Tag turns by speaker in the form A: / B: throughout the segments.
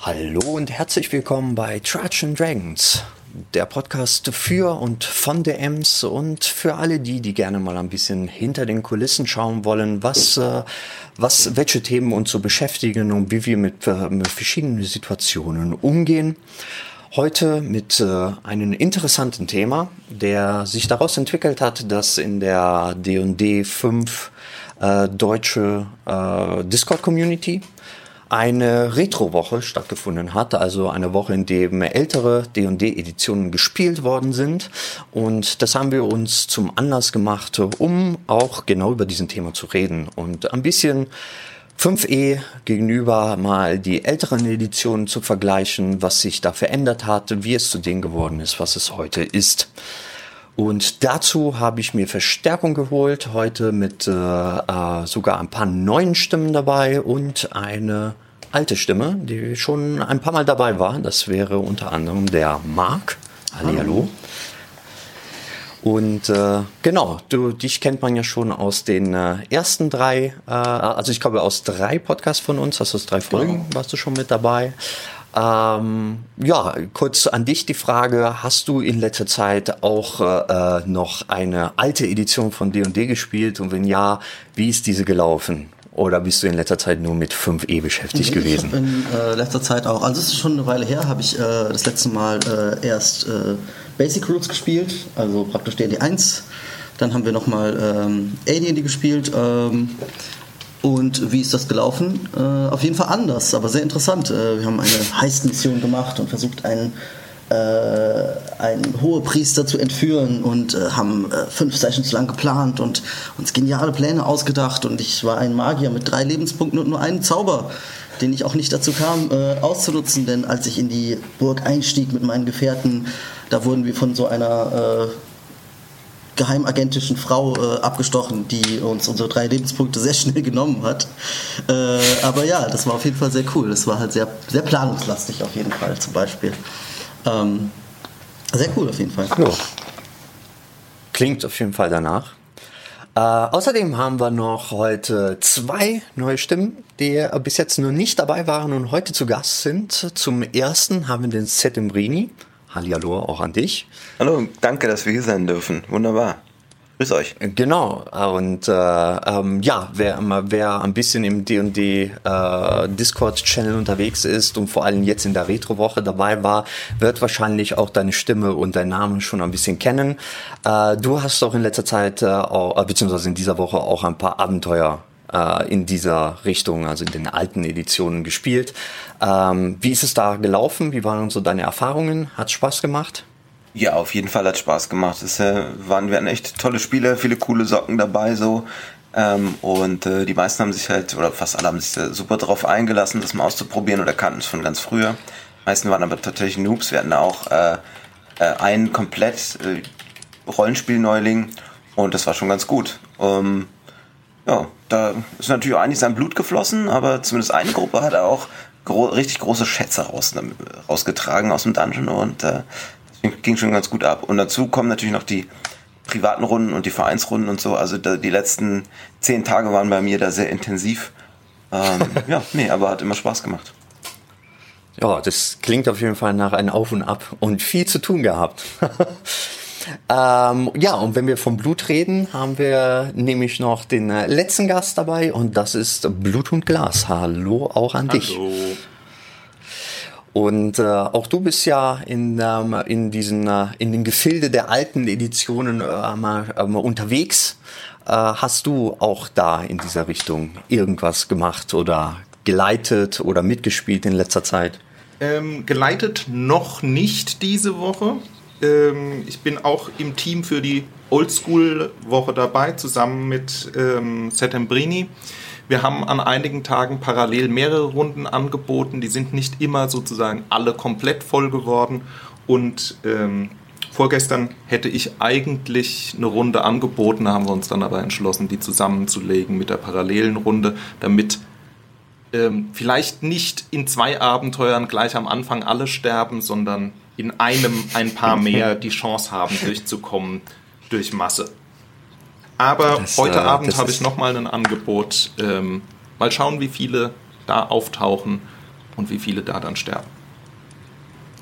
A: Hallo und herzlich willkommen bei and Dragons, der Podcast für und von der Ems und für alle die, die gerne mal ein bisschen hinter den Kulissen schauen wollen, was, äh, was, welche Themen uns so beschäftigen und wie wir mit, äh, mit verschiedenen Situationen umgehen. Heute mit äh, einem interessanten Thema, der sich daraus entwickelt hat, dass in der D&D 5 äh, deutsche äh, Discord-Community eine Retro-Woche stattgefunden hat, also eine Woche, in dem ältere D&D-Editionen gespielt worden sind. Und das haben wir uns zum Anlass gemacht, um auch genau über diesen Thema zu reden und ein bisschen 5e gegenüber mal die älteren Editionen zu vergleichen, was sich da verändert hat, wie es zu dem geworden ist, was es heute ist. Und dazu habe ich mir Verstärkung geholt, heute mit äh, äh, sogar ein paar neuen Stimmen dabei und eine alte Stimme, die schon ein paar Mal dabei war. Das wäre unter anderem der Marc. Hallihallo. Und äh, genau, du, dich kennt man ja schon aus den äh, ersten drei, äh, also ich glaube aus drei Podcasts von uns, also aus drei Folgen genau. warst du schon mit dabei. Ähm, ja, kurz an dich die Frage, hast du in letzter Zeit auch äh, noch eine alte Edition von D&D gespielt und wenn ja, wie ist diese gelaufen? Oder bist du in letzter Zeit nur mit 5e beschäftigt nee, gewesen?
B: Ich in äh, letzter Zeit auch, also es ist schon eine Weile her, habe ich äh, das letzte Mal äh, erst äh, Basic Roots gespielt, also praktisch D&D 1. Dann haben wir nochmal ähm, AD&D gespielt. Ähm, und wie ist das gelaufen? Äh, auf jeden Fall anders, aber sehr interessant. Äh, wir haben eine Heist-Mission gemacht und versucht, einen, äh, einen Hohepriester zu entführen und äh, haben äh, fünf Sessions lang geplant und uns geniale Pläne ausgedacht. Und ich war ein Magier mit drei Lebenspunkten und nur einem Zauber, den ich auch nicht dazu kam, äh, auszunutzen. Denn als ich in die Burg einstieg mit meinen Gefährten, da wurden wir von so einer geheimagentischen Frau äh, abgestochen, die uns unsere drei Lebenspunkte sehr schnell genommen hat. Äh, aber ja, das war auf jeden Fall sehr cool. Das war halt sehr, sehr planungslastig auf jeden Fall zum Beispiel. Ähm, sehr cool auf jeden Fall. Ja.
A: Klingt auf jeden Fall danach. Äh, außerdem haben wir noch heute zwei neue Stimmen, die bis jetzt nur nicht dabei waren und heute zu Gast sind. Zum ersten haben wir den Setembrini. Hallihallo auch an dich.
C: Hallo, danke, dass wir hier sein dürfen. Wunderbar. Grüß euch.
A: Genau. Und äh, ähm, ja, wer, wer ein bisschen im D&D äh, Discord-Channel unterwegs ist und vor allem jetzt in der Retro-Woche dabei war, wird wahrscheinlich auch deine Stimme und deinen Namen schon ein bisschen kennen. Äh, du hast auch in letzter Zeit, äh, auch, äh, beziehungsweise in dieser Woche auch ein paar Abenteuer äh, in dieser Richtung, also in den alten Editionen gespielt. Ähm, wie ist es da gelaufen? Wie waren so deine Erfahrungen? Hat Spaß gemacht?
C: Ja, auf jeden Fall hat Spaß gemacht. Es äh, waren wir echt tolle Spiele, viele coole Socken dabei so. Ähm, und äh, die meisten haben sich halt, oder fast alle haben sich super darauf eingelassen, das mal auszuprobieren oder kannten es von ganz früher. Die meisten waren aber tatsächlich Noobs. Wir hatten auch äh, äh, einen komplett äh, Rollenspiel-Neuling und das war schon ganz gut. Ähm, ja, da ist natürlich auch einiges an Blut geflossen, aber zumindest eine Gruppe hat auch gro richtig große Schätze raus, rausgetragen aus dem Dungeon und äh, ging schon ganz gut ab. Und dazu kommen natürlich noch die privaten Runden und die Vereinsrunden und so. Also da, die letzten zehn Tage waren bei mir da sehr intensiv. Ähm, ja, nee, aber hat immer Spaß gemacht.
A: Ja, das klingt auf jeden Fall nach einem Auf und Ab und viel zu tun gehabt. Ähm, ja, und wenn wir vom Blut reden, haben wir nämlich noch den äh, letzten Gast dabei und das ist Blut und Glas. Hallo auch an Hallo. dich. Und äh, auch du bist ja in, ähm, in diesen äh, in den Gefilde der alten Editionen äh, mal, äh, unterwegs. Äh, hast du auch da in dieser Richtung irgendwas gemacht oder geleitet oder mitgespielt in letzter Zeit?
D: Ähm, geleitet noch nicht diese Woche. Ähm, ich bin auch im Team für die Oldschool-Woche dabei, zusammen mit ähm, Settembrini. Wir haben an einigen Tagen parallel mehrere Runden angeboten. Die sind nicht immer sozusagen alle komplett voll geworden. Und ähm, vorgestern hätte ich eigentlich eine Runde angeboten, haben wir uns dann aber entschlossen, die zusammenzulegen mit der parallelen Runde, damit ähm, vielleicht nicht in zwei Abenteuern gleich am Anfang alle sterben, sondern in einem ein paar mehr die Chance haben, durchzukommen durch Masse. Aber das, heute äh, Abend habe ich nochmal ein Angebot. Ähm, mal schauen, wie viele da auftauchen. und wie viele da dann sterben.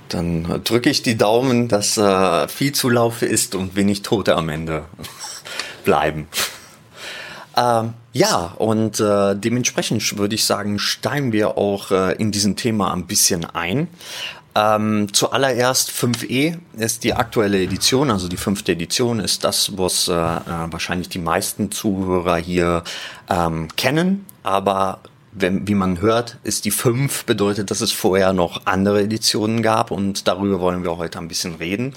A: Dann drücke ich die Daumen, dass äh, viel Zulauf ist und wenig Tote am Ende bleiben. Ähm, ja, und äh, dementsprechend würde ich sagen, steigen wir auch äh, in diesem Thema ein bisschen ein. Ähm, zuallererst 5e ist die aktuelle Edition, also die fünfte Edition ist das, was äh, äh, wahrscheinlich die meisten Zuhörer hier ähm, kennen, aber wenn, wie man hört, ist die 5 bedeutet, dass es vorher noch andere Editionen gab und darüber wollen wir heute ein bisschen reden.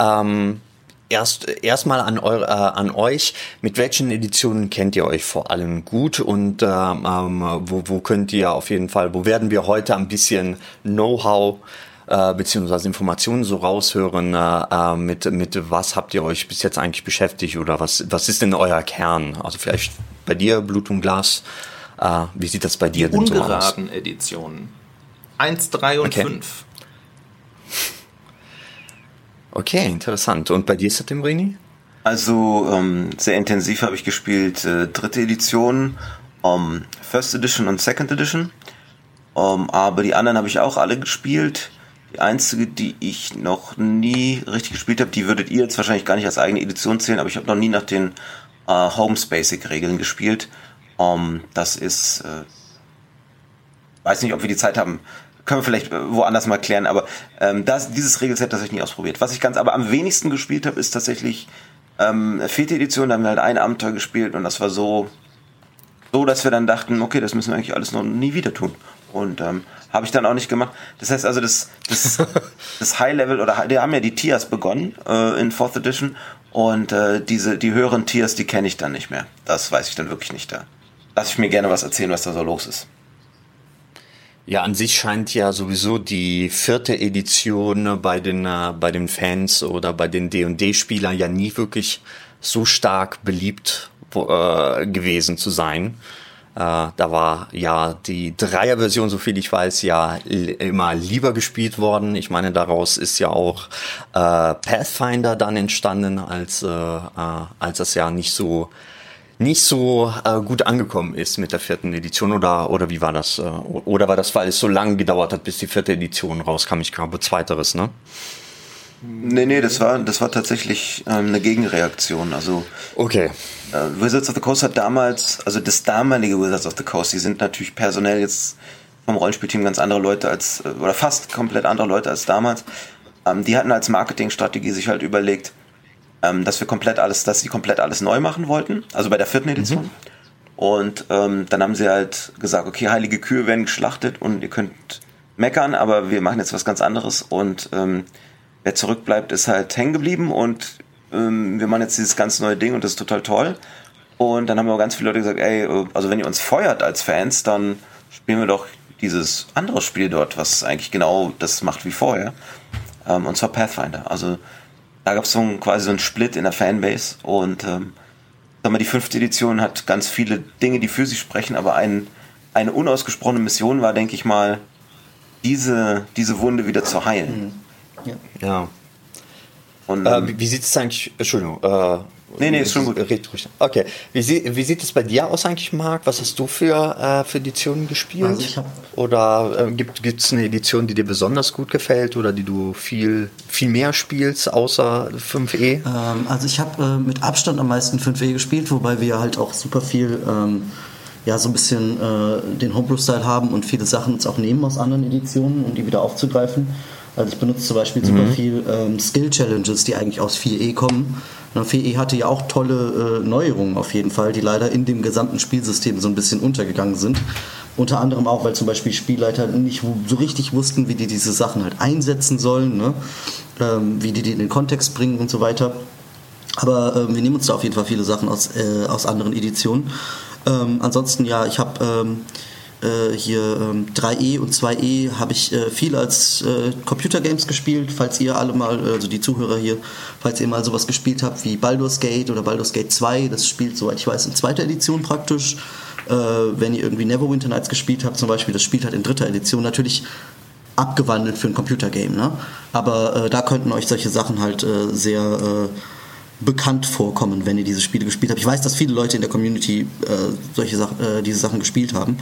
A: Ähm, erst erstmal an, äh, an euch. Mit welchen Editionen kennt ihr euch vor allem gut und ähm, ähm, wo, wo könnt ihr auf jeden Fall, wo werden wir heute ein bisschen Know-how äh, beziehungsweise Informationen so raushören, äh, äh, mit, mit was habt ihr euch bis jetzt eigentlich beschäftigt oder was, was ist denn euer Kern? Also vielleicht bei dir, Blut und Glas, äh, wie sieht das bei dir
D: Die denn so aus? Editionen. 1, 3 und okay. 5.
A: Okay, interessant. Und bei dir, Satimrini?
C: Also ähm, sehr intensiv habe ich gespielt äh, dritte Edition, ähm, First Edition und Second Edition. Ähm, aber die anderen habe ich auch alle gespielt. Die einzige, die ich noch nie richtig gespielt habe, die würdet ihr jetzt wahrscheinlich gar nicht als eigene Edition zählen, aber ich habe noch nie nach den äh, Homes Basic Regeln gespielt. Um, das ist, äh, weiß nicht, ob wir die Zeit haben. Können wir vielleicht äh, woanders mal klären, aber ähm, das, dieses Regelset, das habe ich nie ausprobiert. Was ich ganz aber am wenigsten gespielt habe, ist tatsächlich ähm, vierte Edition, da haben wir halt ein Abenteuer gespielt und das war so, so, dass wir dann dachten, okay, das müssen wir eigentlich alles noch nie wieder tun. Und ähm, habe ich dann auch nicht gemacht. Das heißt also, das, das, das High Level oder die haben ja die Tiers begonnen äh, in Fourth Edition und äh, diese die höheren Tiers, die kenne ich dann nicht mehr. Das weiß ich dann wirklich nicht da. Lass ich mir gerne was erzählen, was da so los ist.
A: Ja, an sich scheint ja sowieso die vierte Edition bei den äh, bei den Fans oder bei den D&D-Spielern ja nie wirklich so stark beliebt äh, gewesen zu sein. Äh, da war ja die Dreier-Version, so viel ich weiß, ja immer lieber gespielt worden. Ich meine, daraus ist ja auch äh, Pathfinder dann entstanden, als, äh, äh, als das ja nicht so nicht so äh, gut angekommen ist mit der vierten Edition oder oder wie war das? Äh, oder war das, weil es so lange gedauert hat, bis die vierte Edition rauskam? Ich glaube, zweiteres, ne?
C: Nee, nee, das war, das war tatsächlich ähm, eine Gegenreaktion. Also
A: okay.
C: Äh, Wizards of the Coast hat damals, also das damalige Wizards of the Coast, die sind natürlich personell jetzt vom Rollenspielteam ganz andere Leute als, äh, oder fast komplett andere Leute als damals. Ähm, die hatten als Marketingstrategie sich halt überlegt, ähm, dass wir komplett alles, dass sie komplett alles neu machen wollten, also bei der vierten Edition. Mhm. Und ähm, dann haben sie halt gesagt, okay, heilige Kühe werden geschlachtet und ihr könnt meckern, aber wir machen jetzt was ganz anderes und ähm, wer zurückbleibt, ist halt hängen geblieben und ähm, wir machen jetzt dieses ganz neue Ding und das ist total toll. Und dann haben aber ganz viele Leute gesagt, ey, äh, also wenn ihr uns feuert als Fans, dann spielen wir doch dieses andere Spiel dort, was eigentlich genau das macht wie vorher. Ähm, und zwar Pathfinder. Also da gab es so ein, quasi so einen Split in der Fanbase und ähm, sag mal, die fünfte Edition hat ganz viele Dinge, die für sich sprechen, aber ein, eine unausgesprochene Mission war, denke ich mal, diese, diese Wunde wieder zu heilen.
A: Mhm. Ja. ja. Und, äh, wie, wie sieht es eigentlich, Entschuldigung, äh,
C: Nee, nee, ist schon gut. Red
A: ruhig. Okay. Wie, sie, wie sieht es bei dir aus eigentlich, Marc? Was hast du für, äh, für Editionen gespielt? Also ich hab oder äh, gibt es eine Edition, die dir besonders gut gefällt oder die du viel, viel mehr spielst, außer 5e?
B: Ähm, also ich habe äh, mit Abstand am meisten 5e gespielt, wobei wir halt auch super viel ähm, ja, so ein bisschen äh, den Homebrew-Style haben und viele Sachen uns auch nehmen aus anderen Editionen, um die wieder aufzugreifen. Also ich benutze zum Beispiel super mhm. viel ähm, Skill-Challenges, die eigentlich aus 4e kommen. Und 4e hatte ja auch tolle äh, Neuerungen auf jeden Fall, die leider in dem gesamten Spielsystem so ein bisschen untergegangen sind. Unter anderem auch, weil zum Beispiel Spielleiter nicht so richtig wussten, wie die diese Sachen halt einsetzen sollen, ne? ähm, wie die die in den Kontext bringen und so weiter. Aber äh, wir nehmen uns da auf jeden Fall viele Sachen aus, äh, aus anderen Editionen. Ähm, ansonsten ja, ich habe ähm, äh, hier ähm, 3E und 2E habe ich äh, viel als äh, Computergames gespielt, falls ihr alle mal, also die Zuhörer hier, falls ihr mal sowas gespielt habt wie Baldur's Gate oder Baldur's Gate 2, das spielt, soweit ich weiß, in zweiter Edition praktisch. Äh, wenn ihr irgendwie Neverwinter Nights gespielt habt, zum Beispiel, das spielt halt in dritter Edition. Natürlich abgewandelt für ein Computergame, ne? Aber äh, da könnten euch solche Sachen halt äh, sehr bekannt vorkommen, wenn ihr diese Spiele gespielt habt. Ich weiß, dass viele Leute in der Community solche Sachen, diese Sachen gespielt haben.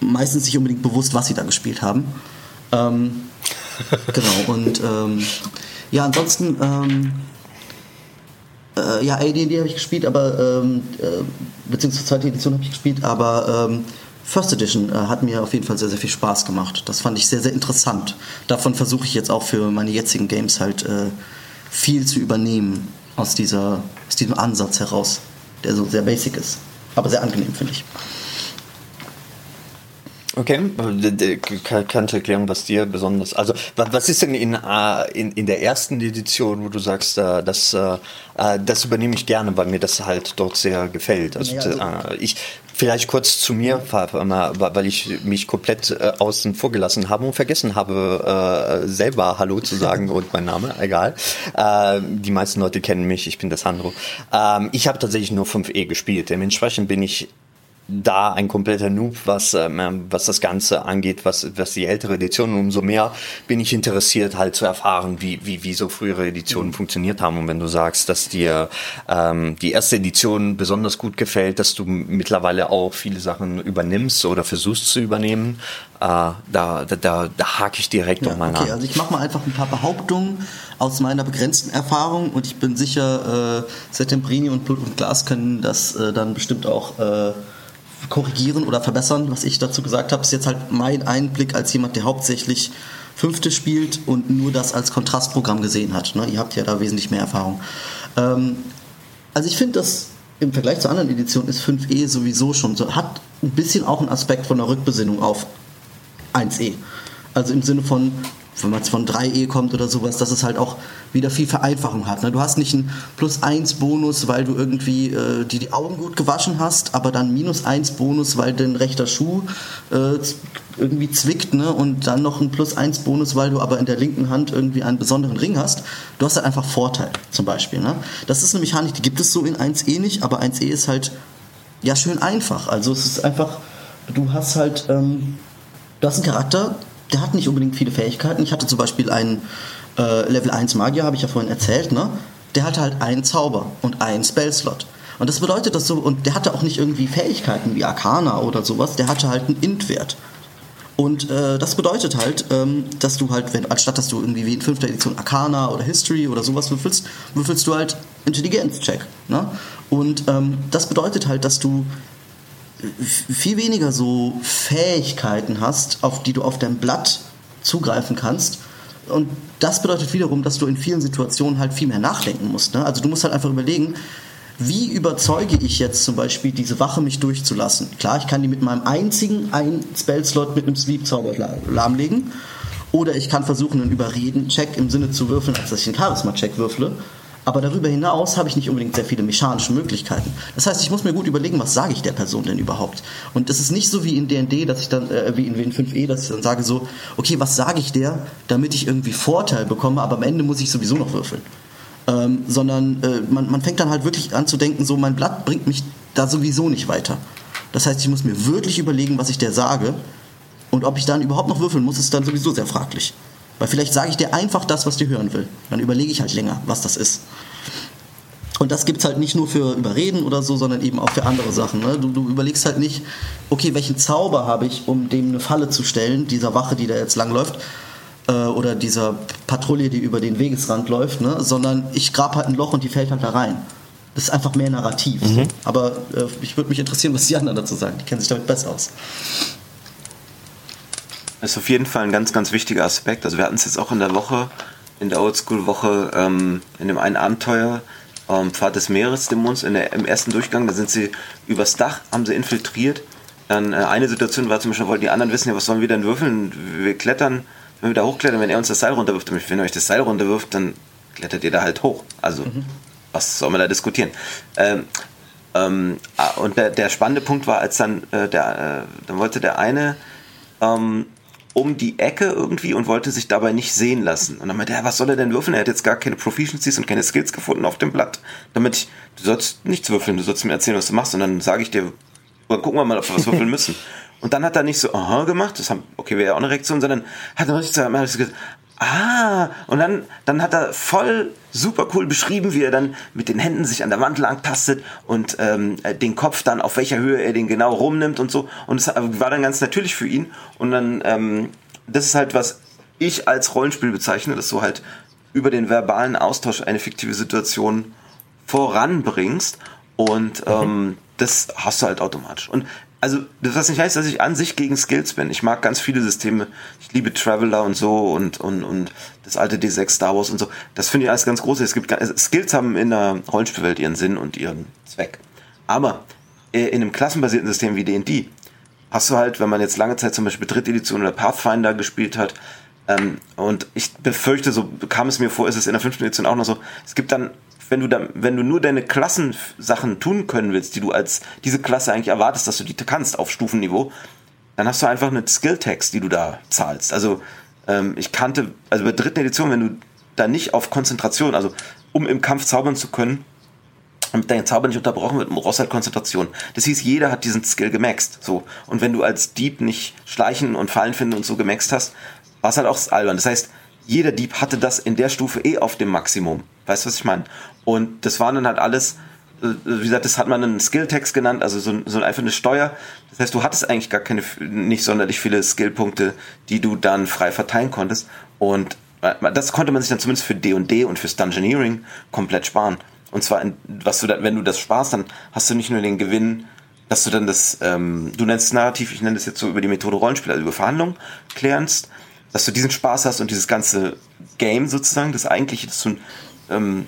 B: Meistens nicht unbedingt bewusst, was sie da gespielt haben. Ähm, genau, und ähm, ja, ansonsten, ähm, äh, ja, AD&D habe ich gespielt, aber, ähm, äh, beziehungsweise zweite Edition habe ich gespielt, aber ähm, First Edition äh, hat mir auf jeden Fall sehr, sehr viel Spaß gemacht. Das fand ich sehr, sehr interessant. Davon versuche ich jetzt auch für meine jetzigen Games halt äh, viel zu übernehmen aus, dieser, aus diesem Ansatz heraus, der so sehr basic ist, aber sehr angenehm, finde ich.
A: Okay, kannst du erklären, was dir besonders, also was ist denn in, äh, in, in der ersten Edition, wo du sagst, äh, das, äh, das übernehme ich gerne, weil mir das halt dort sehr gefällt. Also, ja, also ich, vielleicht kurz zu mir, weil ich mich komplett außen vor gelassen habe und vergessen habe, selber Hallo zu sagen und mein Name, egal. Die meisten Leute kennen mich, ich bin der Sandro. Ähm, ich habe tatsächlich nur 5e gespielt, dementsprechend bin ich da ein kompletter Noob, was, ähm, was das Ganze angeht, was, was die ältere Edition. Und umso mehr bin ich interessiert, halt zu erfahren, wie, wie, wie so frühere Editionen funktioniert haben. Und wenn du sagst, dass dir ähm, die erste Edition besonders gut gefällt, dass du mittlerweile auch viele Sachen übernimmst oder versuchst zu übernehmen, äh, da, da, da, da hake ich direkt ja, nochmal
B: okay, nach. Also ich mache mal einfach ein paar Behauptungen aus meiner begrenzten Erfahrung und ich bin sicher, äh, Settembrini und Blut und Glas können das äh, dann bestimmt auch äh, korrigieren oder verbessern, was ich dazu gesagt habe. Ist jetzt halt mein Einblick als jemand, der hauptsächlich Fünfte spielt und nur das als Kontrastprogramm gesehen hat. Ne? Ihr habt ja da wesentlich mehr Erfahrung. Ähm, also ich finde, dass im Vergleich zur anderen Edition ist 5e sowieso schon so, hat ein bisschen auch einen Aspekt von der Rückbesinnung auf 1e. Also im Sinne von, wenn man von 3E kommt oder sowas, dass es halt auch wieder viel Vereinfachung hat. Ne? Du hast nicht einen plus 1 Bonus, weil du irgendwie äh, die, die Augen gut gewaschen hast, aber dann minus 1 Bonus, weil dein rechter Schuh äh, irgendwie zwickt ne? und dann noch ein plus 1 Bonus, weil du aber in der linken Hand irgendwie einen besonderen Ring hast. Du hast halt einfach Vorteil zum Beispiel. Ne? Das ist eine Mechanik, die gibt es so in 1E nicht, aber 1E ist halt ja schön einfach. Also es ist einfach, du hast halt, ähm, du hast einen Charakter, der hat nicht unbedingt viele Fähigkeiten. Ich hatte zum Beispiel einen äh, Level 1 Magier, habe ich ja vorhin erzählt, ne? Der hatte halt einen Zauber und einen Spellslot. Und das bedeutet, dass so, und der hatte auch nicht irgendwie Fähigkeiten wie Arcana oder sowas, der hatte halt einen Int-Wert. Und äh, das bedeutet halt, ähm, dass du halt, wenn, anstatt dass du irgendwie wie in 5. Edition Arcana oder History oder sowas würfelst, würfelst du halt Intelligenz-Check. Ne? Und ähm, das bedeutet halt, dass du viel weniger so Fähigkeiten hast, auf die du auf deinem Blatt zugreifen kannst. Und das bedeutet wiederum, dass du in vielen Situationen halt viel mehr nachdenken musst. Ne? Also du musst halt einfach überlegen, wie überzeuge ich jetzt zum Beispiel diese Wache, mich durchzulassen? Klar, ich kann die mit meinem einzigen einen Spellslot mit einem Sleep-Zauber lahmlegen. Oder ich kann versuchen, einen Überreden-Check im Sinne zu würfeln, als dass ich einen Charisma-Check würfle. Aber darüber hinaus habe ich nicht unbedingt sehr viele mechanische Möglichkeiten. Das heißt, ich muss mir gut überlegen, was sage ich der Person denn überhaupt? Und es ist nicht so wie in D&D, dass ich dann, äh, wie in, in 5e, dass ich dann sage so, okay, was sage ich der, damit ich irgendwie Vorteil bekomme, aber am Ende muss ich sowieso noch würfeln. Ähm, sondern äh, man, man fängt dann halt wirklich an zu denken, so mein Blatt bringt mich da sowieso nicht weiter. Das heißt, ich muss mir wirklich überlegen, was ich der sage. Und ob ich dann überhaupt noch würfeln muss, ist dann sowieso sehr fraglich. Weil vielleicht sage ich dir einfach das, was du hören will. Dann überlege ich halt länger, was das ist. Und das gibt es halt nicht nur für Überreden oder so, sondern eben auch für andere Sachen. Ne? Du, du, überlegst halt nicht, okay, welchen Zauber habe ich, um dem eine Falle zu stellen, dieser Wache, die da jetzt langläuft, äh, oder dieser Patrouille, die über den Wegesrand läuft, ne? sondern ich grab halt ein Loch und die fällt halt da rein. Das ist einfach mehr narrativ. Mhm. Aber äh, ich würde mich interessieren, was die anderen dazu sagen. Die kennen sich damit besser aus
C: ist auf jeden Fall ein ganz, ganz wichtiger Aspekt. Also wir hatten es jetzt auch in der Woche, in der Oldschool-Woche, ähm, in dem einen Abenteuer, ähm, Pfad des Meeresdämons, in der, im ersten Durchgang, da sind sie übers Dach, haben sie infiltriert. Dann äh, eine Situation war zum Beispiel, wollten die anderen wissen, ja, was sollen wir denn würfeln? Wir klettern, wenn wir da hochklettern, wenn er uns das Seil runterwirft, wenn er euch das Seil runterwirft, dann klettert ihr da halt hoch. Also, mhm. was soll man da diskutieren? Ähm, ähm, ah, und der, der, spannende Punkt war, als dann äh, der, äh, dann wollte der eine ähm, um die Ecke irgendwie und wollte sich dabei nicht sehen lassen. Und dann meinte er, was soll er denn würfeln? Er hat jetzt gar keine Proficiencies und keine Skills gefunden auf dem Blatt. Damit ich, du sollst nichts würfeln, du sollst mir erzählen, was du machst. Und dann sage ich dir, gucken wir mal, ob wir was würfeln müssen. Und dann hat er nicht so, aha, gemacht, das haben, okay, wäre ja auch eine Reaktion, sondern hat er richtig gesagt, Ah, und dann, dann hat er voll super cool beschrieben, wie er dann mit den Händen sich an der Wand lang tastet und ähm, den Kopf dann auf welcher Höhe er den genau rumnimmt und so. Und es war dann ganz natürlich für ihn. Und dann, ähm, das ist halt, was ich als Rollenspiel bezeichne, dass du halt über den verbalen Austausch eine fiktive Situation voranbringst. Und ähm, das hast du halt automatisch. Und also, das nicht heißt, dass ich an sich gegen Skills bin. Ich mag ganz viele Systeme. Ich liebe Traveler und so und, und, und das alte D6 Star Wars und so. Das finde ich alles ganz groß. Es gibt, Skills haben in der Rollenspielwelt ihren Sinn und ihren Zweck. Aber äh, in einem klassenbasierten System wie D&D hast du halt, wenn man jetzt lange Zeit zum Beispiel Dritte Edition oder Pathfinder gespielt hat, ähm, und ich befürchte, so kam es mir vor, ist es in der fünften Edition auch noch so, es gibt dann wenn du dann, wenn du nur deine Klassensachen tun können willst, die du als diese Klasse eigentlich erwartest, dass du die kannst auf Stufenniveau, dann hast du einfach eine Skill-Tax, die du da zahlst. Also ähm, ich kannte, also bei der dritten Edition, wenn du da nicht auf Konzentration, also um im Kampf zaubern zu können, damit dein Zauber nicht unterbrochen wird, brauchst halt Konzentration. Das hieß, jeder hat diesen Skill gemaxt. So. Und wenn du als Dieb nicht schleichen und fallen finden und so gemaxt hast, war es halt auch albern. Das heißt, jeder Dieb hatte das in der Stufe eh auf dem Maximum. Weißt du, was ich meine? Und das waren dann halt alles, äh, wie gesagt, das hat man einen Skill-Text genannt, also so, so einfach eine Steuer. Das heißt, du hattest eigentlich gar keine, nicht sonderlich viele Skillpunkte, die du dann frei verteilen konntest. Und äh, das konnte man sich dann zumindest für D&D und fürs Dungeoneering komplett sparen. Und zwar, in, was du da, wenn du das sparst, dann hast du nicht nur den Gewinn, dass du dann das, ähm, du nennst es Narrativ, ich nenne das jetzt so über die Methode Rollenspiel, also über Verhandlungen klärst, dass du diesen Spaß hast und dieses ganze Game sozusagen, das eigentliche, dass du ähm,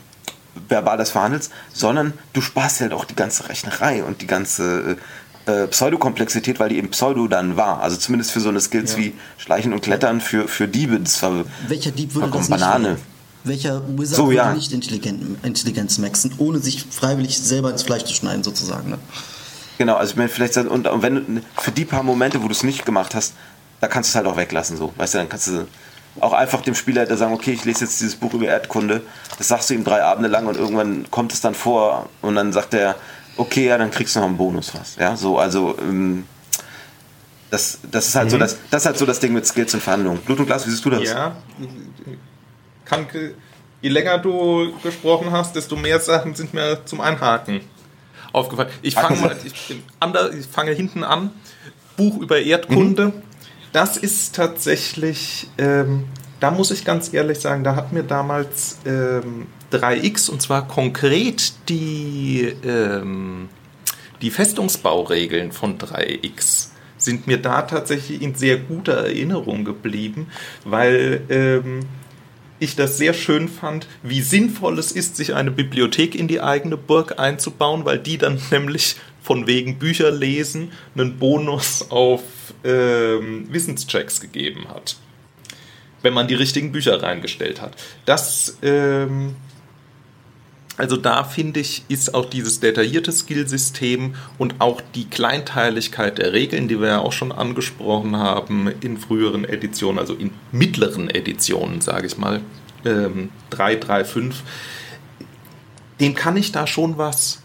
C: verbal das verhandelst, sondern du sparst halt auch die ganze Rechnerei und die ganze äh, Pseudokomplexität, weil die eben Pseudo dann war. Also zumindest für so eine Skills ja. wie Schleichen und Klettern für, für Diebe. Das war,
B: Welcher Dieb würde das nicht
C: Banane.
B: Welcher Wizard so, würde ja. nicht Intelligent, Intelligenz maxen, ohne sich freiwillig selber ins Fleisch zu schneiden, sozusagen. Ne?
C: Genau, also ich meine, vielleicht, und, und wenn du für die paar Momente, wo du es nicht gemacht hast, da kannst du es halt auch weglassen, so. Weißt du, dann kannst du auch einfach dem Spielleiter sagen, okay, ich lese jetzt dieses Buch über Erdkunde. Das sagst du ihm drei Abende lang und irgendwann kommt es dann vor und dann sagt er, okay, ja, dann kriegst du noch einen Bonus was. Ja, so, also, ähm, das, das ist halt mhm. so das, das ist halt so das Ding mit Skills und Verhandlungen. Blut und Glas, wie siehst du das?
D: Ja, kann, je länger du gesprochen hast, desto mehr Sachen sind mir zum Einhaken aufgefallen. Ich fange mal, ich, ich fange hinten an. Buch über Erdkunde. Mhm das ist tatsächlich, ähm, da muss ich ganz ehrlich sagen, da hat mir damals ähm, 3X und zwar konkret die, ähm, die Festungsbauregeln von 3X sind mir da tatsächlich in sehr guter Erinnerung geblieben, weil ähm, ich das sehr schön fand, wie sinnvoll es ist, sich eine Bibliothek in die eigene Burg einzubauen, weil die dann nämlich von wegen Bücher lesen einen Bonus auf ähm, Wissenschecks gegeben hat. Wenn man die richtigen Bücher reingestellt hat. Das, ähm, also da finde ich, ist auch dieses detaillierte Skillsystem und auch die Kleinteiligkeit der Regeln, die wir ja auch schon angesprochen haben in früheren Editionen, also in mittleren Editionen, sage ich mal, ähm, 3, 3, 5, dem kann ich da schon was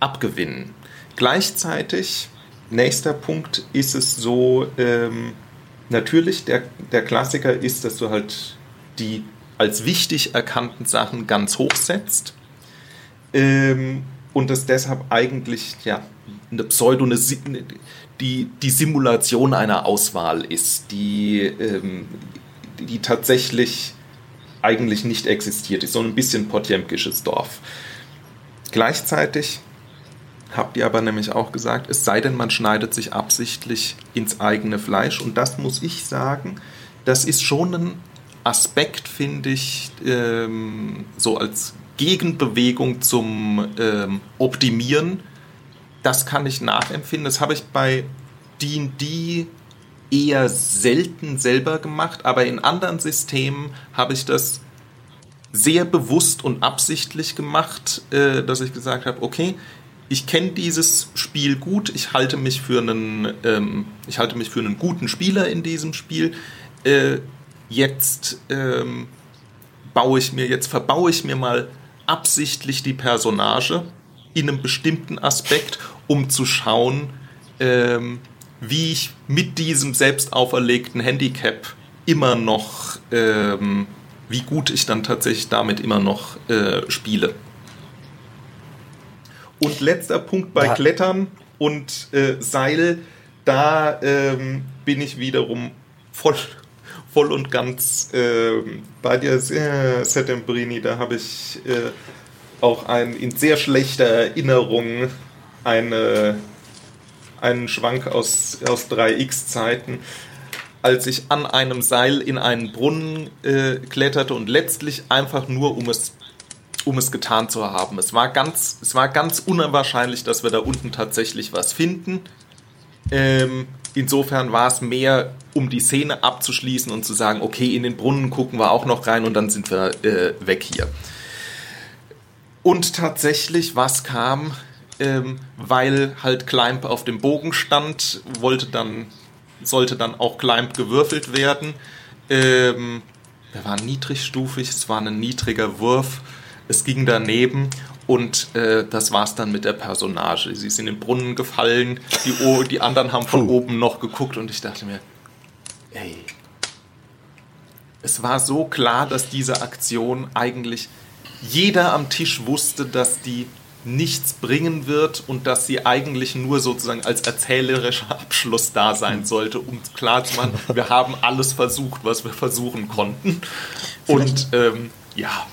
D: abgewinnen. Gleichzeitig, nächster Punkt, ist es so, ähm, natürlich, der, der Klassiker ist, dass du halt die als wichtig erkannten Sachen ganz hoch setzt. Ähm, und das deshalb eigentlich ja, eine Pseudo, eine, die, die Simulation einer Auswahl ist, die, ähm, die tatsächlich eigentlich nicht existiert, ist so ein bisschen Potjemkisches Dorf. Gleichzeitig habt ihr aber nämlich auch gesagt, es sei denn, man schneidet sich absichtlich ins eigene Fleisch. Und das muss ich sagen, das ist schon ein Aspekt, finde ich, ähm, so als Gegenbewegung zum ähm, Optimieren. Das kann ich nachempfinden. Das habe ich bei D&D eher selten selber gemacht, aber in anderen Systemen habe ich das sehr bewusst und absichtlich gemacht, äh, dass ich gesagt habe, okay, ich kenne dieses Spiel gut, ich halte mich für einen, ähm, ich halte mich für einen guten Spieler in diesem Spiel. Äh, jetzt ähm, baue ich mir, jetzt verbaue ich mir mal absichtlich die Personage in einem bestimmten Aspekt, um zu schauen, ähm, wie ich mit diesem selbst auferlegten Handicap immer noch ähm, wie gut ich dann tatsächlich damit immer noch äh, spiele. Und letzter Punkt bei ja. Klettern und äh, Seil, da ähm, bin ich wiederum voll, voll und ganz äh, bei dir, äh, Setembrini. Da habe ich äh, auch ein, in sehr schlechter Erinnerung eine, einen Schwank aus, aus 3x-Zeiten als ich an einem Seil in einen Brunnen äh, kletterte und letztlich einfach nur, um es, um es getan zu haben. Es war, ganz, es war ganz unwahrscheinlich, dass wir da unten tatsächlich was finden. Ähm, insofern war es mehr, um die Szene abzuschließen und zu sagen, okay, in den Brunnen gucken wir auch noch rein und dann sind wir äh, weg hier. Und tatsächlich, was kam, ähm, weil halt Climb auf dem Bogen stand, wollte dann sollte dann auch Climb gewürfelt werden. Ähm, der war niedrigstufig, es war ein niedriger Wurf, es ging daneben und äh, das war's dann mit der Personage. Sie ist in den Brunnen gefallen, die, o die anderen haben von Puh. oben noch geguckt und ich dachte mir, ey, es war so klar, dass diese Aktion eigentlich jeder am Tisch wusste, dass die nichts bringen wird und dass sie eigentlich nur sozusagen als erzählerischer Abschluss da sein sollte, um klar zu machen, wir haben alles versucht, was wir versuchen konnten. Und ähm, ja.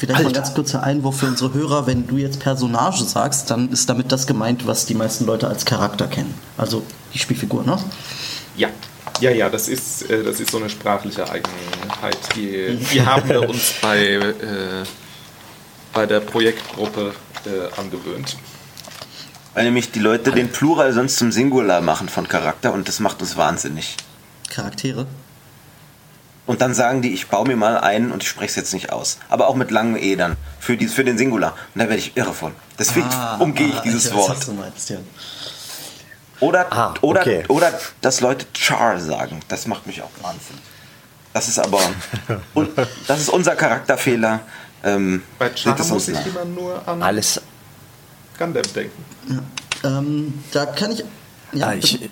B: Vielleicht Alter. ein ganz kurzer Einwurf für unsere Hörer. Wenn du jetzt Personage sagst, dann ist damit das gemeint, was die meisten Leute als Charakter kennen. Also die Spielfigur, ne?
D: Ja, ja, ja, das ist, äh, das ist so eine sprachliche Eigenheit. Die, die haben wir uns bei äh, bei der Projektgruppe äh, angewöhnt.
C: Weil nämlich die Leute den Plural sonst zum Singular machen von Charakter und das macht uns wahnsinnig.
B: Charaktere?
C: Und dann sagen die, ich baue mir mal einen und ich spreche es jetzt nicht aus. Aber auch mit langem E dann. Für, die, für den Singular. Und da werde ich irre von. Deswegen ah, umgehe ich ah, dieses ich weiß, Wort. Du meinst, ja. Oder, ah, oder, okay. oder dass Leute Char sagen. Das macht mich auch wahnsinnig. Das ist aber. das ist unser Charakterfehler. Ähm,
D: Bei Char muss ich immer nur an
A: alles
D: Gundam denken.
B: Ja. Ähm, da kann ich.
A: Ja, ah, ich,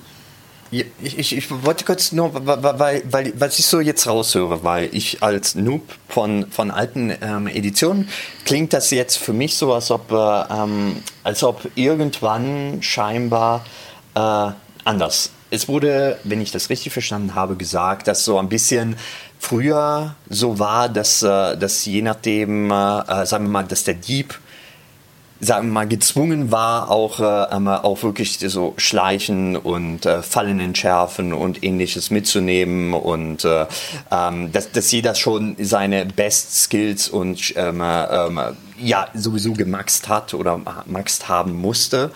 A: ich, ich, ich, wollte kurz nur, weil, weil, was ich so jetzt raushöre, weil ich als Noob von, von alten ähm, Editionen, klingt das jetzt für mich so, als ob, äh, ähm, als ob irgendwann scheinbar äh, anders. Es wurde, wenn ich das richtig verstanden habe, gesagt, dass so ein bisschen früher so war, dass, äh, dass je nachdem, äh, sagen wir mal, dass der Dieb sagen wir mal, gezwungen war, auch, äh, auch wirklich so Schleichen und äh, Fallen entschärfen und ähnliches mitzunehmen und äh, ähm, dass, dass jeder schon seine Best Skills und ähm, ähm, ja, sowieso gemaxt hat oder maxt haben musste.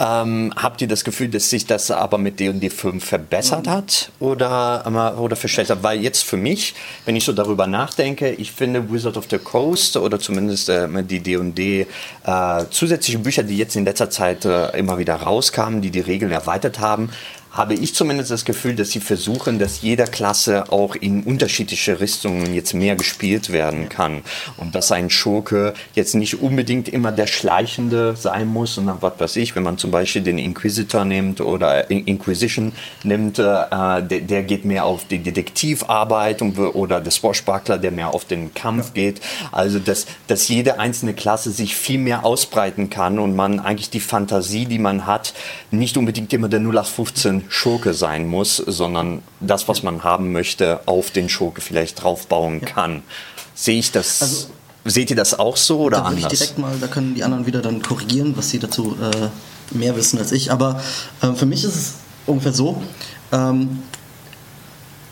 A: Ähm, habt ihr das Gefühl, dass sich das aber mit D&D 5 verbessert mhm. hat oder, ähm, oder verschlechtert? Weil jetzt für mich, wenn ich so darüber nachdenke, ich finde Wizard of the Coast oder zumindest äh, die D&D äh, zusätzlichen Bücher, die jetzt in letzter Zeit äh, immer wieder rauskamen, die die Regeln erweitert haben, habe ich zumindest das Gefühl, dass sie versuchen, dass jeder Klasse auch in unterschiedliche Richtungen jetzt mehr gespielt werden kann. Und dass ein Schurke jetzt nicht unbedingt immer der Schleichende sein muss, sondern was weiß ich, wenn man zum Beispiel den Inquisitor nimmt oder Inquisition nimmt, äh, der, der, geht mehr auf die Detektivarbeit und, oder der Swashbuckler, der mehr auf den Kampf geht. Also, dass, dass jede einzelne Klasse sich viel mehr ausbreiten kann und man eigentlich die Fantasie, die man hat, nicht unbedingt immer der 0815 Schurke sein muss, sondern das, was man haben möchte, auf den Schurke vielleicht draufbauen kann. Sehe ich das? Also, seht ihr das auch so oder
B: da
A: anders?
B: Ich direkt mal, da können die anderen wieder dann korrigieren, was sie dazu äh, mehr wissen als ich. Aber äh, für mich ist es ungefähr so. Ähm,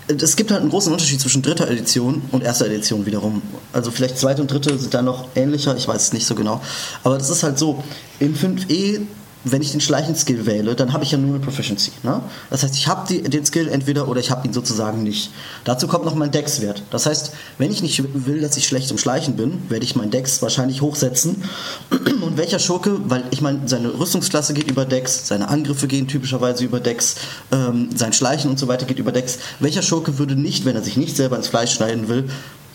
B: es gibt halt einen großen Unterschied zwischen dritter Edition und erster Edition wiederum. Also vielleicht zweite und dritte sind da noch ähnlicher, ich weiß es nicht so genau. Aber das ist halt so, in 5e wenn ich den Schleichen-Skill wähle, dann habe ich ja nur eine Proficiency. Ne? Das heißt, ich habe den Skill entweder oder ich habe ihn sozusagen nicht. Dazu kommt noch mein Dex-Wert. Das heißt, wenn ich nicht will, dass ich schlecht im Schleichen bin, werde ich meinen Dex wahrscheinlich hochsetzen. Und welcher Schurke, weil ich meine, seine Rüstungsklasse geht über Dex, seine Angriffe gehen typischerweise über Dex, ähm, sein Schleichen und so weiter geht über Dex. Welcher Schurke würde nicht, wenn er sich nicht selber ins Fleisch schneiden will,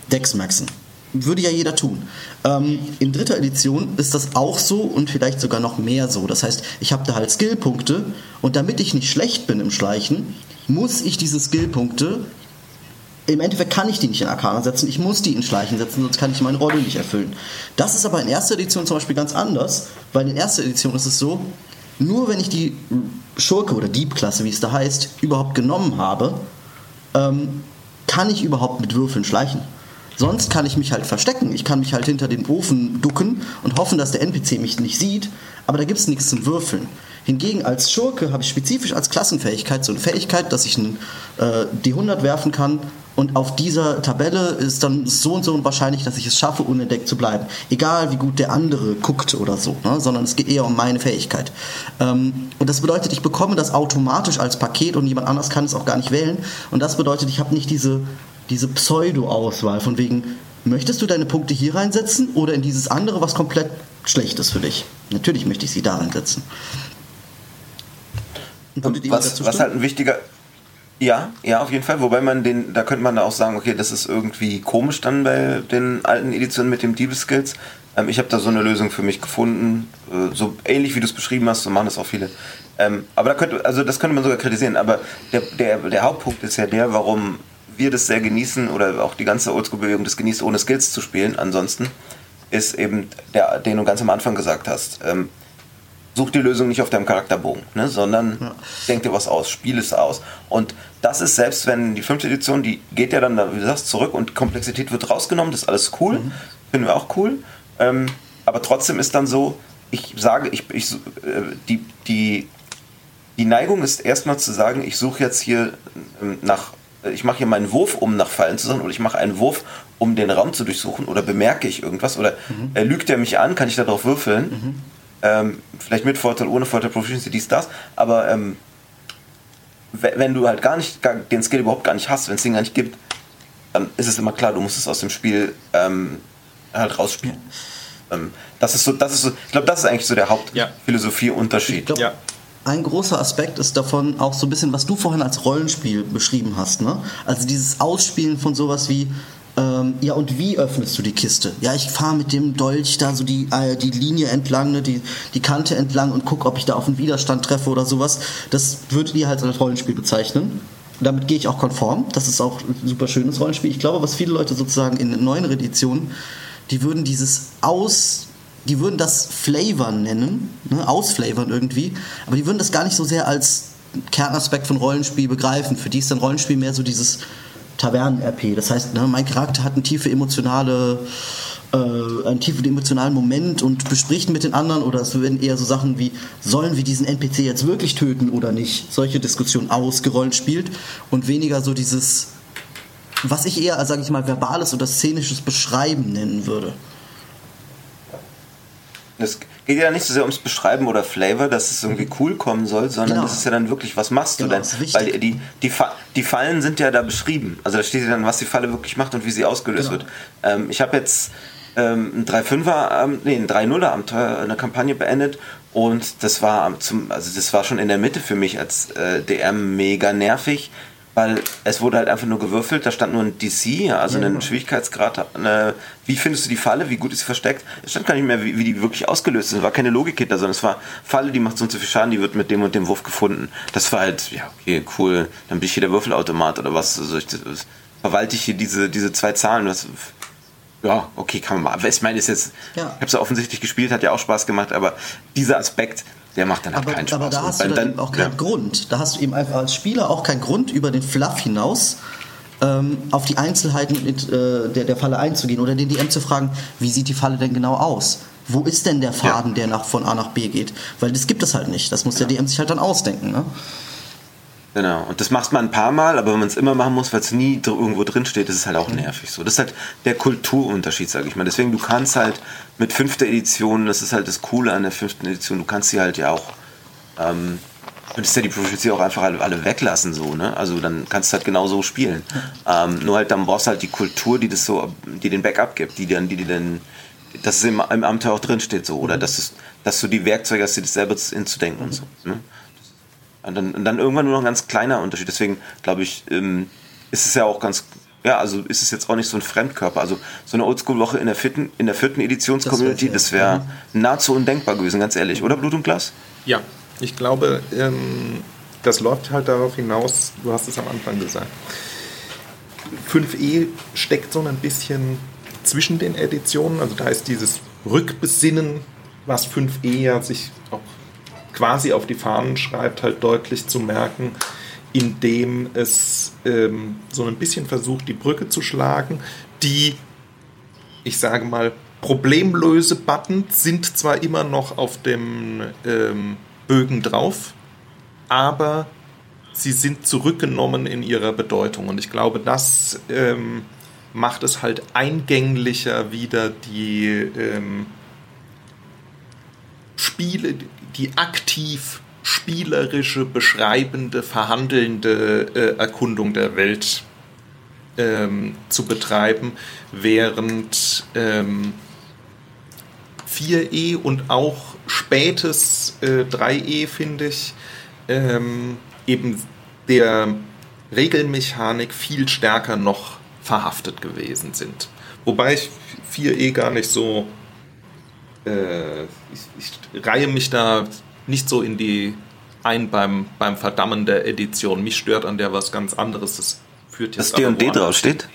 B: Dex maxen? Würde ja jeder tun. Ähm, in dritter Edition ist das auch so und vielleicht sogar noch mehr so. Das heißt, ich habe da halt Skillpunkte und damit ich nicht schlecht bin im Schleichen, muss ich diese Skillpunkte im Endeffekt kann ich die nicht in Arcana setzen, ich muss die in Schleichen setzen, sonst kann ich meine Rolle nicht erfüllen. Das ist aber in erster Edition zum Beispiel ganz anders, weil in erster Edition ist es so, nur wenn ich die Schurke oder Diebklasse, wie es da heißt, überhaupt genommen habe, ähm, kann ich überhaupt mit Würfeln schleichen. Sonst kann ich mich halt verstecken. Ich kann mich halt hinter den Ofen ducken und hoffen, dass der NPC mich nicht sieht, aber da gibt es nichts zum Würfeln. Hingegen als Schurke habe ich spezifisch als Klassenfähigkeit so eine Fähigkeit, dass ich einen, äh, die 100 werfen kann und auf dieser Tabelle ist dann so und so wahrscheinlich, dass ich es schaffe, unentdeckt zu bleiben. Egal wie gut der andere guckt oder so, ne? sondern es geht eher um meine Fähigkeit. Ähm, und das bedeutet, ich bekomme das automatisch als Paket und jemand anders kann es auch gar nicht wählen. Und das bedeutet, ich habe nicht diese, diese Pseudo-Auswahl von wegen, möchtest du deine Punkte hier reinsetzen oder in dieses andere, was komplett schlecht ist für dich? Natürlich möchte ich sie da reinsetzen.
C: Was, was halt ein wichtiger, ja, ja, auf jeden Fall. Wobei man den, da könnte man da auch sagen, okay, das ist irgendwie komisch dann bei den alten Editionen mit dem Diebeskills. Ähm, ich habe da so eine Lösung für mich gefunden, äh, so ähnlich wie du es beschrieben hast, so machen das auch viele. Ähm, aber da könnte, also das könnte man sogar kritisieren. Aber der, der, der Hauptpunkt ist ja der, warum wir das sehr genießen oder auch die ganze Oldschool-Bewegung das genießt, ohne Skills zu spielen. Ansonsten ist eben der, den du ganz am Anfang gesagt hast. Ähm, such die Lösung nicht auf deinem Charakterbogen, ne, sondern ja. denk dir was aus, spiel es aus. Und das ist selbst wenn die fünfte Edition, die geht ja dann, wie du sagst, zurück und Komplexität wird rausgenommen, das ist alles cool, mhm. finden wir auch cool. Ähm, aber trotzdem ist dann so, ich sage, ich, ich, äh, die, die, die Neigung ist erstmal zu sagen, ich suche jetzt hier ähm, nach, ich mache hier meinen Wurf, um nach Fallen zu suchen, oder ich mache einen Wurf, um den Raum zu durchsuchen, oder bemerke ich irgendwas, oder mhm. äh, lügt er mich an, kann ich darauf würfeln. Mhm ähm, vielleicht mit Vorteil, ohne Vorteil, Proficiency, dies, das. Aber ähm, wenn du halt gar nicht, gar, den Skill überhaupt gar nicht hast, wenn es den gar nicht gibt, dann ist es immer klar, du musst es aus dem Spiel ähm, halt rausspielen. Ähm, das ist so, das ist so, ich glaube, das ist eigentlich so der Hauptphilosophie-Unterschied.
B: Ja. Ein großer Aspekt ist davon auch so ein bisschen, was du vorhin als Rollenspiel beschrieben hast. Ne? Also dieses Ausspielen von sowas wie, ähm, ja, und wie öffnest du die Kiste? Ja, ich fahre mit dem Dolch da so die, äh, die Linie entlang, ne, die, die Kante entlang und gucke, ob ich da auf einen Widerstand treffe oder sowas. Das würdet ihr halt als Rollenspiel bezeichnen. Damit gehe ich auch konform. Das ist auch ein super schönes Rollenspiel. Ich glaube, was viele Leute sozusagen in neuen Editionen, die würden dieses Aus, die würden das Flavern nennen, ne, ausflavern irgendwie, aber die würden das gar nicht so sehr als Kernaspekt von Rollenspiel begreifen. Für die ist dann Rollenspiel mehr so dieses Tavernen-RP. Das heißt, ne, mein Charakter hat eine tiefe emotionale äh, einen tiefen emotionalen Moment und bespricht mit den anderen oder es werden eher so Sachen wie, sollen wir diesen NPC jetzt wirklich töten oder nicht? Solche Diskussionen ausgerollt spielt und weniger so dieses, was ich eher, sage ich mal, verbales oder szenisches Beschreiben nennen würde.
C: Das geht ja nicht so sehr ums Beschreiben oder Flavor, dass es irgendwie cool kommen soll, sondern genau. das ist ja dann wirklich, was machst du genau, denn? Weil die, die, die, Fallen sind ja da beschrieben. Also da steht ja dann, was die Falle wirklich macht und wie sie ausgelöst genau. wird. Ähm, ich habe jetzt ähm, ein 3-5er, ähm, nee, ein 3-0er Abenteuer, eine Kampagne beendet und das war zum, also das war schon in der Mitte für mich als äh, DM mega nervig weil es wurde halt einfach nur gewürfelt, da stand nur ein DC, also ja, ein Schwierigkeitsgrad. Eine, wie findest du die Falle, wie gut ist sie versteckt? Es stand gar nicht mehr, wie, wie die wirklich ausgelöst ist. Es war keine Logik hinter, sondern es war Falle, die macht so und so viel Schaden, die wird mit dem und dem Wurf gefunden. Das war halt, ja, okay, cool, dann bin ich hier der Würfelautomat oder was. Also ich, verwalte ich hier diese, diese zwei Zahlen. Das, ja, okay, kann man mal. Ich meine, ist jetzt, ja. ich habe es ja offensichtlich gespielt, hat ja auch Spaß gemacht, aber dieser Aspekt, der macht dann halt aber, keinen Spaß.
B: Aber da hast du dann, auch keinen ja. Grund. Da hast du eben einfach als Spieler auch keinen Grund, über den Fluff hinaus ähm, auf die Einzelheiten äh, der, der Falle einzugehen oder den DM zu fragen, wie sieht die Falle denn genau aus? Wo ist denn der Faden, ja. der nach, von A nach B geht? Weil das gibt es halt nicht. Das muss ja. der DM sich halt dann ausdenken. Ne?
C: Genau, und das macht man ein paar Mal, aber wenn man es immer machen muss, weil es nie irgendwo drin steht, ist es halt auch nervig. So, das ist halt der Kulturunterschied, sage ich mal. Deswegen, du kannst halt mit fünfter Edition, das ist halt das Coole an der fünften Edition, du kannst sie halt ja auch, ähm, könntest ja die Prophecy auch einfach alle, alle, weglassen, so, ne? Also dann kannst du halt genau so spielen. Ähm, nur halt, dann brauchst du halt die Kultur, die das so, die den Backup gibt, die dann, die, die dann, dass es im, im Abenteuer auch drin steht, so, oder mhm. dass, es, dass du die Werkzeuge hast, dir das selber hinzudenken mhm. und so. Ne? Und dann, und dann irgendwann nur noch ein ganz kleiner Unterschied. Deswegen glaube ich, ähm, ist es ja auch ganz, ja, also ist es jetzt auch nicht so ein Fremdkörper. Also so eine Oldschool-Woche in der vierten, in der vierten Editions-Community, das wäre wär nahezu undenkbar gewesen, ganz ehrlich, oder Blut und Glas?
D: Ja, ich glaube, ähm, das läuft halt darauf hinaus, du hast es am Anfang gesagt. 5e steckt so ein bisschen zwischen den Editionen. Also da ist dieses Rückbesinnen, was 5e ja sich auch quasi auf die Fahnen schreibt, halt deutlich zu merken, indem es ähm, so ein bisschen versucht, die Brücke zu schlagen. Die, ich sage mal, Problemlöse-Buttons sind zwar immer noch auf dem ähm, Bögen drauf, aber sie sind zurückgenommen in ihrer Bedeutung. Und ich glaube, das ähm, macht es halt eingänglicher wieder die ähm, Spiele, die aktiv spielerische, beschreibende, verhandelnde äh, Erkundung der Welt ähm, zu betreiben, während ähm, 4E und auch spätes äh, 3E, finde ich, ähm, eben der Regelmechanik viel stärker noch verhaftet gewesen sind. Wobei ich 4E gar nicht so, äh, ich, ich reihe mich da nicht so in die ein beim, beim Verdammen der Edition. Mich stört an der was ganz anderes. Das führt
C: jetzt. Dass D&D drauf steht?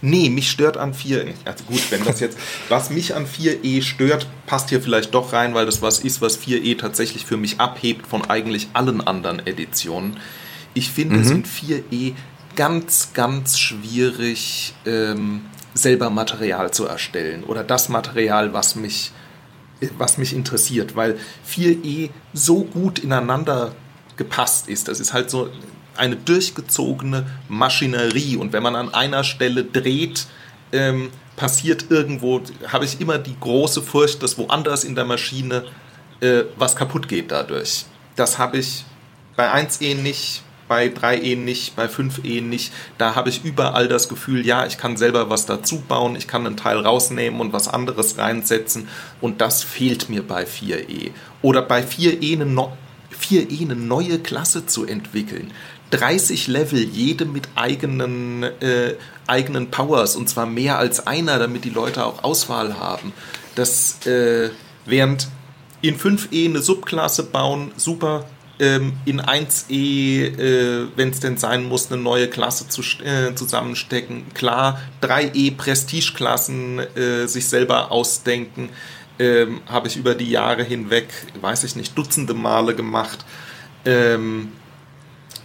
D: Nee, mich stört an 4. Also gut, wenn das jetzt, was mich an 4e stört, passt hier vielleicht doch rein, weil das was ist, was 4e tatsächlich für mich abhebt von eigentlich allen anderen Editionen. Ich finde mhm. es in 4e ganz, ganz schwierig, ähm, selber Material zu erstellen oder das Material, was mich, was mich interessiert, weil 4e so gut ineinander gepasst ist. Das ist halt so eine durchgezogene Maschinerie. Und wenn man an einer Stelle dreht, ähm, passiert irgendwo, habe ich immer die große Furcht, dass woanders in der Maschine äh, was kaputt geht dadurch. Das habe ich bei 1E nicht, bei 3E nicht, bei 5E nicht. Da habe ich überall das Gefühl, ja, ich kann selber was dazu bauen, ich kann einen Teil rausnehmen und was anderes reinsetzen. Und das fehlt mir bei 4E. Oder bei 4E eine, no 4E eine neue Klasse zu entwickeln. 30 Level, jede mit eigenen, äh, eigenen Powers und zwar mehr als einer, damit die Leute auch Auswahl haben. Das, äh, während in 5e eine Subklasse bauen, super. Ähm, in 1e, äh, wenn es denn sein muss, eine neue Klasse zu, äh, zusammenstecken. Klar, 3e Prestigeklassen äh, sich selber ausdenken. Ähm, Habe ich über die Jahre hinweg, weiß ich nicht, Dutzende Male gemacht. Ähm,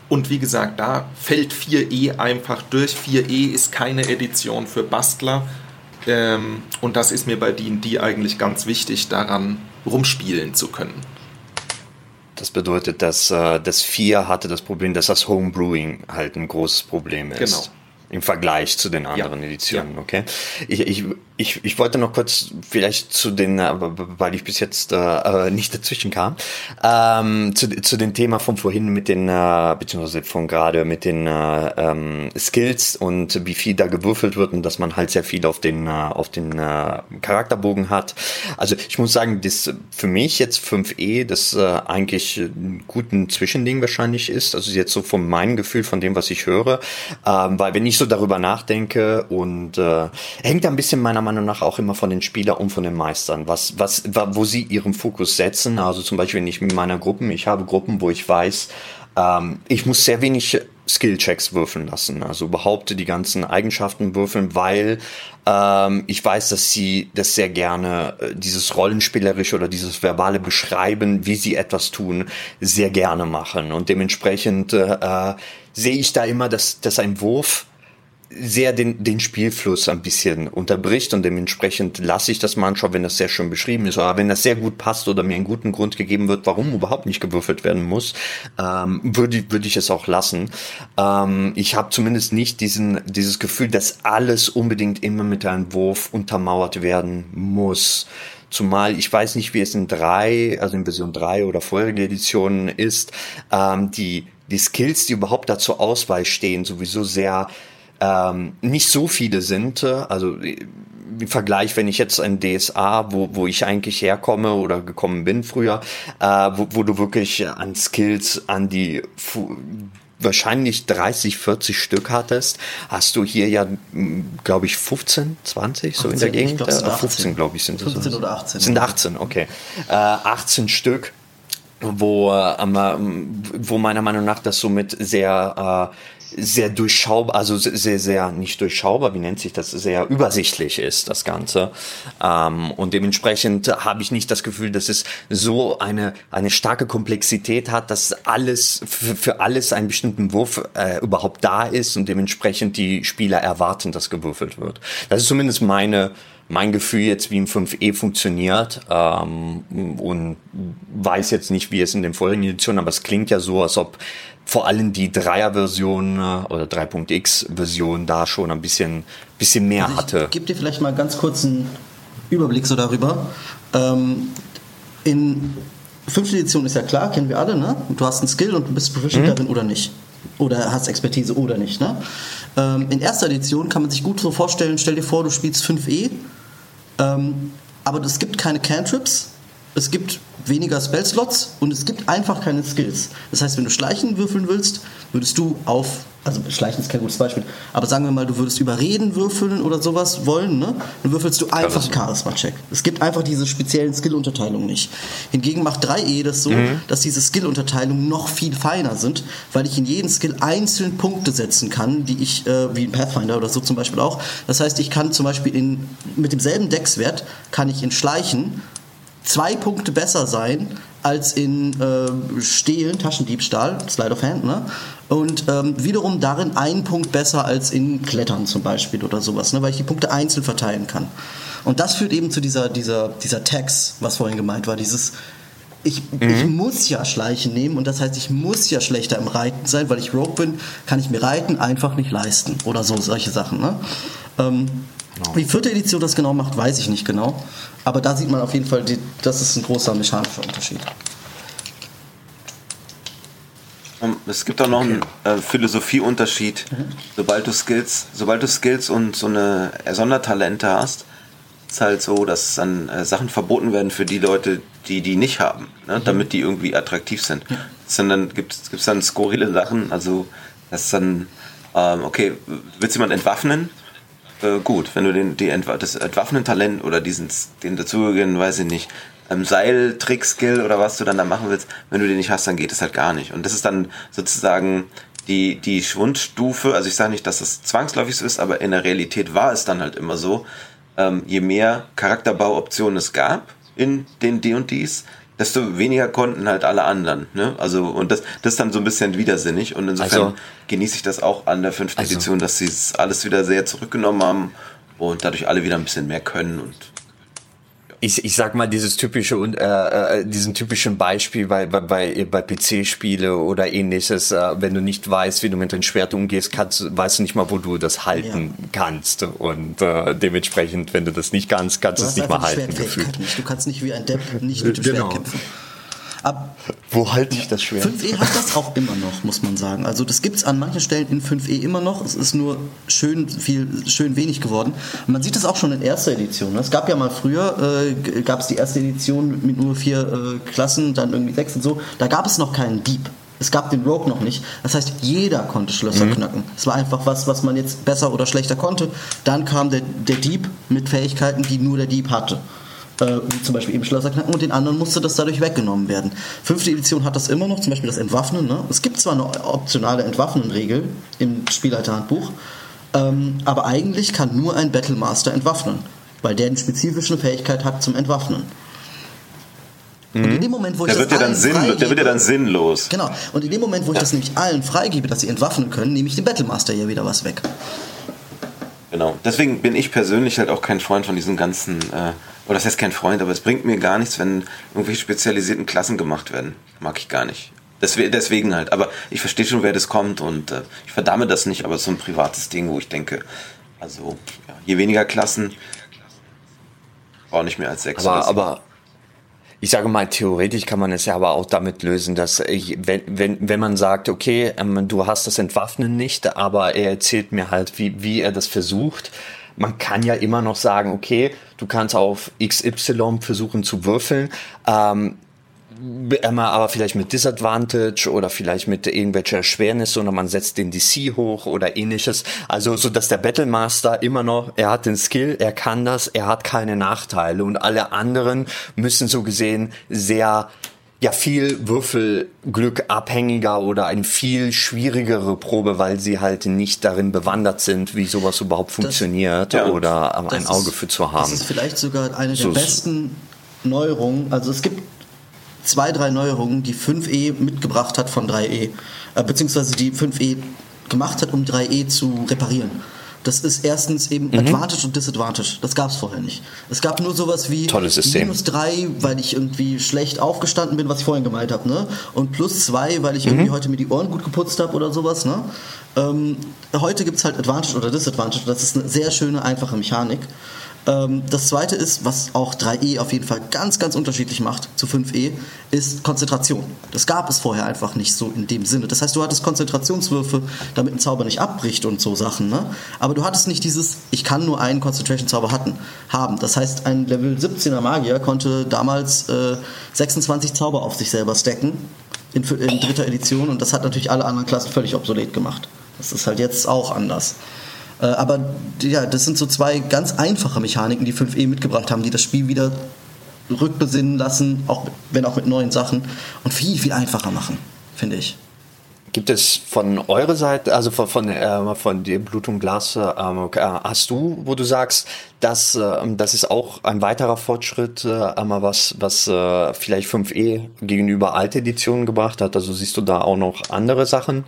D: und wie gesagt, da fällt 4e einfach durch. 4e ist keine Edition für Bastler. Ähm, und das ist mir bei D&D eigentlich ganz wichtig, daran rumspielen zu können.
A: Das bedeutet, dass äh, das 4 hatte das Problem, dass das Homebrewing halt ein großes Problem ist. Genau. Im Vergleich zu den anderen ja. Editionen, okay? Ich, ich, ich, ich wollte noch kurz vielleicht zu den, äh, weil ich bis jetzt äh, äh, nicht dazwischen kam, ähm, zu, zu dem Thema von vorhin mit den, äh, beziehungsweise von gerade mit den äh, ähm, Skills und wie viel da gewürfelt wird und dass man halt sehr viel auf den, äh, auf den äh, Charakterbogen hat. Also ich muss sagen, das für mich jetzt 5e, das äh, eigentlich ein guten Zwischending wahrscheinlich ist. Also jetzt so von meinem Gefühl, von dem, was ich höre. Ähm, weil wenn ich so darüber nachdenke und äh, hängt ein bisschen meiner Meinung nach auch immer von den Spielern und von den Meistern, was, was, wo sie ihren Fokus setzen. Also zum Beispiel, ich mit meiner Gruppen, ich habe Gruppen, wo ich weiß, ähm, ich muss sehr wenig Skillchecks würfeln lassen, also überhaupt die ganzen Eigenschaften würfeln, weil ähm, ich weiß, dass sie das sehr gerne, äh, dieses rollenspielerische oder dieses verbale Beschreiben, wie sie etwas tun, sehr gerne machen. Und dementsprechend äh, äh sehe ich da immer, dass, dass ein Wurf sehr den, den Spielfluss ein bisschen unterbricht und dementsprechend lasse ich das manchmal, wenn das sehr schön beschrieben ist, oder wenn das sehr gut passt oder mir einen guten Grund gegeben wird, warum überhaupt nicht gewürfelt werden muss, ähm, würde, würde ich es auch lassen. Ähm, ich habe zumindest nicht diesen, dieses Gefühl, dass alles unbedingt immer mit einem Wurf untermauert werden muss. Zumal ich weiß nicht, wie es in drei, also in Version drei oder vorherige Editionen ist, ähm, die, die Skills, die überhaupt dazu Auswahl stehen, sowieso sehr ähm, nicht so viele sind. Also im Vergleich, wenn ich jetzt ein DSA, wo, wo ich eigentlich herkomme oder gekommen bin früher, äh, wo, wo du wirklich an Skills, an die wahrscheinlich 30, 40 Stück hattest, hast du hier ja, glaube ich, 15, 20 so 18, in der Gegend. Glaub, 15, 15 glaube ich, sind es.
B: 15 oder 18.
A: Sind 18, okay. Äh, 18 Stück wo, äh, wo meiner Meinung nach das somit sehr äh, sehr durchschaubar, also sehr, sehr, nicht durchschaubar, wie nennt sich das, sehr übersichtlich ist, das Ganze. Ähm, und dementsprechend habe ich nicht das Gefühl, dass es so eine, eine starke Komplexität hat, dass alles, für, für alles einen bestimmten Wurf äh, überhaupt da ist und dementsprechend die Spieler erwarten, dass gewürfelt wird. Das ist zumindest meine, mein Gefühl jetzt, wie im 5e funktioniert ähm, und weiß jetzt nicht, wie es in den vorigen Editionen, aber es klingt ja so, als ob vor allem die Dreier-Version äh, oder 3.x-Version da schon ein bisschen, bisschen mehr also hatte.
B: Ich gebe dir vielleicht mal ganz kurz einen Überblick so darüber. Ähm, in fünfte Edition ist ja klar, kennen wir alle, ne? Du hast einen Skill und du bist proficient mhm. darin oder nicht. Oder hast Expertise oder nicht, ne? Ähm, in erster Edition kann man sich gut so vorstellen, stell dir vor, du spielst 5e, ähm, aber es gibt keine Cantrips, es gibt weniger Spellslots und es gibt einfach keine Skills. Das heißt, wenn du Schleichen würfeln willst, würdest du auf, also Schleichen ist kein gutes Beispiel, aber sagen wir mal, du würdest Überreden würfeln oder sowas wollen, ne? dann würfelst du einfach Charisma-Check. Es gibt einfach diese speziellen Skill-Unterteilungen nicht. Hingegen macht 3e das so, mhm. dass diese Skill-Unterteilungen noch viel feiner sind, weil ich in jeden Skill einzeln Punkte setzen kann, die ich, äh, wie in Pathfinder oder so zum Beispiel auch. Das heißt, ich kann zum Beispiel in, mit demselben Deckswert kann ich in Schleichen zwei Punkte besser sein als in äh, Stehlen, Taschendiebstahl, Slide of Hand, ne? Und ähm, wiederum darin ein Punkt besser als in Klettern zum Beispiel oder sowas, ne? weil ich die Punkte einzeln verteilen kann. Und das führt eben zu dieser, dieser, dieser Tax, was vorhin gemeint war, dieses ich, mhm. ich muss ja Schleichen nehmen und das heißt, ich muss ja schlechter im Reiten sein, weil ich Rogue bin, kann ich mir Reiten einfach nicht leisten oder so, solche Sachen. Ne? Ähm, Genau. Wie vierte Edition das genau macht, weiß ich nicht genau. Aber da sieht man auf jeden Fall, die, das ist ein großer mechanischer Unterschied.
C: Ähm, es gibt auch noch einen äh, Philosophieunterschied. Mhm. Sobald du Skills, sobald du Skills und so eine Sondertalente hast, ist halt so, dass dann äh, Sachen verboten werden für die Leute, die die nicht haben, ne? mhm. damit die irgendwie attraktiv sind. Ja. Dann gibt es dann skurrile Sachen, also das ist dann, ähm, okay, willst du jemand entwaffnen? Äh, gut, wenn du den, die Entwa das Entwaffnen-Talent oder diesen, den dazugehörigen, weiß ich nicht, ähm, Seiltrick-Skill oder was du dann da machen willst, wenn du den nicht hast, dann geht es halt gar nicht. Und das ist dann sozusagen die, die Schwundstufe, also ich sage nicht, dass das zwangsläufig so ist, aber in der Realität war es dann halt immer so, ähm, je mehr Charakterbauoptionen es gab in den D&Ds, desto weniger konnten halt alle anderen. Ne? Also, und das, das ist dann so ein bisschen widersinnig. Und insofern also, genieße ich das auch an der fünften also, Edition, dass sie es alles wieder sehr zurückgenommen haben und dadurch alle wieder ein bisschen mehr können und
A: ich, ich sag mal dieses typische und äh, äh, diesen typischen Beispiel bei bei bei, bei PC-Spiele oder ähnliches, äh, wenn du nicht weißt, wie du mit dem Schwert umgehst, kannst, weißt du nicht mal, wo du das halten ja. kannst und äh, dementsprechend, wenn du das nicht kannst, kannst du es nicht mal halten.
B: Gefühlt. Nicht. Du kannst nicht wie ein Depp nicht mit dem genau. Schwert kämpfen.
A: Ab Wo halte ich das Schwert?
B: 5e hat das auch immer noch, muss man sagen. Also das gibt es an manchen Stellen in 5e immer noch. Es ist nur schön viel, schön wenig geworden. Und man sieht es auch schon in erster Edition. Ne? Es gab ja mal früher, äh, gab es die erste Edition mit nur vier äh, Klassen, dann irgendwie sechs und so. Da gab es noch keinen Dieb. Es gab den Rogue noch nicht. Das heißt, jeder konnte Schlösser mhm. knacken. Es war einfach was, was man jetzt besser oder schlechter konnte. Dann kam der, der Dieb mit Fähigkeiten, die nur der Dieb hatte äh, wie zum Beispiel eben Schlösser knacken und den anderen musste das dadurch weggenommen werden. Fünfte Edition hat das immer noch, zum Beispiel das Entwaffnen. Ne? Es gibt zwar eine optionale Entwaffnen-Regel im Spielleiterhandbuch, ähm, aber eigentlich kann nur ein Battlemaster entwaffnen, weil der eine spezifische Fähigkeit hat zum Entwaffnen.
C: Und in dem Moment, wo ich der das wird ja dann freigebe, Der wird ja dann sinnlos.
B: Genau. Und in dem Moment, wo ich das nämlich allen freigebe, dass sie entwaffnen können, nehme ich dem Battlemaster hier wieder was weg.
C: Genau. Deswegen bin ich persönlich halt auch kein Freund von diesen ganzen äh, oder das heißt kein Freund, aber es bringt mir gar nichts, wenn irgendwelche spezialisierten Klassen gemacht werden. Mag ich gar nicht. Deswegen halt. Aber ich verstehe schon, wer das kommt und äh, ich verdamme das nicht, aber es ist so ein privates Ding, wo ich denke, also ja, je weniger Klassen, auch nicht mehr als sechs.
A: Aber, aber ich sage mal, theoretisch kann man es ja aber auch damit lösen, dass ich, wenn, wenn, wenn man sagt, okay, ähm, du hast das Entwaffnen nicht, aber er erzählt mir halt, wie, wie er das versucht, man kann ja immer noch sagen, okay, du kannst auf XY versuchen zu würfeln, ähm, aber vielleicht mit Disadvantage oder vielleicht mit irgendwelcher Erschwernis, sondern man setzt den DC hoch oder ähnliches. Also so, dass der Battlemaster immer noch, er hat den Skill, er kann das, er hat keine Nachteile und alle anderen müssen so gesehen sehr ja viel Würfelglück abhängiger oder eine viel schwierigere Probe, weil sie halt nicht darin bewandert sind, wie sowas überhaupt funktioniert
B: ja,
A: oder ein
B: das
A: Auge
B: ist-
A: für zu haben.
B: Das ist vielleicht sogar eine der
A: So-
B: besten Neuerungen. Also es gibt zwei, drei Neuerungen, die 5e mitgebracht hat von 3e. Äh, beziehungsweise die 5e gemacht hat, um 3e zu reparieren. Das ist erstens eben
A: Mhm.
B: Advantage und Disadvantage. Das gab es vorher nicht. Es gab nur sowas wie minus 3, weil ich irgendwie schlecht aufgestanden bin, was ich vorhin gemeint habe, ne? Und plus 2, weil ich irgendwie heute mir die Ohren gut geputzt habe oder sowas, ne? Ähm, heute gibt es halt Advantage oder Disadvantage. Das ist eine sehr schöne, einfache Mechanik. Ähm, das zweite ist, was auch 3e auf jeden Fall ganz, ganz unterschiedlich macht zu 5e, ist Konzentration. Das gab es vorher einfach nicht so in dem Sinne. Das heißt, du hattest Konzentrationswürfe, damit ein Zauber nicht abbricht und so Sachen, ne? Aber du hattest nicht dieses, ich kann nur einen Concentration-Zauber haben. Das heißt, ein Level 17er Magier konnte damals äh, 26 Zauber auf sich selber stacken in, in dritter Edition und das hat natürlich alle anderen Klassen völlig obsolet gemacht. Das ist halt jetzt auch anders. Äh, aber ja, das sind so zwei ganz einfache Mechaniken, die 5e mitgebracht haben, die das Spiel wieder rückbesinnen lassen, auch wenn auch mit neuen Sachen und viel, viel einfacher machen, finde ich.
A: Gibt es von eurer Seite, also von, von, äh, von dem Blut und Glas, ähm, äh, hast du, wo du sagst, dass äh, das ist auch ein weiterer Fortschritt, äh, einmal was, was äh, vielleicht 5e gegenüber alte Editionen gebracht hat? Also siehst du da auch noch andere Sachen?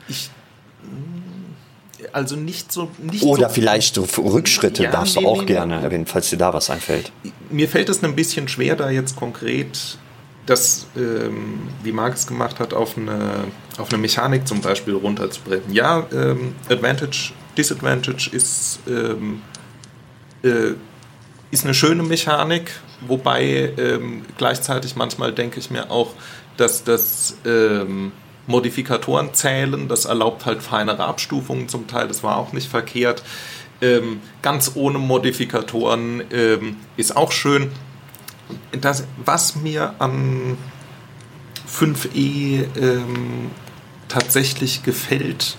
D: Also nicht so. Nicht
A: Oder
D: so,
A: vielleicht so Rückschritte
D: Ja,
A: darfst
D: nee,
A: du auch
D: nee,
A: gerne erwähnen, falls dir da was einfällt.
D: Mir fällt es ein bisschen schwer, da jetzt konkret das, ähm, wie Marc es gemacht hat, auf eine, auf eine Mechanik zum Beispiel runterzubrechen. Ja, ähm, Advantage, Disadvantage ist, ähm, äh, ist eine schöne Mechanik, wobei ähm, gleichzeitig manchmal denke ich mir auch, dass das ähm, Modifikatoren zählen, das erlaubt halt feinere Abstufungen zum Teil, das war auch nicht verkehrt. Ähm, ganz ohne Modifikatoren ähm, ist auch schön. Das, was mir an 5e ähm, tatsächlich gefällt,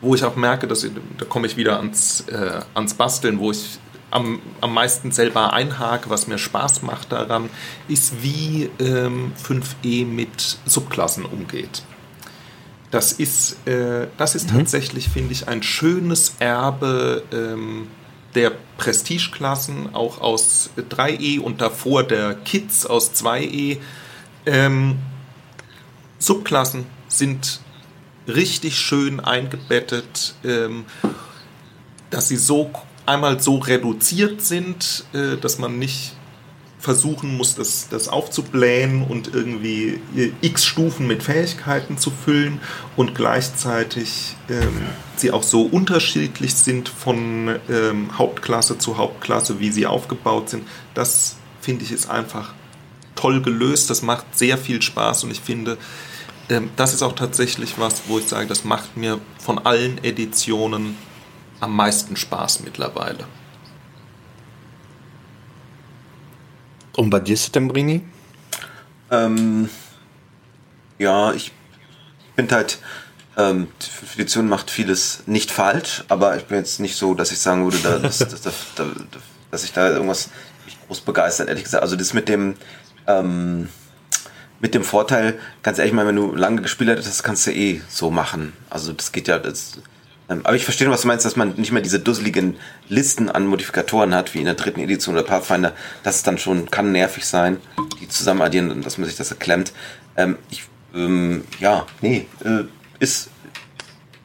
D: wo ich auch merke, dass da komme ich wieder ans, äh, ans Basteln, wo ich am, am meisten selber einhake, was mir Spaß macht daran, ist, wie ähm, 5e mit Subklassen umgeht. Das ist, äh, das ist tatsächlich, finde ich, ein schönes Erbe ähm, der Prestigeklassen, auch aus 3e und davor der Kids aus 2e. Ähm, Subklassen sind richtig schön eingebettet, ähm, dass sie so einmal so reduziert sind, äh, dass man nicht versuchen muss, das, das aufzublähen und irgendwie äh, x Stufen mit Fähigkeiten zu füllen und gleichzeitig ähm, sie auch so unterschiedlich sind von ähm, Hauptklasse zu Hauptklasse, wie sie aufgebaut sind. Das finde ich ist einfach toll gelöst. Das macht sehr viel Spaß und ich finde, ähm, das ist auch tatsächlich was, wo ich sage, das macht mir von allen Editionen am meisten Spaß mittlerweile.
A: Und bei dir, Settembrini?
C: Ähm, ja, ich finde halt, ähm, die fünfte Edition macht vieles nicht falsch, aber ich bin jetzt nicht so, dass ich sagen würde, da, dass, dass, dass, dass ich da irgendwas mich groß begeistert, ehrlich gesagt. Also das mit dem, ähm, mit dem Vorteil, ganz ehrlich mal, wenn du lange gespielt hast, das kannst du eh so machen. Also das geht ja, das, aber ich verstehe, was du meinst, dass man nicht mehr diese dusseligen Listen an Modifikatoren hat, wie in der dritten Edition oder Pathfinder. Das ist dann schon, kann nervig sein, die zusammen addieren und dass man sich das erklemmt. Ähm, ich, ähm, ja, nee, äh, ist,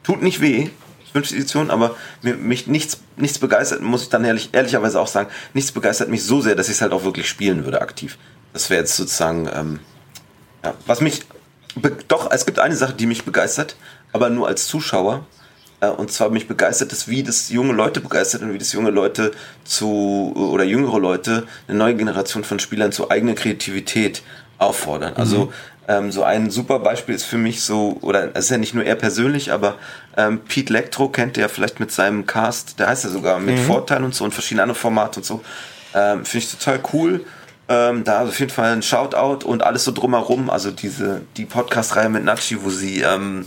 C: tut nicht weh, fünfte Edition, aber mir, mich nichts, nichts begeistert, muss ich dann ehrlich, ehrlicherweise auch sagen, nichts begeistert mich so sehr, dass ich es halt auch wirklich spielen würde aktiv. Das wäre jetzt sozusagen, ähm, ja, was mich, doch, es gibt eine Sache, die mich begeistert, aber nur als Zuschauer. Äh, Und zwar mich begeistert es, wie das junge Leute begeistert und wie das junge Leute zu, oder jüngere Leute, eine neue Generation von Spielern zu eigener Kreativität auffordern. Also ähm, so ein super Beispiel ist für mich so, oder es ist ja nicht nur er persönlich, aber ähm, Pete Lectro kennt ihr ja vielleicht mit seinem Cast, der heißt ja sogar mit Vorteil und so und verschiedene andere Formate und so. Ähm, Finde ich total cool. Ähm, da auf jeden Fall ein Shoutout und alles so drumherum. Also diese, die Podcast-Reihe mit Nachi, wo sie, ähm,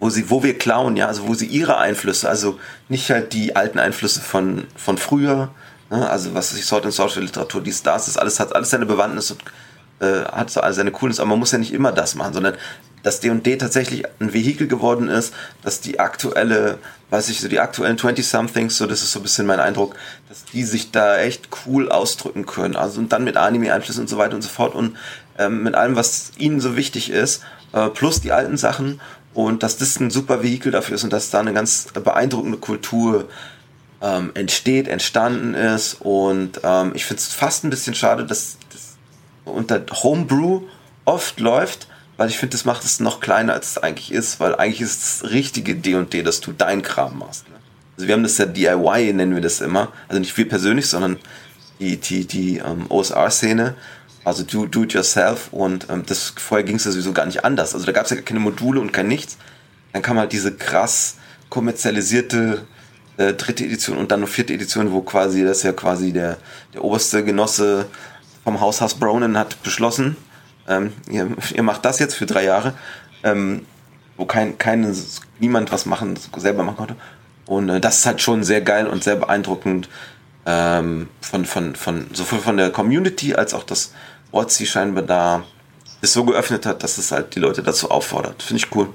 C: wo sie, wo wir klauen, ja, also wo sie ihre Einflüsse, also nicht halt die alten Einflüsse von, von früher, ne, also was sich Sword and Social Literatur, die Stars, das alles hat alles seine Bewandtnis und äh, hat so all seine Coolness, aber man muss ja nicht immer das machen, sondern dass D&D tatsächlich ein Vehikel geworden ist, dass die aktuelle, weiß ich, so die aktuellen 20-somethings, so das ist so ein bisschen mein Eindruck, dass die sich da echt cool ausdrücken können. Also und dann mit Anime-Einflüssen und so weiter und so fort und ähm, mit allem, was ihnen so wichtig ist, äh, plus die alten Sachen und dass das ein super Vehikel dafür ist und dass da eine ganz beeindruckende Kultur ähm, entsteht, entstanden ist und ähm, ich finde es fast ein bisschen schade, dass das unter Homebrew oft läuft, weil ich finde, das macht es noch kleiner, als es eigentlich ist, weil eigentlich ist es richtige D&D, dass du dein Kram machst. Ne? Also wir haben das ja DIY, nennen wir das immer, also nicht wir persönlich, sondern die, die, die ähm, OSR-Szene, also do, do it yourself und ähm, das vorher ging es ja sowieso gar nicht anders. Also da gab es ja keine Module und kein nichts. Dann kam halt diese krass kommerzialisierte äh, dritte Edition und dann noch vierte Edition, wo quasi das ja quasi der, der oberste Genosse vom Haus Hasbronen hat beschlossen, ähm, ihr, ihr, macht das jetzt für drei Jahre, ähm, wo kein, keine, niemand was machen, selber machen konnte. Und äh, das ist halt schon sehr geil und sehr beeindruckend ähm, von, von, von, sowohl von der Community als auch das Ortsi scheinbar da es so geöffnet hat, dass es halt die Leute dazu auffordert. Finde ich cool.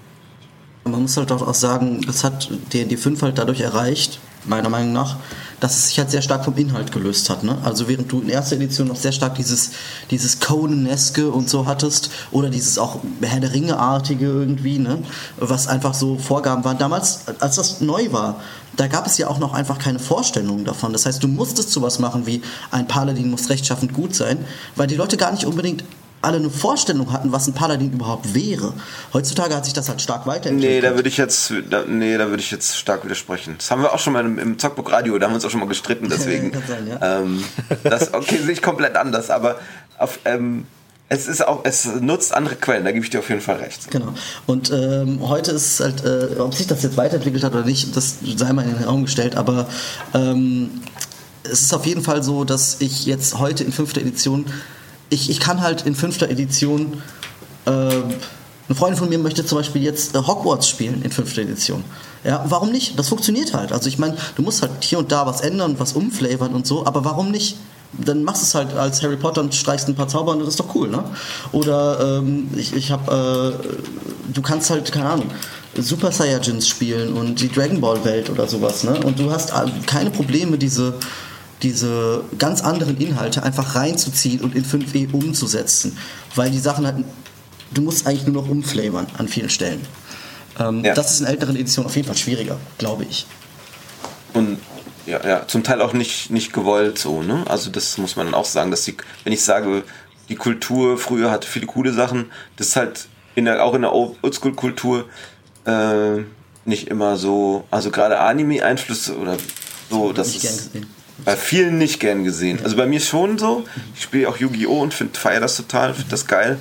B: Man muss halt auch sagen, das hat D&D 5 halt dadurch erreicht, meiner Meinung nach, dass es sich halt sehr stark vom Inhalt gelöst hat. Ne? Also während du in erster Edition noch sehr stark dieses, dieses Conan-eske und so hattest oder dieses auch Herr der Ringe-artige irgendwie, ne? was einfach so Vorgaben waren. Damals, als das neu war, da gab es ja auch noch einfach keine Vorstellungen davon. Das heißt, du musstest sowas machen wie ein Paladin muss rechtschaffend gut sein, weil die Leute gar nicht unbedingt alle eine Vorstellung hatten, was ein Paladin überhaupt wäre. Heutzutage hat sich das halt stark weiterentwickelt.
C: Nee, da würde ich jetzt, da, nee, da würde ich jetzt stark widersprechen. Das haben wir auch schon mal im, im Zockbook Radio, da haben wir uns auch schon mal gestritten, deswegen. sein, ja. ähm, das, okay, sehe ich komplett anders, aber auf, ähm, es ist auch, es nutzt andere Quellen, da gebe ich dir auf jeden Fall recht.
B: Genau. Und ähm, heute ist es halt, äh, ob sich das jetzt weiterentwickelt hat oder nicht, das sei mal in den Raum gestellt, aber ähm, es ist auf jeden Fall so, dass ich jetzt heute in fünfter Edition ich, ich kann halt in fünfter Edition, äh, eine Freundin von mir möchte zum Beispiel jetzt äh, Hogwarts spielen in fünfter Edition. Ja, warum nicht? Das funktioniert halt. Also ich meine, du musst halt hier und da was ändern, was umflavern und so, aber warum nicht? Dann machst du es halt als Harry Potter und streichst ein paar Zauber und das ist doch cool, ne? Oder ähm, ich, ich habe, äh, du kannst halt, keine Ahnung, Super Saiyajins spielen und die Dragon Ball Welt oder sowas, ne? Und du hast äh, keine Probleme, diese diese ganz anderen Inhalte einfach reinzuziehen und in 5e umzusetzen. Weil die Sachen halt, du musst eigentlich nur noch umflavern an vielen Stellen. Ähm, ja. Das ist in älteren Editionen auf jeden Fall schwieriger, glaube ich.
C: Und ja, ja, zum Teil auch nicht, nicht gewollt so, ne? Also das muss man dann auch sagen, dass die, wenn ich sage, die Kultur früher hatte viele coole Sachen, das ist halt in der, auch in der Oldschool-Kultur äh, nicht immer so, also gerade Anime-Einflüsse oder so, das ist bei vielen nicht gern gesehen. Also bei mir schon so. Ich spiele auch Yu-Gi-Oh! und finde feier das total, finde das geil.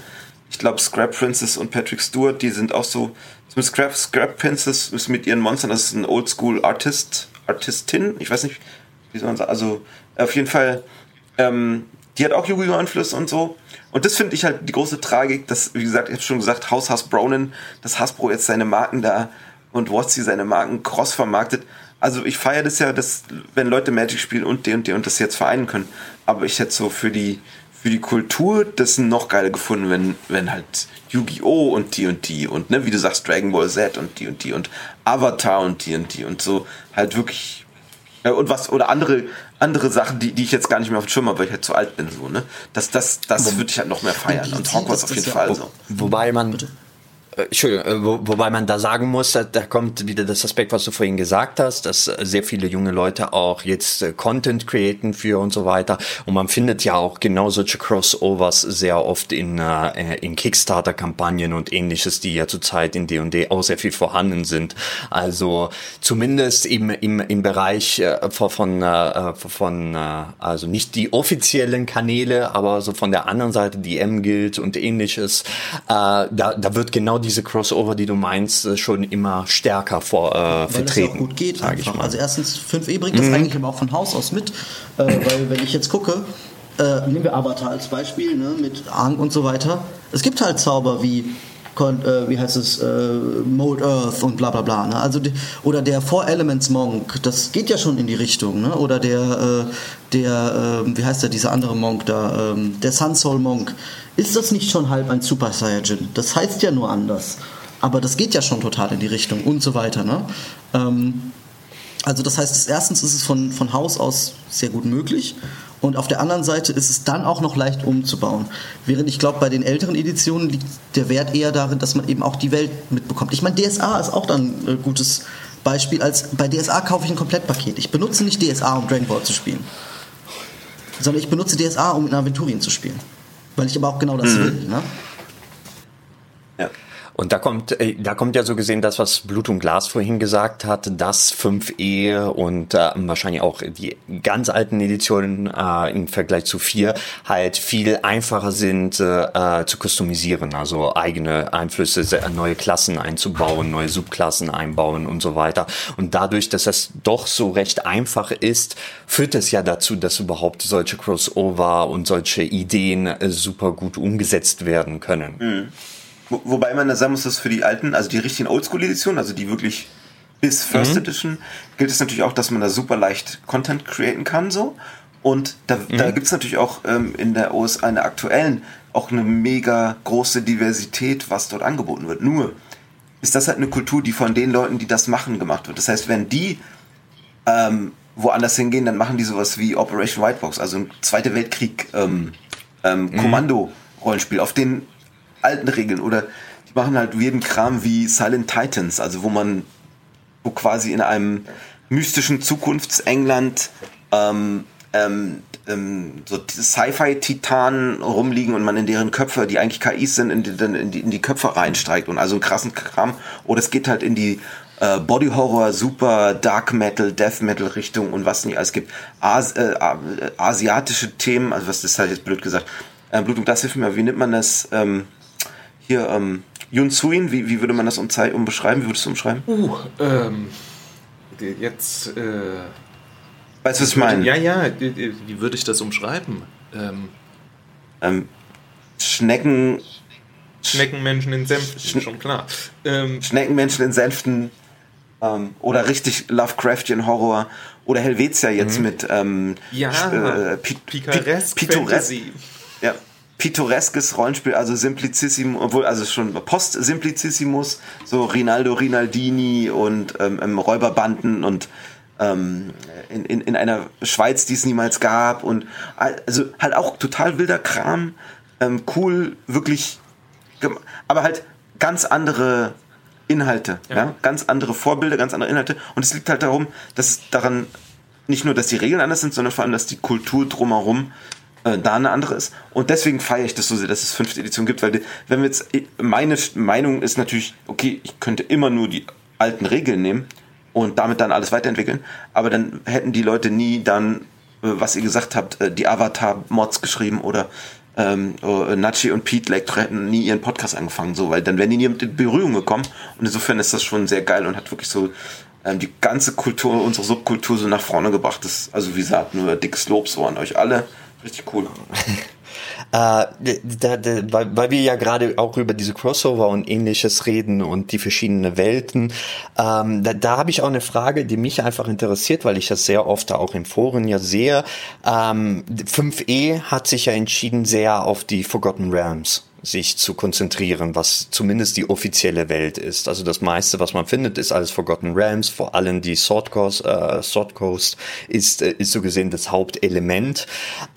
C: Ich glaube, Scrap Princess und Patrick Stewart, die sind auch so. Scrap, Scrap Princess ist mit ihren Monstern, das ist ein Oldschool Artist, Artistin. Ich weiß nicht, wie soll man sagen. Also auf jeden Fall, ähm, die hat auch Yu-Gi-Oh! Einfluss und so. Und das finde ich halt die große Tragik, dass, wie gesagt, ich habe schon gesagt, Haus Hasbronen, dass Hasbro jetzt seine Marken da und Watsi seine Marken cross vermarktet also ich feiere das ja, dass, wenn Leute Magic spielen und die und das jetzt vereinen können. Aber ich hätte so für die, für die Kultur das noch geiler gefunden, wenn, wenn halt Yu-Gi-Oh! und die und die und ne, wie du sagst, Dragon Ball Z und die und die und Avatar und die und die und so halt wirklich äh, und was oder andere andere Sachen, die, die ich jetzt gar nicht mehr auf dem Schirm habe, weil ich halt zu alt bin so, ne? Das das das würde ich halt noch mehr feiern und Hogwarts auf jeden Fall so.
A: Wobei man Bitte. Äh, Entschuldigung, äh, wo, wobei man da sagen muss, da, kommt wieder das Aspekt, was du vorhin gesagt hast, dass äh, sehr viele junge Leute auch jetzt Content createn für und so weiter. Und man findet ja auch genau solche Crossovers sehr oft in, in Kickstarter-Kampagnen und ähnliches, die ja zurzeit in D&D auch sehr viel vorhanden sind. Also zumindest im, im, im Bereich von, von äh, also nicht die offiziellen Kanäle, aber so von der anderen Seite, die M-Guild und ähnliches, äh, da, da wird genau diese Crossover, die du meinst, äh, schon immer stärker vor, äh, vertreten. Weil das
B: auch gut geht einfach. Also erstens, 5e bringt das mhm. eigentlich aber auch von Haus aus mit, äh, weil wenn ich jetzt gucke, äh, nehmen wir Avatar als Beispiel, ne, mit Aang und so weiter. Es gibt halt Zauber wie wie heißt es, äh, Mold Earth und bla bla bla. Ne? Also die, oder der Four Elements Monk, das geht ja schon in die Richtung. Ne? Oder der, äh, der äh, wie heißt der, dieser andere Monk da, ähm, der Sun Soul Monk. Ist das nicht schon halb ein Super Saiyajin? Das heißt ja nur anders. Aber das geht ja schon total in die Richtung und so weiter. Ne? Ähm, also das heißt, erstens ist es von, von Haus aus sehr gut möglich und auf der anderen Seite ist es dann auch noch leicht umzubauen. Während ich glaube, bei den älteren Editionen liegt der Wert eher darin, dass man eben auch die Welt mitbekommt. Ich meine, DSA ist auch dann ein gutes Beispiel, als bei DSA kaufe ich ein Komplettpaket. Ich benutze nicht DSA, um Dragon Ball zu spielen, sondern ich benutze DSA, um in Aventurien zu spielen. Weil ich aber auch genau das mhm. will. Ne?
A: Und da kommt, äh, da kommt ja so gesehen das, was Blut und Glas vorhin gesagt hat, dass 5e und äh, wahrscheinlich auch die ganz alten Editionen äh, im Vergleich zu 4 halt viel einfacher sind äh, äh, zu customisieren, also eigene Einflüsse, neue Klassen einzubauen, neue Subklassen einbauen und so weiter. Und dadurch, dass das doch so recht einfach ist, führt es ja dazu, dass überhaupt solche Crossover und solche Ideen äh, super gut umgesetzt werden können. Mhm.
C: Wo, wobei man da sagen muss, dass für die alten, also die richtigen Oldschool-Editionen, also die wirklich bis First mhm. Edition, gilt es natürlich auch, dass man da super leicht Content createn kann, so. Und da, mhm. da gibt es natürlich auch ähm, in der OS eine aktuellen auch eine mega große Diversität, was dort angeboten wird. Nur ist das halt eine Kultur, die von den Leuten, die das machen, gemacht wird. Das heißt, wenn die ähm, woanders hingehen, dann machen die sowas wie Operation Whitebox, also ein Zweite Weltkrieg ähm, ähm, mhm. Kommando-Rollenspiel, auf den alten Regeln oder die machen halt jeden Kram wie Silent Titans, also wo man, wo quasi in einem mystischen Zukunftsengland ähm, ähm, ähm, so Sci-Fi-Titanen rumliegen und man in deren Köpfe, die eigentlich KIs sind, in die, in die, in die Köpfe reinsteigt und also einen krassen Kram. Oder es geht halt in die äh, Body Horror, Super Dark Metal, Death Metal Richtung und was nicht alles gibt. As äh, asiatische Themen, also was ist halt jetzt blöd gesagt. Äh, Blutung, das hilft mir, wie nennt man das? Ähm, hier, ähm, Yun Suin, wie, wie würde man das umbeschreiben? Wie würdest du umschreiben?
D: Uh, ähm, jetzt, äh,
C: Weißt du, was ich meine?
D: Ja, ja, wie würde ich das umschreiben? Ähm,
C: ähm, Schnecken.
D: Schneckenmenschen in Senften, Schne schon klar.
C: Ähm, Schneckenmenschen in Senften. Ähm, oder richtig Lovecraftian Horror. Oder Helvetia jetzt mhm. mit ähm,
D: ja, äh, Pikaresk
C: Pittoresk. Pittoreskes Rollenspiel, also Simplicissimus, obwohl, also schon Post-Simplicissimus, so Rinaldo Rinaldini und ähm, ähm, Räuberbanden und ähm, in, in, in einer Schweiz, die es niemals gab und also halt auch total wilder Kram, ähm, cool, wirklich, aber halt ganz andere Inhalte, ja. ja. ganz andere Vorbilder, ganz andere Inhalte und es liegt halt darum, dass es daran nicht nur, dass die Regeln anders sind, sondern vor allem, dass die Kultur drumherum äh, da eine andere ist. Und deswegen feiere ich das so sehr, dass es fünfte Edition gibt, weil wenn wir jetzt, meine Meinung ist natürlich, okay, ich könnte immer nur die alten Regeln nehmen und damit dann alles weiterentwickeln, aber dann hätten die Leute nie dann, äh, was ihr gesagt habt, äh, die Avatar-Mods geschrieben oder ähm, oh, Nachi und Pete Lecter hätten nie ihren Podcast angefangen, so, weil dann wären die nie mit in Berührung gekommen. Und insofern ist das schon sehr geil und hat wirklich so ähm, die ganze Kultur, unsere Subkultur so nach vorne gebracht. Das, also wie gesagt, nur dickes Lob so an euch alle. Richtig cool.
A: Äh, da, da, weil, weil wir ja gerade auch über diese Crossover und ähnliches reden und die verschiedenen Welten, ähm, da, da habe ich auch eine Frage, die mich einfach interessiert, weil ich das sehr oft auch in Foren ja sehe. Ähm, 5e hat sich ja entschieden sehr auf die Forgotten Realms sich zu konzentrieren, was zumindest die offizielle Welt ist. Also das meiste, was man findet, ist alles Forgotten Realms, vor allem die Sword Coast, äh, Sword Coast ist, äh, ist so gesehen das Hauptelement.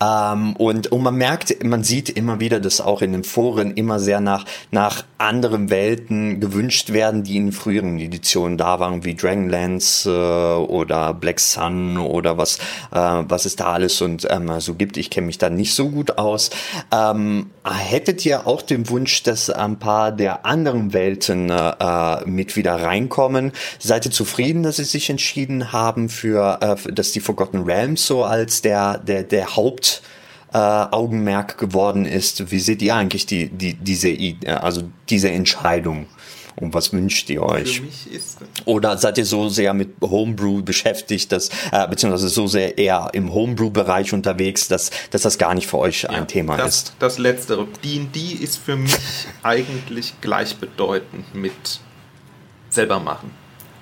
A: Ähm, und, und man merkt, man sieht immer wieder, dass auch in den Foren immer sehr nach, nach anderen Welten gewünscht werden, die in früheren Editionen da waren, wie Dragonlance äh, oder Black Sun oder was, äh, was es da alles und ähm, so gibt. Ich kenne mich da nicht so gut aus. Ähm, hättet ihr auch auch den Wunsch, dass ein paar der anderen Welten äh, mit wieder reinkommen. Seid ihr zufrieden, dass sie sich entschieden haben für, äh, dass die Forgotten Realms so als der, der, der Haupt äh, geworden ist. Wie seht ihr eigentlich die, die, diese, also diese Entscheidung? Und was wünscht ihr euch? Oder seid ihr so sehr mit Homebrew beschäftigt, dass, äh, beziehungsweise so sehr eher im Homebrew-Bereich unterwegs, dass, dass das gar nicht für euch ja, ein Thema
D: das,
A: ist?
D: Das Letztere. D&D ist für mich eigentlich gleichbedeutend mit selber machen.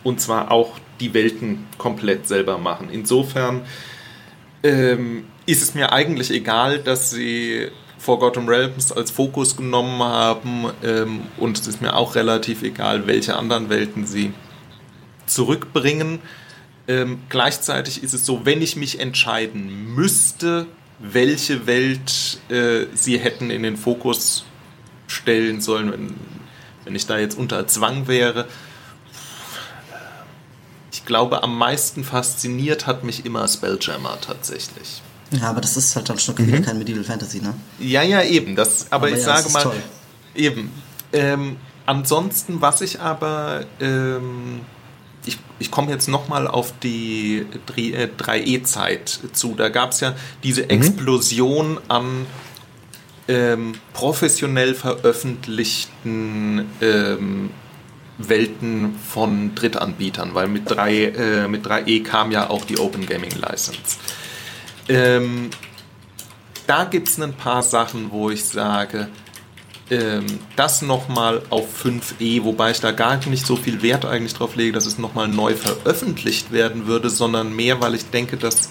D: Und zwar auch die Welten komplett selber machen. Insofern ähm, ist es mir eigentlich egal, dass sie Forgotten Realms als Fokus genommen haben ähm, und es ist mir auch relativ egal, welche anderen Welten sie zurückbringen. Ähm, gleichzeitig ist es so, wenn ich mich entscheiden müsste, welche Welt äh, sie hätten in den Fokus stellen sollen, wenn, wenn ich da jetzt unter Zwang wäre, ich glaube, am meisten fasziniert hat mich immer Spelljammer tatsächlich.
B: Ja, aber das ist halt dann schon mhm. wieder kein Medieval Fantasy, ne?
D: Ja, ja, eben. Das, aber, aber ich ja, sage mal, toll. eben. Ähm, ansonsten, was ich aber, ähm, ich, ich komme jetzt nochmal auf die 3E-Zeit äh, zu. Da gab es ja diese mhm. Explosion an ähm, professionell veröffentlichten ähm, Welten von Drittanbietern, weil mit, 3, äh, mit 3E kam ja auch die Open Gaming License. Ähm, da gibt es ein paar Sachen, wo ich sage, ähm, das nochmal auf 5e, wobei ich da gar nicht so viel Wert eigentlich drauf lege, dass es nochmal neu veröffentlicht werden würde, sondern mehr, weil ich denke, dass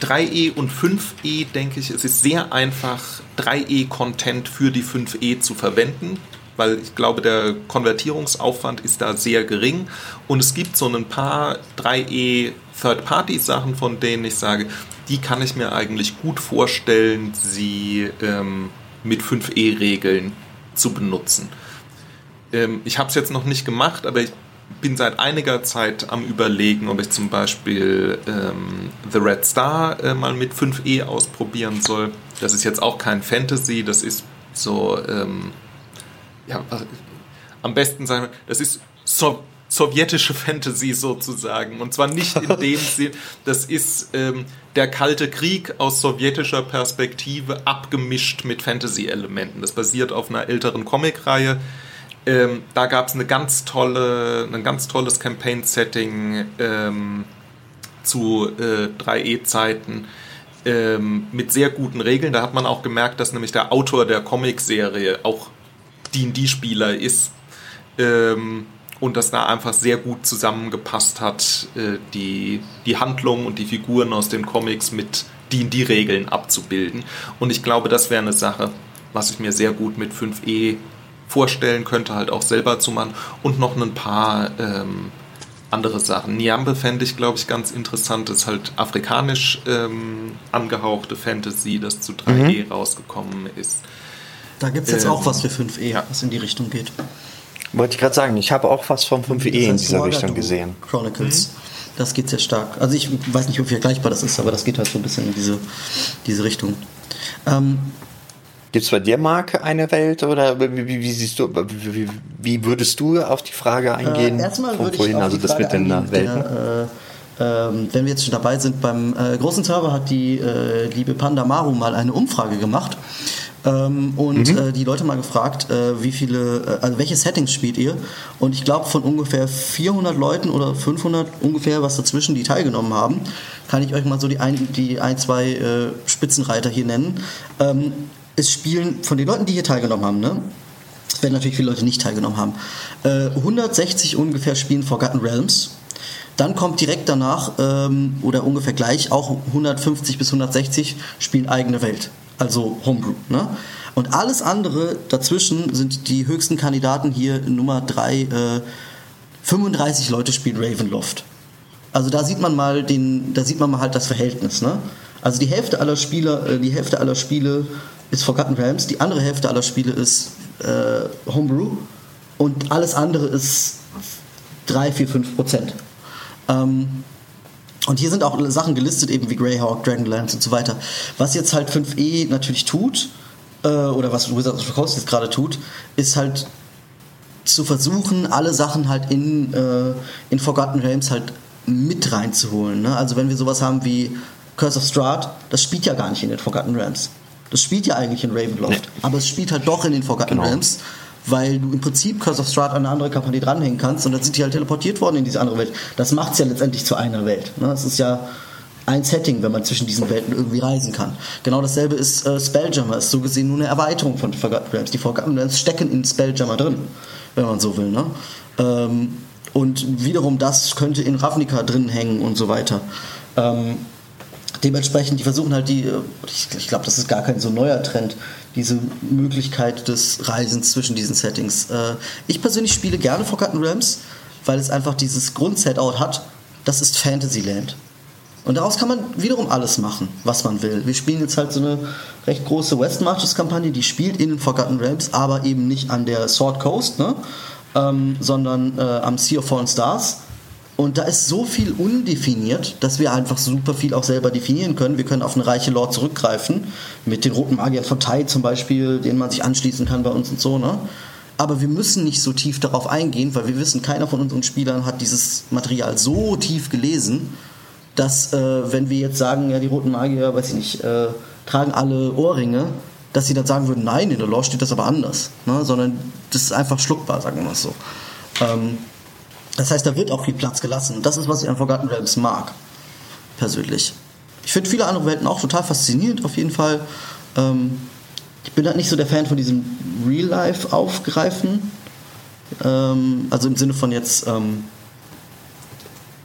D: 3e und 5e, denke ich, es ist sehr einfach, 3e-Content für die 5e zu verwenden weil ich glaube, der Konvertierungsaufwand ist da sehr gering. Und es gibt so ein paar 3E Third-Party-Sachen, von denen ich sage, die kann ich mir eigentlich gut vorstellen, sie ähm, mit 5E-Regeln zu benutzen. Ähm, ich habe es jetzt noch nicht gemacht, aber ich bin seit einiger Zeit am Überlegen, ob ich zum Beispiel ähm, The Red Star äh, mal mit 5E ausprobieren soll. Das ist jetzt auch kein Fantasy, das ist so ähm, ja, am besten sagen, das ist so, sowjetische Fantasy sozusagen. Und zwar nicht in dem Sinn, das ist ähm, der Kalte Krieg aus sowjetischer Perspektive abgemischt mit Fantasy-Elementen. Das basiert auf einer älteren Comicreihe. Ähm, da gab es eine ganz tolle, ein ganz tolles Campaign-Setting ähm, zu äh, 3E-Zeiten ähm, mit sehr guten Regeln. Da hat man auch gemerkt, dass nämlich der Autor der Comicserie auch D&D-Spieler ist ähm, und das da einfach sehr gut zusammengepasst hat, äh, die, die Handlung und die Figuren aus den Comics mit D&D-Regeln abzubilden. Und ich glaube, das wäre eine Sache, was ich mir sehr gut mit 5e vorstellen könnte, halt auch selber zu machen und noch ein paar ähm, andere Sachen. Niambe fände ich, glaube ich, ganz interessant. Das ist halt afrikanisch ähm, angehauchte Fantasy, das zu 3E mhm. rausgekommen ist.
B: Da gibt es jetzt ähm, auch was für 5E, ja. was in die Richtung geht.
A: Wollte ich gerade sagen, ich habe auch was vom 5E in dieser Richtung gesehen.
B: Chronicles. Mhm. Das geht sehr stark. Also ich weiß nicht, wie vergleichbar das ist, aber das geht halt so ein bisschen in diese, diese Richtung. Ähm,
A: Gibt es bei dir, Marc, eine Welt oder wie, wie, wie siehst du, wie, wie, würdest du auf die Frage eingehen?
B: Äh, erstmal würde ich auf also das mit den Welten. Der, äh, äh, wenn wir jetzt schon dabei sind, beim äh, großen Server hat die äh, liebe Panda Maru mal eine Umfrage gemacht ähm, und mhm. äh, die Leute mal gefragt, äh, wie viele, äh, also welche Settings spielt ihr? Und ich glaube, von ungefähr 400 Leuten oder 500 ungefähr, was dazwischen, die teilgenommen haben, kann ich euch mal so die ein, die ein zwei äh, Spitzenreiter hier nennen. Ähm, es spielen von den Leuten, die hier teilgenommen haben, ne? Es werden natürlich viele Leute nicht teilgenommen haben. 160 äh, ungefähr spielen Forgotten Realms. Dann kommt direkt danach ähm, oder ungefähr gleich auch 150 bis 160 spielen eigene Welt also Homebrew. Ne? Und alles andere dazwischen sind die höchsten Kandidaten hier Nummer 3. Äh, 35 Leute spielen Ravenloft. Also da sieht man mal den, da sieht man mal halt das Verhältnis. Ne? Also die Hälfte aller Spieler, äh, die Hälfte aller Spiele ist Forgotten Realms, die andere Hälfte aller Spiele ist äh, Homebrew und alles andere ist 3, 4, 5 Prozent. Ähm, und hier sind auch Sachen gelistet, eben wie Greyhawk, Dragonlance und so weiter. Was jetzt halt 5e natürlich tut, äh, oder was Wizards of the Coast jetzt gerade tut, ist halt zu versuchen, alle Sachen halt in, äh, in Forgotten Realms halt mit reinzuholen. Ne? Also wenn wir sowas haben wie Curse of Strahd, das spielt ja gar nicht in den Forgotten Realms. Das spielt ja eigentlich in Ravenloft. Nee. Aber es spielt halt doch in den Forgotten genau. Realms, weil du im Prinzip Curse of Strahd an eine andere Kampagne dranhängen kannst und dann sind die halt teleportiert worden in diese andere Welt. Das macht es ja letztendlich zu einer Welt. Ne? Das ist ja ein Setting, wenn man zwischen diesen Welten irgendwie reisen kann. Genau dasselbe ist äh, Spelljammer, ist so gesehen nur eine Erweiterung von Forgotten Realms. Die Forgotten Realms stecken in Spelljammer drin, wenn man so will. Ne? Ähm, und wiederum das könnte in Ravnica drin hängen und so weiter. Ähm, dementsprechend, die versuchen halt die, äh, ich, ich glaube, das ist gar kein so neuer Trend, diese Möglichkeit des Reisens zwischen diesen Settings. Äh, ich persönlich spiele gerne Forgotten Realms, weil es einfach dieses Grundsetout hat, das ist Fantasyland. Und daraus kann man wiederum alles machen, was man will. Wir spielen jetzt halt so eine recht große West Marches-Kampagne, die spielt in den Forgotten Realms, aber eben nicht an der Sword Coast, ne? ähm, sondern äh, am Sea of Fallen Stars. Und da ist so viel undefiniert, dass wir einfach super viel auch selber definieren können. Wir können auf eine reiche Lore zurückgreifen, mit den roten Magiern von Tai zum Beispiel, denen man sich anschließen kann bei uns und so. Ne? Aber wir müssen nicht so tief darauf eingehen, weil wir wissen, keiner von unseren Spielern hat dieses Material so tief gelesen, dass äh, wenn wir jetzt sagen, ja, die roten Magier, weiß ich nicht, äh, tragen alle Ohrringe, dass sie dann sagen würden, nein, in der Lore steht das aber anders, ne? sondern das ist einfach schluckbar, sagen wir mal so. Ähm, das heißt, da wird auch viel Platz gelassen. Und das ist, was ich an Forgotten Realms mag, persönlich. Ich finde viele andere Welten auch total faszinierend, auf jeden Fall. Ähm, ich bin halt nicht so der Fan von diesem Real-Life-Aufgreifen. Ähm, also im Sinne von jetzt ähm,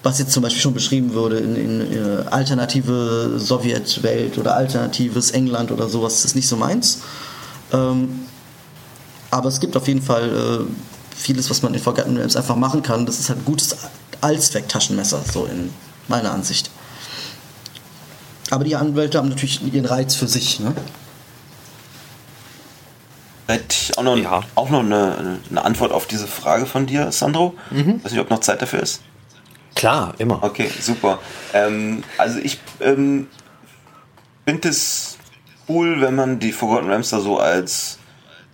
B: was jetzt zum Beispiel schon beschrieben wurde in, in, äh, alternative Sowjetwelt oder alternatives England oder sowas, das ist nicht so meins. Ähm, aber es gibt auf jeden Fall äh, vieles, was man in Forgotten Realms einfach machen kann. Das ist halt ein gutes Allzweck-Taschenmesser, so in meiner Ansicht. Aber die Anwälte haben natürlich ihren Reiz für sich. Ne?
C: Hätte ich auch noch, ja. auch noch eine, eine, Antwort auf diese Frage von dir, Sandro. Mhm. Weiß nicht, ob noch Zeit dafür ist.
A: Klar, immer.
C: Okay, super. Ähm, also ich ähm, finde es cool, wenn man die Forgotten Realms da so als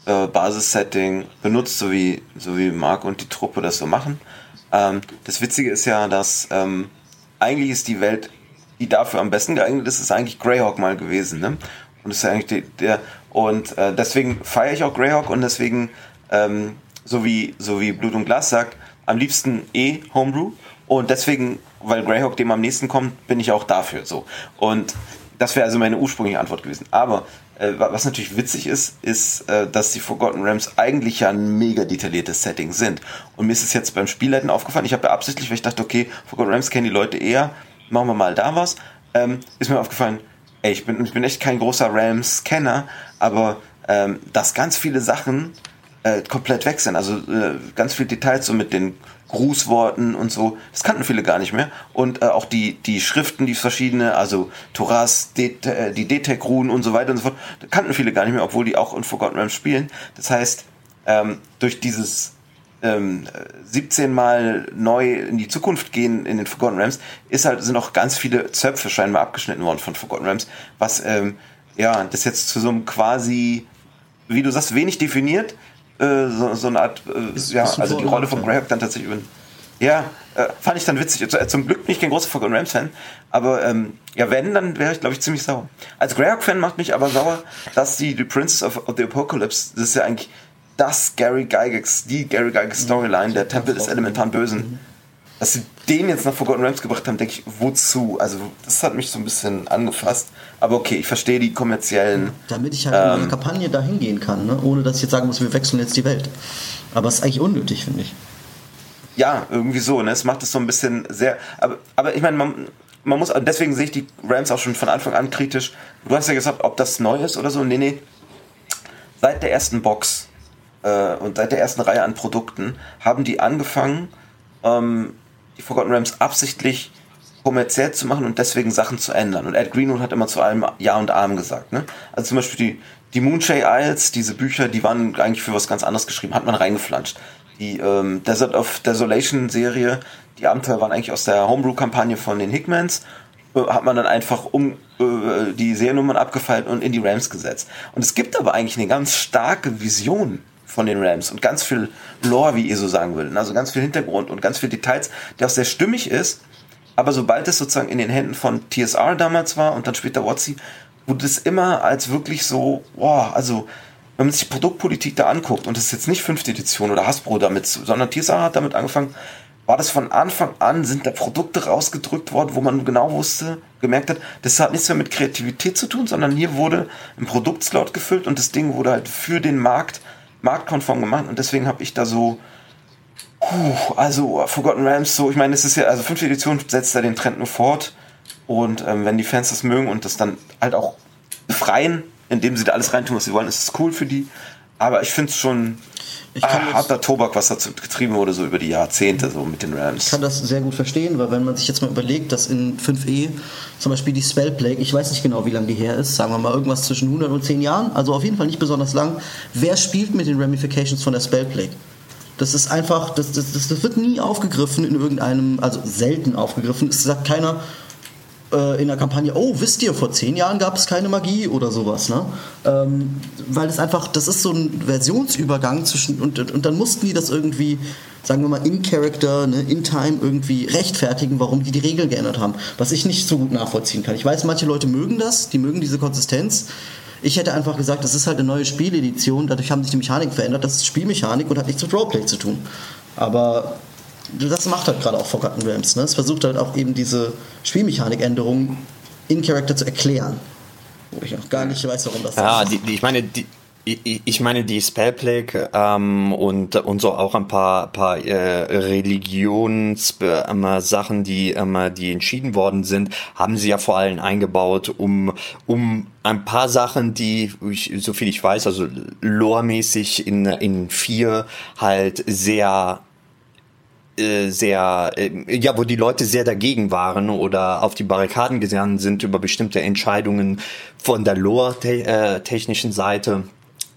C: äh, Basissetting benutzt, so wie, so wie Mark und die Truppe das so machen. Ähm, das Witzige ist ja, dass ähm, eigentlich ist die Welt, die dafür am besten geeignet ist, ist eigentlich Greyhawk mal gewesen. Ne? Und ist eigentlich die, der und äh, deswegen feiere ich auch Greyhawk und deswegen ähm, so wie so wie Blut und Glas sagt, am liebsten eh Homebrew und deswegen, weil Greyhawk dem am nächsten kommt, bin ich auch dafür. So. Und das wäre also meine ursprüngliche Antwort gewesen. Aber was natürlich witzig ist, ist, äh, dass die Forgotten Realms eigentlich ja ein mega detailliertes Setting sind. Und mir ist es jetzt beim Spielleiten aufgefallen, ich habe ja absichtlich, weil ich dachte, okay, Forgotten Realms kennen die Leute eher, machen wir mal da was. Ähm, ist mir aufgefallen, ey, ich bin, ich bin echt kein großer Realms-Kenner, aber ähm, dass ganz viele Sachen äh, komplett weg sind. Also äh, ganz viele Details so mit den Grußworten und so. Das kannten viele gar nicht mehr. Und äh, auch die, die Schriften, die verschiedene, also Toras, äh, die und so weiter und so fort, kannten viele gar nicht mehr, obwohl die auch in Forgotten Realms spielen. Das heißt, ähm, durch dieses ähm, 17 Mal neu in die Zukunft gehen in den Forgotten Realms, ist halt, sind auch ganz viele Zöpfe scheinbar abgeschnitten worden von Forgotten Realms, was ähm, ja, das jetzt zu so einem quasi, wie du sagst, wenig definiert, äh, so, so, eine Art, äh, ist, ja, also die Rolle von Graham dann tatsächlich über. Ja, äh, fand ich dann witzig. Äh, zum Glück bin ich kein großer Forgotten Rams-Fan, aber ähm, ja, wenn, dann wäre ich, glaube ich, ziemlich sauer. Als Greyhawk-Fan macht mich aber sauer, dass die The Princess of, of, the Apocalypse, das ist ja eigentlich das Gary Gygax, die Gary Gygax Storyline, der Tempel des elementaren Bösen, mhm dass sie den jetzt nach Forgotten Realms gebracht haben, denke ich, wozu? Also das hat mich so ein bisschen angefasst. Aber okay, ich verstehe die kommerziellen.
B: Damit ich halt ähm, in meine Kampagne da hingehen kann, ne? ohne dass ich jetzt sagen muss, wir wechseln jetzt die Welt. Aber es ist eigentlich unnötig, finde ich.
C: Ja, irgendwie so. Ne? Es macht es so ein bisschen sehr. Aber, aber ich meine, man, man muss. Deswegen sehe ich die Rams auch schon von Anfang an kritisch. Du hast ja gesagt, ob das neu ist oder so. Nee, nee. Seit der ersten Box äh, und seit der ersten Reihe an Produkten haben die angefangen, ähm, die Forgotten Realms absichtlich kommerziell zu machen und deswegen Sachen zu ändern. Und Ed Greenwood hat immer zu allem Ja und Arm gesagt. Ne? Also zum Beispiel die, die Moonshade Isles, diese Bücher, die waren eigentlich für was ganz anderes geschrieben, hat man reingeflanscht. Die ähm, Desert of Desolation Serie, die Abenteuer waren eigentlich aus der Homebrew-Kampagne von den Hickmans, äh, hat man dann einfach um äh, die Seriennummern abgefeilt und in die Rams gesetzt. Und es gibt aber eigentlich eine ganz starke Vision von den Rams und ganz viel Lore, wie ihr so sagen würdet. Also ganz viel Hintergrund und ganz viel Details, der auch sehr stimmig ist. Aber sobald es sozusagen in den Händen von TSR damals war und dann später WotC, wurde es immer als wirklich so, boah, also wenn man sich Produktpolitik da anguckt, und das ist jetzt nicht fünfte Edition oder Hasbro damit, sondern TSA hat damit angefangen, war das von Anfang an, sind da Produkte rausgedrückt worden, wo man genau wusste, gemerkt hat, das hat nichts mehr mit Kreativität zu tun, sondern hier wurde ein Produktslot gefüllt und das Ding wurde halt für den Markt marktkonform gemacht und deswegen habe ich da so, puh, also Forgotten Rams, so, ich meine, es ist ja, also fünfte Edition setzt da den Trend nur fort und ähm, wenn die Fans das mögen und das dann halt auch befreien, indem sie da alles reintun, was sie wollen, ist es cool für die. Aber ich finde es schon ich kann ah, harter Tobak, was dazu getrieben wurde, so über die Jahrzehnte, so mit den Rams.
B: Ich kann das sehr gut verstehen, weil wenn man sich jetzt mal überlegt, dass in 5e zum Beispiel die Spellplague, ich weiß nicht genau, wie lange die her ist, sagen wir mal irgendwas zwischen 100 und 10 Jahren, also auf jeden Fall nicht besonders lang. Wer spielt mit den Ramifications von der Spellplague? Das ist einfach, das, das, das, wird nie aufgegriffen in irgendeinem, also selten aufgegriffen. Es sagt keiner, in der Kampagne, oh, wisst ihr, vor zehn Jahren gab es keine Magie oder sowas, ne? Ähm, weil das einfach, das ist so ein Versionsübergang zwischen, und, und dann mussten die das irgendwie, sagen wir mal, in Character, ne, in Time irgendwie rechtfertigen, warum die die Regeln geändert haben. Was ich nicht so gut nachvollziehen kann. Ich weiß, manche Leute mögen das, die mögen diese Konsistenz. Ich hätte einfach gesagt, das ist halt eine neue Spieledition, dadurch haben sich die Mechaniken verändert, das ist Spielmechanik und hat nichts mit Roleplay zu tun. Aber das macht halt gerade auch Forgotten Realms. Ne? Es versucht halt auch eben diese Spielmechanikänderungen in Character zu erklären. Wo ich auch gar nicht weiß, warum das
A: ja, ist. Ja, ich meine, die, ich meine, die Spellplague ähm, und, und so auch ein paar, paar äh, Religionssachen, ähm, die, ähm, die entschieden worden sind, haben sie ja vor allem eingebaut, um, um ein paar Sachen, die, ich, so viel ich weiß, also loremäßig in, in vier halt sehr äh, sehr, äh, ja, wo die Leute sehr dagegen waren oder auf die Barrikaden gegangen sind über bestimmte Entscheidungen von der lore-technischen Seite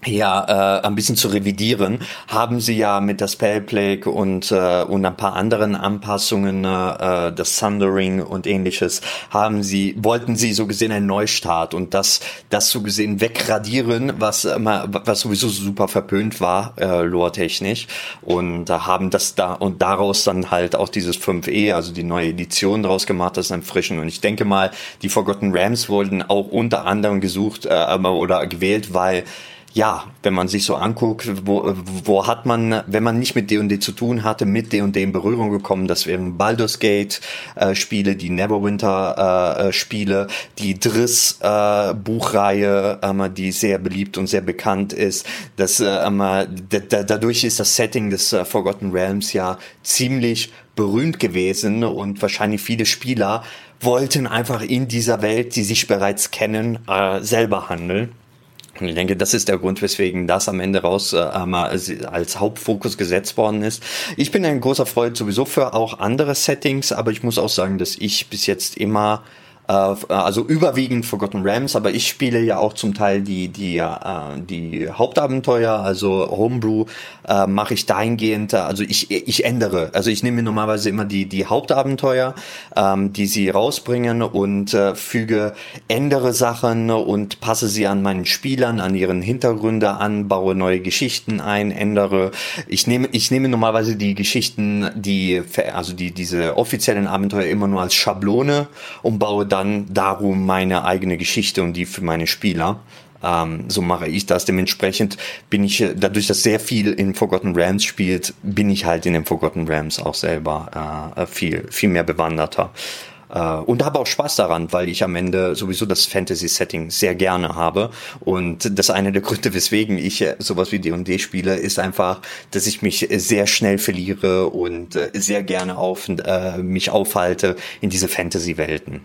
A: ja äh, ein bisschen zu revidieren, haben sie ja mit der Spellplague und äh, und ein paar anderen Anpassungen, äh, das Thundering und ähnliches, haben sie wollten sie so gesehen einen Neustart und das das so gesehen wegradieren, was was sowieso super verpönt war äh, lore-technisch und da haben das da und daraus dann halt auch dieses 5e, also die neue Edition draus gemacht, das ist ein frischen und ich denke mal, die Forgotten Rams wurden auch unter anderem gesucht äh, oder gewählt, weil ja, wenn man sich so anguckt, wo, wo hat man, wenn man nicht mit D&D zu tun hatte, mit D&D in Berührung gekommen, das wären Baldur's Gate äh, Spiele, die Neverwinter äh, äh Spiele, die Driss äh, Buchreihe, ähm, die sehr beliebt und sehr bekannt ist. Das, äh, ähm, dadurch ist das Setting des äh, Forgotten Realms ja ziemlich berühmt gewesen und wahrscheinlich viele Spieler wollten einfach in dieser Welt, die sich bereits kennen, äh, selber handeln. Und ich denke, das ist der Grund, weswegen das am Ende raus äh, als Hauptfokus gesetzt worden ist. Ich bin ein großer Freund sowieso für auch andere Settings, aber ich muss auch sagen, dass ich bis jetzt immer äh, also überwiegend Forgotten Rams, aber ich spiele ja auch zum Teil die die äh, die Hauptabenteuer, also Homebrew äh, mache ich dahingehend, also ich ich ändere, also ich nehme normalerweise immer die die Hauptabenteuer, ähm, die sie rausbringen und äh, füge ändere Sachen und passe sie an meinen Spielern, an ihren Hintergründe an, baue neue Geschichten ein, ändere. Ich nehme ich nehme normalerweise die Geschichten, die also die diese offiziellen Abenteuer immer nur als Schablone und baue dann darum meine eigene Geschichte und die für meine Spieler. Ähm, so mache ich das. Dementsprechend bin ich, äh, dadurch, dass sehr viel in Forgotten Rams spielt, bin ich halt in den Forgotten Rams auch selber äh, viel, viel mehr bewanderter. Äh, und habe auch Spaß daran, weil ich am Ende sowieso das Fantasy-Setting sehr gerne habe. Und das eine der Gründe, weswegen ich äh, sowas wie D&D spiele, ist einfach, dass ich mich sehr schnell verliere und äh, sehr gerne auf, äh, mich aufhalte in diese Fantasy-Welten.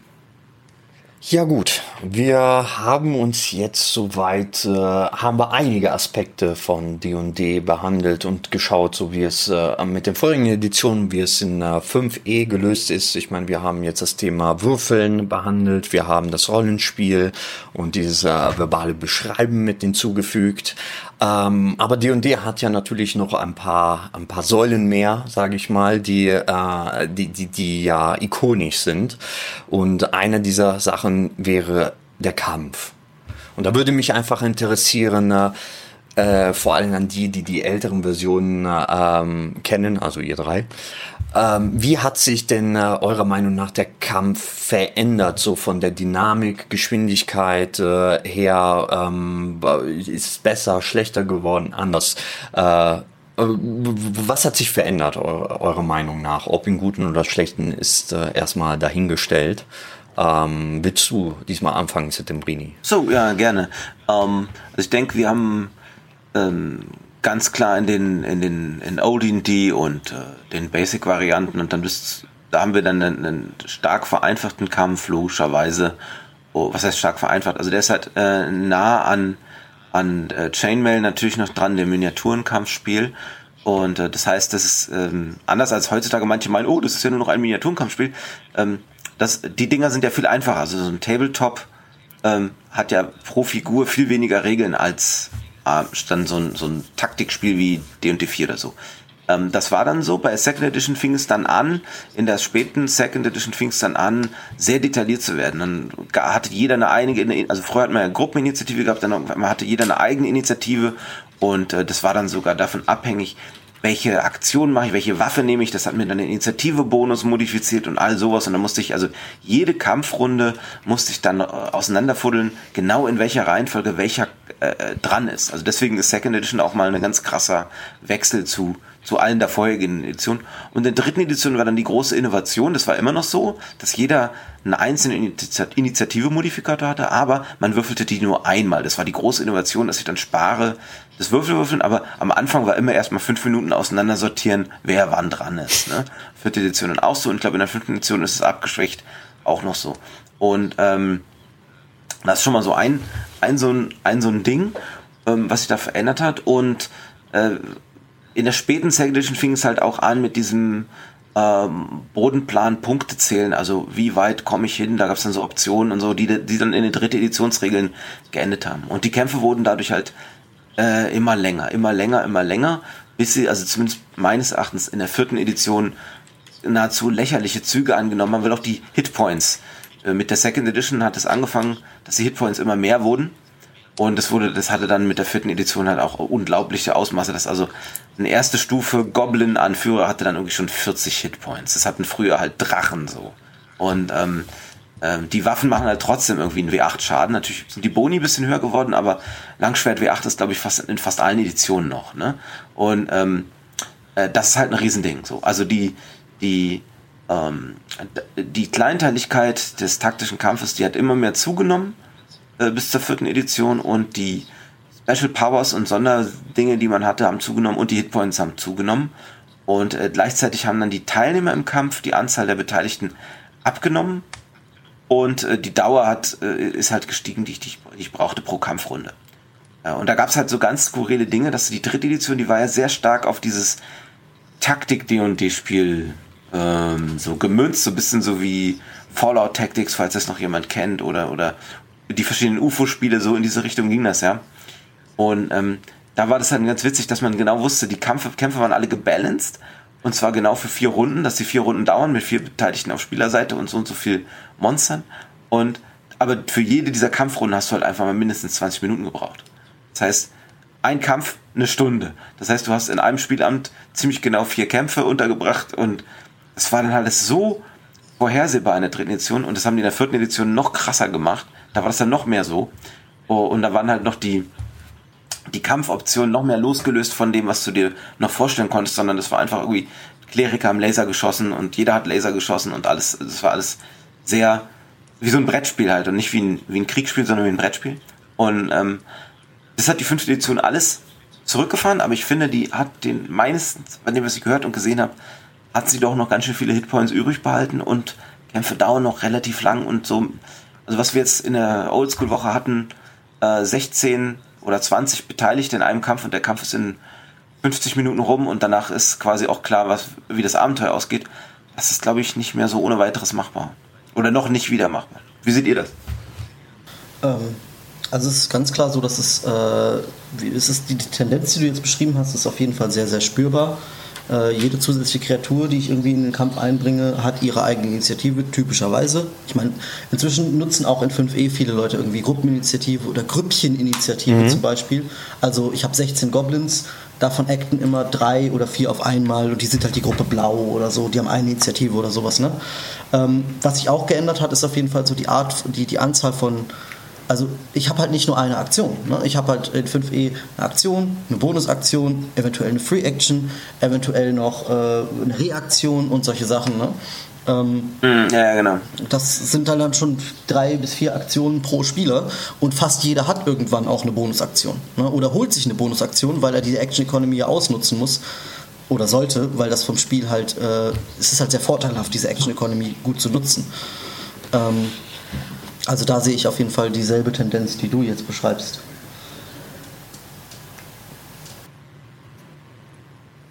A: Ja gut, wir haben uns jetzt soweit, äh, haben wir einige Aspekte von D&D behandelt und geschaut, so wie es äh, mit den vorigen Editionen, wie es in äh, 5e gelöst ist. Ich meine, wir haben jetzt das Thema Würfeln behandelt, wir haben das Rollenspiel und dieses äh, verbale Beschreiben mit hinzugefügt. Ähm, aber D&D hat ja natürlich noch ein paar, ein paar Säulen mehr, sage ich mal, die, äh, die, die, die ja ikonisch sind. Und eine dieser Sachen wäre der Kampf. Und da würde mich einfach interessieren, äh, äh, vor allem an die, die die älteren Versionen ähm, kennen, also ihr drei. Ähm, wie hat sich denn äh, eurer Meinung nach der Kampf verändert, so von der Dynamik, Geschwindigkeit äh, her? Ähm, ist es besser, schlechter geworden, anders? Äh, was hat sich verändert, eurer Meinung nach? Ob im Guten oder Schlechten ist äh, erstmal dahingestellt. Ähm, willst du diesmal anfangen, Settembrini?
C: So, ja, gerne. Ähm, also ich denke, wir haben ähm, ganz klar in den in den in OD&D und äh, den Basic-Varianten und dann bist da haben wir dann einen, einen stark vereinfachten Kampf logischerweise. Oh, was heißt stark vereinfacht? Also der ist halt äh, nah an an äh, Chainmail natürlich noch dran, dem Miniaturenkampfspiel. Und äh, das heißt, das ist ähm, anders als heutzutage manche meinen, oh, das ist ja nur noch ein Miniaturenkampfspiel. Ähm, das, die Dinger sind ja viel einfacher. Also so ein Tabletop ähm, hat ja pro Figur viel weniger Regeln als dann so ein, so ein Taktikspiel wie D&D 4 oder so. Ähm, das war dann so, bei Second Edition fing es dann an, in der späten Second Edition fing es dann an, sehr detailliert zu werden. Dann hatte jeder eine eigene, also früher hat man ja Gruppeninitiative gehabt, dann hatte jeder eine eigene Initiative und äh, das war dann sogar davon abhängig, welche Aktion mache ich, welche Waffe nehme ich, das hat mir dann den Initiative-Bonus modifiziert und all sowas und dann musste ich, also jede Kampfrunde musste ich dann äh, auseinanderfuddeln, genau in welcher Reihenfolge welcher äh, dran ist. Also deswegen ist Second Edition auch mal ein ganz krasser Wechsel zu zu allen der vorherigen Editionen. Und in der dritten Edition war dann die große Innovation, das war immer noch so, dass jeder einen einzelnen Initiative-Modifikator hatte, aber man würfelte die nur einmal. Das war die große Innovation, dass ich dann spare das Würfelwürfeln, aber am Anfang war immer erstmal fünf Minuten auseinandersortieren, wer wann dran ist. Ne? Vierte Edition dann auch so und ich glaube in der fünften Edition ist es abgeschwächt auch noch so. Und ähm, das ist schon mal so ein, ein, so, ein, ein so ein Ding, ähm, was sich da verändert hat und äh, in der späten Second Edition fing es halt auch an mit diesem ähm, Bodenplan Punkte zählen, also wie weit komme ich hin, da gab es dann so Optionen und so, die, die dann in den dritte Editionsregeln geendet haben. Und die Kämpfe wurden dadurch halt äh, immer länger, immer länger, immer länger, bis sie, also zumindest meines Erachtens in der vierten Edition nahezu lächerliche Züge angenommen haben, weil auch die Hitpoints äh, mit der Second Edition hat es angefangen, dass die Hitpoints immer mehr wurden und das wurde, das hatte dann mit der vierten Edition halt auch unglaubliche Ausmaße, dass also eine erste Stufe Goblin-Anführer hatte dann irgendwie schon 40 Hitpoints. Das hatten früher halt Drachen so. Und ähm, ähm, die Waffen machen halt trotzdem irgendwie einen W8 Schaden. Natürlich sind die Boni ein bisschen höher geworden, aber Langschwert W8 ist, glaube ich, fast in fast allen Editionen noch. Ne? Und ähm, äh, das ist halt ein Riesending. So. Also die, die, ähm, die Kleinteiligkeit des taktischen Kampfes, die hat immer mehr zugenommen äh, bis zur vierten Edition und die Special Powers und Sonderdinge, die man hatte, haben zugenommen und die Hitpoints haben zugenommen. Und äh, gleichzeitig haben dann die Teilnehmer im Kampf die Anzahl der Beteiligten abgenommen und äh, die Dauer hat, äh, ist halt gestiegen, die ich, die ich brauchte pro Kampfrunde. Ja, und da gab es halt so ganz skurrile Dinge, dass die dritte Edition, die war ja sehr stark auf dieses Taktik-D&D-Spiel ähm, so gemünzt, so ein bisschen so wie Fallout Tactics, falls das noch jemand kennt, oder, oder die verschiedenen UFO-Spiele, so in diese Richtung ging das, ja. Und ähm, da war das dann ganz witzig, dass man genau wusste, die Kämpfe, Kämpfe waren alle gebalanced und zwar genau für vier Runden, dass die vier Runden dauern mit vier Beteiligten auf Spielerseite und so und so viel Monstern. Und aber für jede dieser Kampfrunden hast du halt einfach mal mindestens 20 Minuten gebraucht. Das heißt, ein Kampf eine Stunde. Das heißt, du hast in einem Spielamt ziemlich genau vier Kämpfe untergebracht und es war dann halt so vorhersehbar in der dritten Edition und das haben die in der vierten Edition noch krasser gemacht. Da war das dann noch mehr so. Oh, und da waren halt noch die, die Kampfoptionen noch mehr losgelöst von dem, was du dir noch vorstellen konntest, sondern das war einfach irgendwie, Kleriker haben Laser geschossen und jeder hat Laser geschossen und alles, das war alles sehr wie so ein Brettspiel halt und nicht wie ein, wie ein Kriegsspiel, sondern wie ein Brettspiel. Und ähm, das hat die fünfte Edition alles zurückgefahren, aber ich finde, die hat den meistens, bei dem, was ich gehört und gesehen habe, hat sie doch noch ganz schön viele Hitpoints übrig behalten und Kämpfe dauern noch relativ lang und so. Also was wir jetzt in der Oldschool-Woche hatten, äh, 16 oder 20 Beteiligte in einem Kampf und der Kampf ist in 50 Minuten rum und danach ist quasi auch klar, was, wie das Abenteuer ausgeht. Das ist, glaube ich, nicht mehr so ohne weiteres machbar. Oder noch nicht wieder machbar. Wie seht ihr das?
B: Ähm, also es ist ganz klar so, dass es, äh, es ist die, die Tendenz, die du jetzt beschrieben hast, ist auf jeden Fall sehr, sehr spürbar. Äh, jede zusätzliche Kreatur, die ich irgendwie in den Kampf einbringe, hat ihre eigene Initiative, typischerweise. Ich meine, inzwischen nutzen auch in 5e viele Leute irgendwie Gruppeninitiative oder Grüppcheninitiative mhm. zum Beispiel. Also ich habe 16 Goblins, davon acten immer drei oder vier auf einmal und die sind halt die Gruppe Blau oder so, die haben eine Initiative oder sowas. Ne? Ähm, was sich auch geändert hat, ist auf jeden Fall so die Art, die, die Anzahl von also ich habe halt nicht nur eine Aktion. Ne? Ich habe halt in 5e eine Aktion, eine Bonusaktion, eventuell eine Free Action, eventuell noch äh, eine Reaktion und solche Sachen. Ne? Ähm,
C: mhm, ja, genau.
B: Das sind dann, dann schon drei bis vier Aktionen pro Spieler und fast jeder hat irgendwann auch eine Bonusaktion. Ne? Oder holt sich eine Bonusaktion, weil er die Action Economy ja ausnutzen muss oder sollte, weil das vom Spiel halt, äh, es ist halt sehr vorteilhaft, diese Action Economy gut zu nutzen. Ähm, also da sehe ich auf jeden Fall dieselbe Tendenz, die du jetzt beschreibst.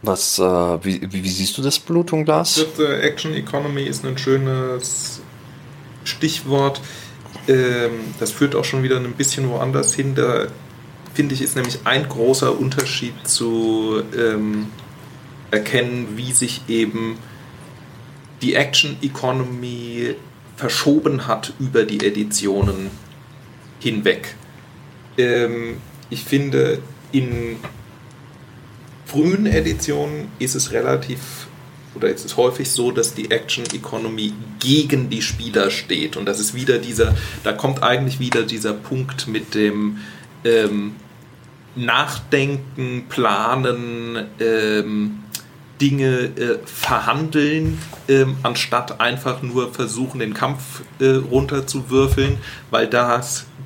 A: Was, äh, wie, wie, siehst du das Blutunglas?
D: Vierte Action Economy ist ein schönes Stichwort. Ähm, das führt auch schon wieder ein bisschen woanders hin. Da finde ich, ist nämlich ein großer Unterschied zu ähm, erkennen, wie sich eben die Action Economy verschoben hat über die Editionen hinweg. Ähm, ich finde, in frühen Editionen ist es relativ oder ist es häufig so, dass die Action Economy gegen die Spieler steht. Und das ist wieder dieser, da kommt eigentlich wieder dieser Punkt mit dem ähm, Nachdenken, Planen, ähm, Dinge äh, verhandeln, äh, anstatt einfach nur versuchen, den Kampf äh, runterzuwürfeln, weil da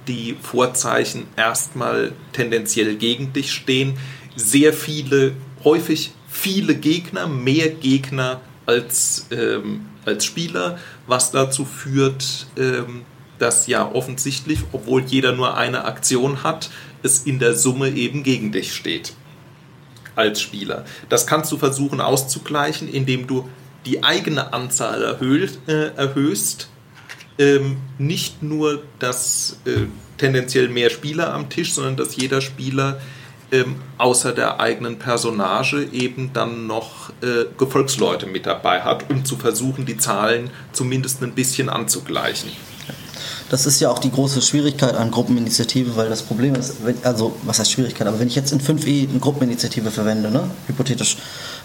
D: die Vorzeichen erstmal tendenziell gegen dich stehen. Sehr viele, häufig viele Gegner, mehr Gegner als, ähm, als Spieler, was dazu führt, ähm, dass ja offensichtlich, obwohl jeder nur eine Aktion hat, es in der Summe eben gegen dich steht als Spieler. Das kannst du versuchen auszugleichen, indem du die eigene Anzahl erhöht, äh, erhöhst. Ähm, nicht nur, dass äh, tendenziell mehr Spieler am Tisch, sondern dass jeder Spieler ähm, außer der eigenen Personage eben dann noch äh, Gefolgsleute mit dabei hat, um zu versuchen, die Zahlen zumindest ein bisschen anzugleichen.
B: Das ist ja auch die große Schwierigkeit an Gruppeninitiative, weil das Problem ist, wenn, also was heißt Schwierigkeit, aber wenn ich jetzt in 5e eine Gruppeninitiative verwende, ne, hypothetisch,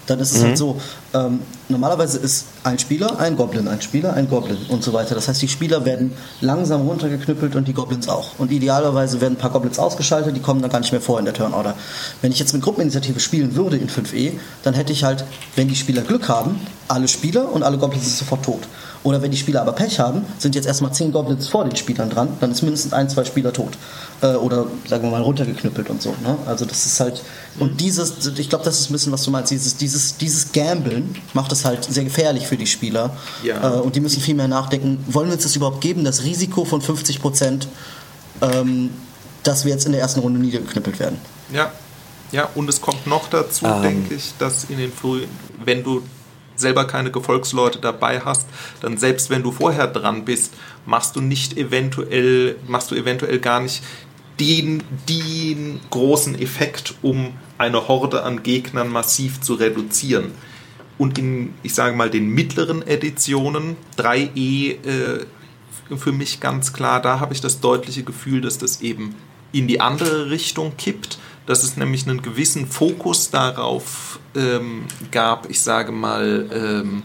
B: dann ist es halt mhm. halt so, ähm, normalerweise ist ein Spieler ein Goblin, ein Spieler ein Goblin und so weiter. Das heißt, die Spieler werden langsam runtergeknüppelt und die Goblins auch. Und idealerweise werden ein paar Goblins ausgeschaltet, die kommen dann gar nicht mehr vor in der Turnorder. Wenn ich jetzt mit Gruppeninitiative spielen würde in 5e, dann hätte ich halt, wenn die Spieler Glück haben, alle Spieler und alle Goblins sind sofort tot. Oder wenn die Spieler aber Pech haben, sind jetzt erstmal zehn Goblins vor den Spielern dran, dann ist mindestens ein, zwei Spieler tot. Äh, oder sagen wir mal runtergeknüppelt und so. Ne? Also das ist halt. Und dieses, ich glaube, das ist ein bisschen, was du meinst, dieses, dieses, dieses Gambeln macht es halt sehr gefährlich für die Spieler. Ja. Äh, und die müssen viel mehr nachdenken, wollen wir uns das überhaupt geben, das Risiko von 50 Prozent, ähm, dass wir jetzt in der ersten Runde niedergeknüppelt werden.
D: Ja, ja, und es kommt noch dazu. Ähm. denke ich, dass in den frühen, wenn du selber keine Gefolgsleute dabei hast, dann selbst wenn du vorher dran bist, machst du nicht eventuell, machst du eventuell gar nicht den, den großen Effekt, um eine Horde an Gegnern massiv zu reduzieren. Und in, ich sage mal, den mittleren Editionen, 3e äh, für mich ganz klar, da habe ich das deutliche Gefühl, dass das eben in die andere Richtung kippt dass es nämlich einen gewissen Fokus darauf ähm, gab, ich sage mal, ähm,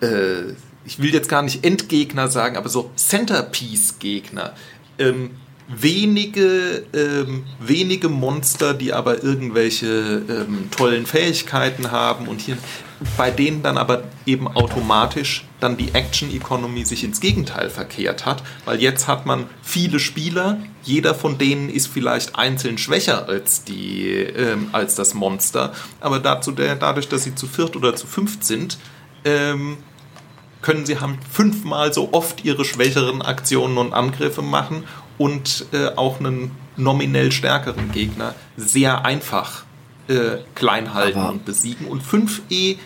D: äh, ich will jetzt gar nicht Endgegner sagen, aber so Centerpiece-Gegner. Ähm, wenige, ähm, wenige Monster, die aber irgendwelche ähm, tollen Fähigkeiten haben und hier bei denen dann aber eben automatisch dann die Action Economy sich ins Gegenteil verkehrt hat, weil jetzt hat man viele Spieler, jeder von denen ist vielleicht einzeln schwächer als die ähm, als das Monster, aber dazu dadurch, dass sie zu viert oder zu fünft sind, ähm, können sie haben fünfmal so oft ihre schwächeren Aktionen und Angriffe machen und äh, auch einen nominell stärkeren Gegner sehr einfach äh, klein halten Aber und besiegen. Und 5e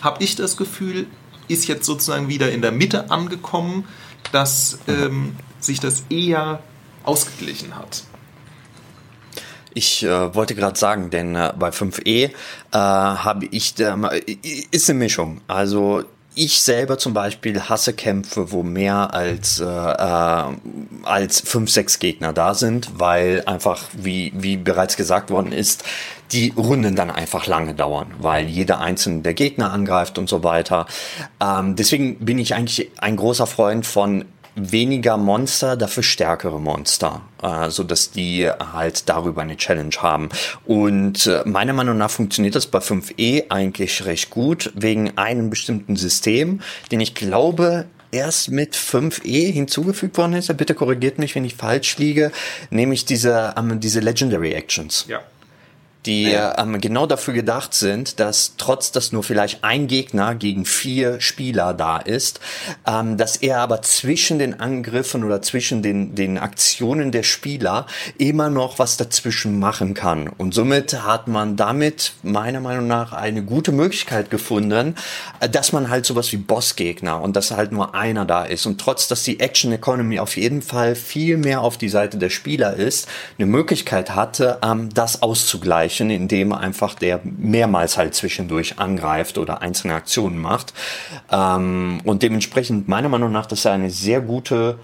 D: habe ich das Gefühl, ist jetzt sozusagen wieder in der Mitte angekommen, dass ähm, sich das eher ausgeglichen hat.
A: Ich äh, wollte gerade sagen, denn äh, bei 5e äh, habe ich, äh, ist eine Mischung. Also ich selber zum Beispiel hasse Kämpfe, wo mehr als, äh, äh, als fünf, sechs Gegner da sind, weil einfach, wie, wie bereits gesagt worden ist, die Runden dann einfach lange dauern, weil jeder einzelne der Gegner angreift und so weiter. Ähm, deswegen bin ich eigentlich ein großer Freund von weniger Monster, dafür stärkere Monster, äh, so dass die halt darüber eine Challenge haben. Und äh, meiner Meinung nach funktioniert das bei 5e eigentlich recht gut wegen einem bestimmten System, den ich glaube erst mit 5e hinzugefügt worden ist. Bitte korrigiert mich, wenn ich falsch liege, nämlich diese ähm, diese Legendary Actions.
D: Ja
A: die ja. ähm, genau dafür gedacht sind, dass trotz, dass nur vielleicht ein Gegner gegen vier Spieler da ist, ähm, dass er aber zwischen den Angriffen oder zwischen den, den Aktionen der Spieler immer noch was dazwischen machen kann. Und somit hat man damit meiner Meinung nach eine gute Möglichkeit gefunden, äh, dass man halt sowas wie Bossgegner und dass halt nur einer da ist. Und trotz, dass die Action Economy auf jeden Fall viel mehr auf die Seite der Spieler ist, eine Möglichkeit hatte, ähm, das auszugleichen erreichen, indem einfach der mehrmals halt zwischendurch angreift oder einzelne Aktionen macht. Ähm, und dementsprechend meiner Meinung nach, das ist eine sehr gute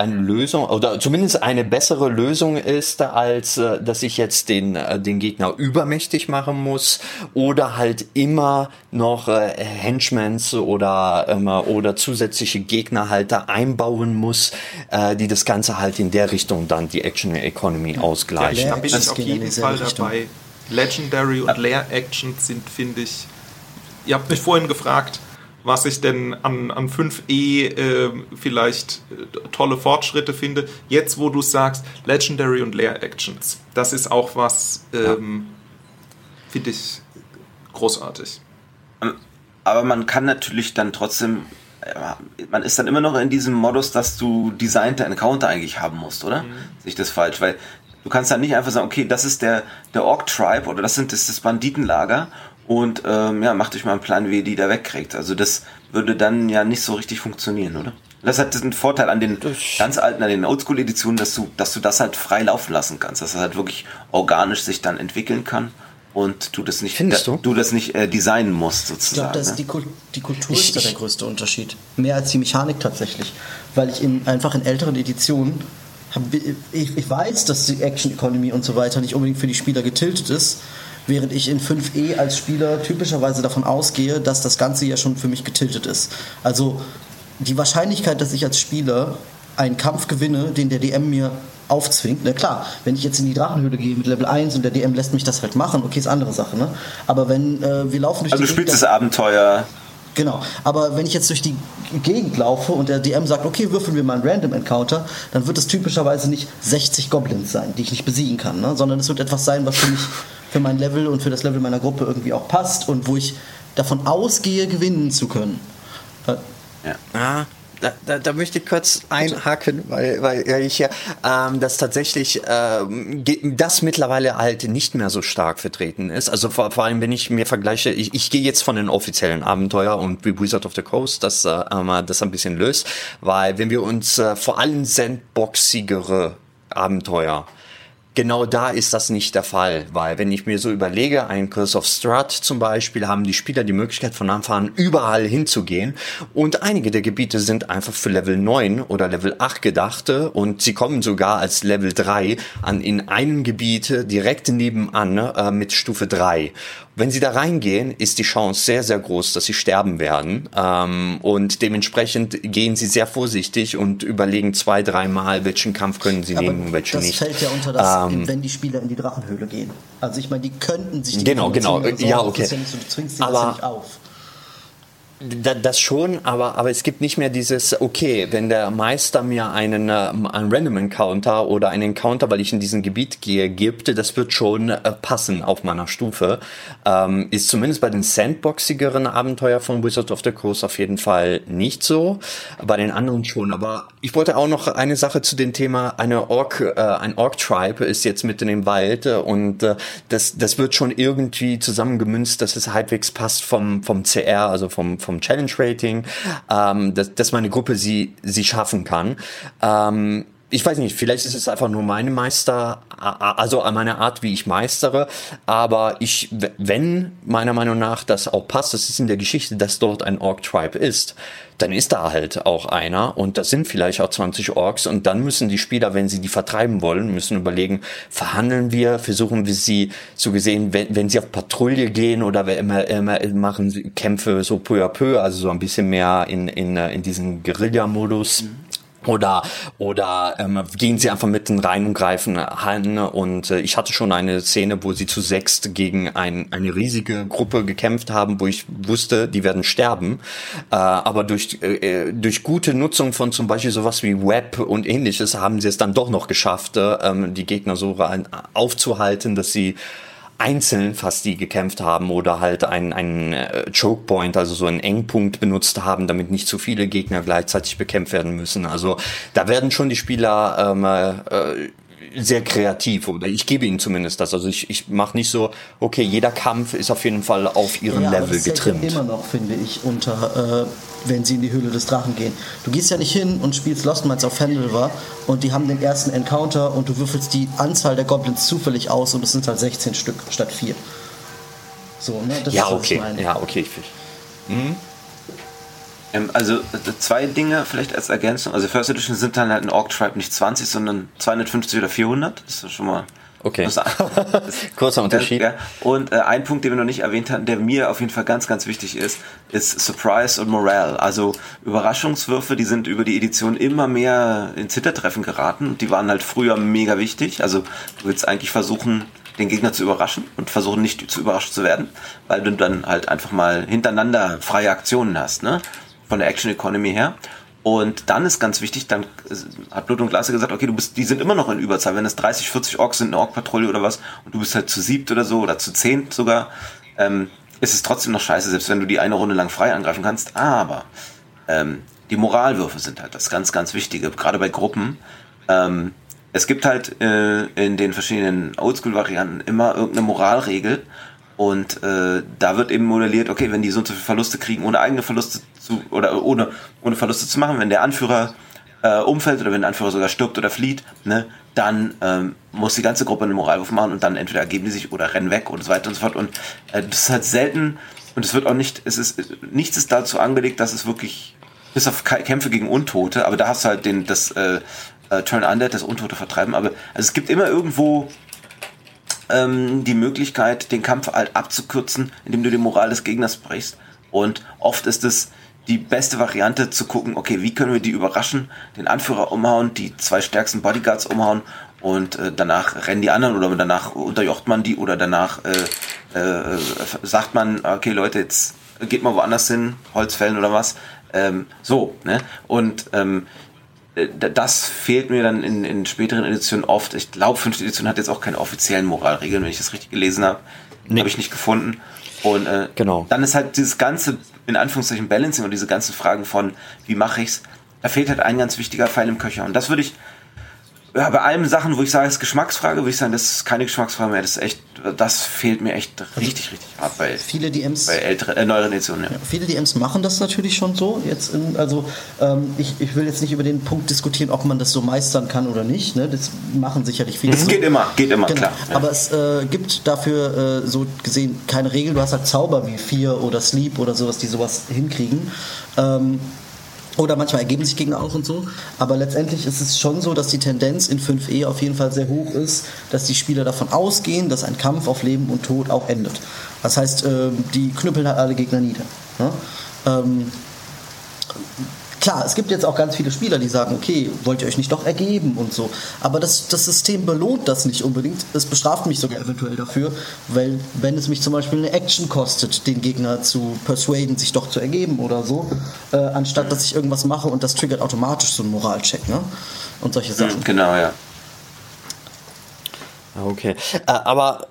A: eine Lösung oder zumindest eine bessere Lösung ist, als äh, dass ich jetzt den, äh, den Gegner übermächtig machen muss oder halt immer noch äh, Henchmans oder, ähm, oder zusätzliche Gegnerhalter einbauen muss, äh, die das Ganze halt in der Richtung dann die Action Economy ausgleichen.
D: Ja, da bin ich auf jeden Fall dabei. Legendary und Lair Actions sind, finde ich. Ihr habt mich vorhin gefragt, was ich denn an, an 5e äh, vielleicht äh, tolle Fortschritte finde. Jetzt, wo du sagst, Legendary und Lair Actions, das ist auch was, ähm, finde ich großartig.
C: Aber man kann natürlich dann trotzdem, man ist dann immer noch in diesem Modus, dass du designte Encounter eigentlich haben musst, oder? Mhm. Sehe ich das falsch? Weil Du kannst dann nicht einfach sagen, okay, das ist der, der Orc-Tribe oder das sind das, das Banditenlager und ähm, ja, macht euch mal einen Plan, wie ihr die da wegkriegt. Also das würde dann ja nicht so richtig funktionieren, oder? Das hat einen Vorteil an den ganz alten, an den Oldschool-Editionen, dass du, dass du das halt frei laufen lassen kannst, dass das halt wirklich organisch sich dann entwickeln kann und du das nicht,
A: Findest du?
C: du das nicht äh, designen musst sozusagen.
B: Ich glaube, das ist die, die Kultur ich, ist da der größte Unterschied. Mehr als die Mechanik tatsächlich. Weil ich in, einfach in älteren Editionen ich, ich weiß, dass die Action Economy und so weiter nicht unbedingt für die Spieler getiltet ist, während ich in 5e als Spieler typischerweise davon ausgehe, dass das Ganze ja schon für mich getiltet ist. Also die Wahrscheinlichkeit, dass ich als Spieler einen Kampf gewinne, den der DM mir aufzwingt. Na klar, wenn ich jetzt in die Drachenhöhle gehe mit Level 1 und der DM lässt mich das halt machen, okay, ist andere Sache, ne? Aber wenn äh, wir laufen durch
C: also
B: die
C: du spielst das Abenteuer
B: Genau, aber wenn ich jetzt durch die Gegend laufe und der DM sagt, okay, würfeln wir mal einen Random Encounter, dann wird es typischerweise nicht 60 Goblins sein, die ich nicht besiegen kann, ne? sondern es wird etwas sein, was für mich, für mein Level und für das Level meiner Gruppe irgendwie auch passt und wo ich davon ausgehe, gewinnen zu können.
A: Ja. Ah, da, da, da möchte ich kurz einhaken, weil, weil ich ja ähm, das tatsächlich ähm, das mittlerweile halt nicht mehr so stark vertreten ist. Also vor, vor allem, wenn ich mir vergleiche, ich, ich gehe jetzt von den offiziellen Abenteuer und wie Wizard of the Coast das, äh, das ein bisschen löst, weil wenn wir uns äh, vor allem sandboxigere Abenteuer Genau da ist das nicht der Fall, weil wenn ich mir so überlege, ein Curse of Strahd zum Beispiel, haben die Spieler die Möglichkeit von Anfang an überall hinzugehen. Und einige der Gebiete sind einfach für Level 9 oder Level 8 gedachte und sie kommen sogar als Level 3 an in einem Gebiet direkt nebenan äh, mit Stufe 3 wenn sie da reingehen, ist die Chance sehr, sehr groß, dass sie sterben werden. Ähm, und dementsprechend gehen sie sehr vorsichtig und überlegen zwei, dreimal, welchen Kampf können sie
B: Aber
A: nehmen und welchen
B: das
A: nicht.
B: Das fällt ja unter das, ähm, wenn die Spieler in die Drachenhöhle gehen. Also ich meine, die könnten sich die
A: Genau, genau. Ja, okay. Ja
B: du zwingst sie Aber, nicht auf.
A: Das schon, aber, aber es gibt nicht mehr dieses, okay, wenn der Meister mir einen, äh, einen Random Encounter oder einen Encounter, weil ich in diesem Gebiet gehe, gibt, das wird schon äh, passen auf meiner Stufe. Ähm, ist zumindest bei den sandboxigeren Abenteuer von Wizard of the Coast auf jeden Fall nicht so, bei den anderen schon. Aber ich wollte auch noch eine Sache zu dem Thema, eine Ork, äh, ein Ork-Tribe ist jetzt mitten im Wald äh, und äh, das, das wird schon irgendwie zusammengemünzt, dass es halbwegs passt vom, vom CR, also vom, vom Challenge Rating, ähm, dass, dass meine Gruppe sie, sie schaffen kann. Ähm, ich weiß nicht, vielleicht ist es einfach nur meine Meister, also meine Art, wie ich meistere, aber ich, wenn meiner Meinung nach das auch passt, das ist in der Geschichte, dass dort ein Orc-Tribe ist, dann ist da halt auch einer und das sind vielleicht auch 20 Orks und dann müssen die Spieler, wenn sie die vertreiben wollen, müssen überlegen, verhandeln wir, versuchen wir sie so gesehen, wenn, wenn sie auf Patrouille gehen oder immer, immer machen Kämpfe so peu à peu, also so ein bisschen mehr in, in, in diesen Guerilla-Modus. Mhm oder oder ähm, gehen sie einfach mitten rein und greifen an und äh, ich hatte schon eine Szene, wo sie zu sechst gegen ein, eine riesige Gruppe gekämpft haben, wo ich wusste, die werden sterben, äh, aber durch äh, durch gute Nutzung von zum Beispiel sowas wie Web und ähnliches haben sie es dann doch noch geschafft, äh, die Gegner so aufzuhalten, dass sie einzeln fast die gekämpft haben oder halt einen, einen äh, Choke Point, also so einen Engpunkt benutzt haben, damit nicht zu viele Gegner gleichzeitig bekämpft werden müssen. Also da werden schon die Spieler ähm, äh, sehr kreativ oder ich gebe ihnen zumindest das. Also ich, ich mache nicht so, okay, jeder Kampf ist auf jeden Fall auf ihren ja, Level aber das getrimmt.
B: immer noch, finde ich, unter, äh, wenn sie in die Höhle des Drachen gehen. Du gehst ja nicht hin und spielst Lost Mines auf Handel war und die haben den ersten Encounter und du würfelst die Anzahl der Goblins zufällig aus und es sind halt 16 Stück statt 4.
A: So, ne? Das ja, okay. Ja, okay. Mhm.
C: Ähm, also zwei Dinge vielleicht als Ergänzung. Also First Edition sind dann halt ein Orc Tribe nicht 20, sondern 250 oder 400. Das ist schon mal
A: Okay. Kurzer Unterschied. Ja.
C: Und äh, ein Punkt, den wir noch nicht erwähnt hatten, der mir auf jeden Fall ganz, ganz wichtig ist, ist Surprise und Morale. Also Überraschungswürfe, die sind über die Edition immer mehr in Zittertreffen geraten. Die waren halt früher mega wichtig. Also du willst eigentlich versuchen, den Gegner zu überraschen und versuchen nicht zu überrascht zu werden, weil du dann halt einfach mal hintereinander freie Aktionen hast. Ne? Von der Action Economy her. Und dann ist ganz wichtig, dann hat Blut und Glas gesagt, okay, du bist, die sind immer noch in Überzahl. Wenn es 30, 40 Orks sind, eine Ork-Patrouille oder was, und du bist halt zu siebt oder so, oder zu zehn sogar, ähm, ist es trotzdem noch scheiße, selbst wenn du die eine Runde lang frei angreifen kannst. Aber ähm, die Moralwürfe sind halt das ganz, ganz Wichtige, gerade bei Gruppen. Ähm, es gibt halt äh, in den verschiedenen Oldschool-Varianten immer irgendeine Moralregel, und äh, da wird eben modelliert, okay, wenn die so Verluste kriegen, ohne eigene Verluste zu, oder ohne, ohne Verluste zu machen, wenn der Anführer äh, umfällt oder wenn der Anführer sogar stirbt oder flieht, ne, dann ähm, muss die ganze Gruppe einen Moralwurf machen und dann entweder ergeben die sich oder rennen weg und so weiter und so fort. Und äh, das ist halt selten und es wird auch nicht, es ist, nichts ist dazu angelegt, dass es wirklich, bis auf Kämpfe gegen Untote, aber da hast du halt den, das äh, äh, Turn Undead, das Untote vertreiben, aber also es gibt immer irgendwo ähm, die Möglichkeit, den Kampf halt abzukürzen, indem du die Moral des Gegners brichst. Und oft ist es die beste Variante zu gucken, okay, wie können wir die überraschen, den Anführer umhauen, die zwei stärksten Bodyguards umhauen und äh, danach rennen die anderen oder danach unterjocht man die oder danach äh, äh, sagt man, okay Leute, jetzt geht mal woanders hin, Holzfällen oder was. Ähm, so, ne? Und ähm, äh, das fehlt mir dann in, in späteren Editionen oft. Ich glaube, fünfte Edition hat jetzt auch keine offiziellen Moralregeln, wenn ich das richtig gelesen habe. Nee. Habe ich nicht gefunden. Und äh, genau. dann ist halt dieses ganze, in Anführungszeichen, Balancing und diese ganzen Fragen von, wie mache ich's, da fehlt halt ein ganz wichtiger Pfeil im Köcher. Und das würde ich ja, bei allen Sachen, wo ich sage, es ist Geschmacksfrage, würde ich sagen, das ist keine Geschmacksfrage mehr. Das ist echt, das fehlt mir echt richtig, richtig hart bei,
B: viele DMs,
C: bei älteren, äh, neueren Editionen. Ja.
B: Ja, viele DMs machen das natürlich schon so. Jetzt in, also ähm, ich, ich will jetzt nicht über den Punkt diskutieren, ob man das so meistern kann oder nicht. Ne? Das machen sicherlich viele. Es
C: so. geht immer, geht immer,
B: genau.
C: klar.
B: Ja. Aber es äh, gibt dafür äh, so gesehen keine Regeln. Du hast halt Zauber wie Fear oder Sleep oder sowas, die sowas hinkriegen. Ähm, oder manchmal ergeben sich Gegner auch und so. Aber letztendlich ist es schon so, dass die Tendenz in 5e auf jeden Fall sehr hoch ist, dass die Spieler davon ausgehen, dass ein Kampf auf Leben und Tod auch endet. Das heißt, ähm, die knüppeln halt alle Gegner nieder. Klar, es gibt jetzt auch ganz viele Spieler, die sagen, okay, wollt ihr euch nicht doch ergeben und so. Aber das, das System belohnt das nicht unbedingt. Es bestraft mich sogar eventuell dafür, weil wenn es mich zum Beispiel eine Action kostet, den Gegner zu persuaden, sich doch zu ergeben oder so, äh, anstatt dass ich irgendwas mache und das triggert automatisch so einen Moralcheck, ne? Und solche Sachen.
C: Genau, ja.
A: Okay, äh, aber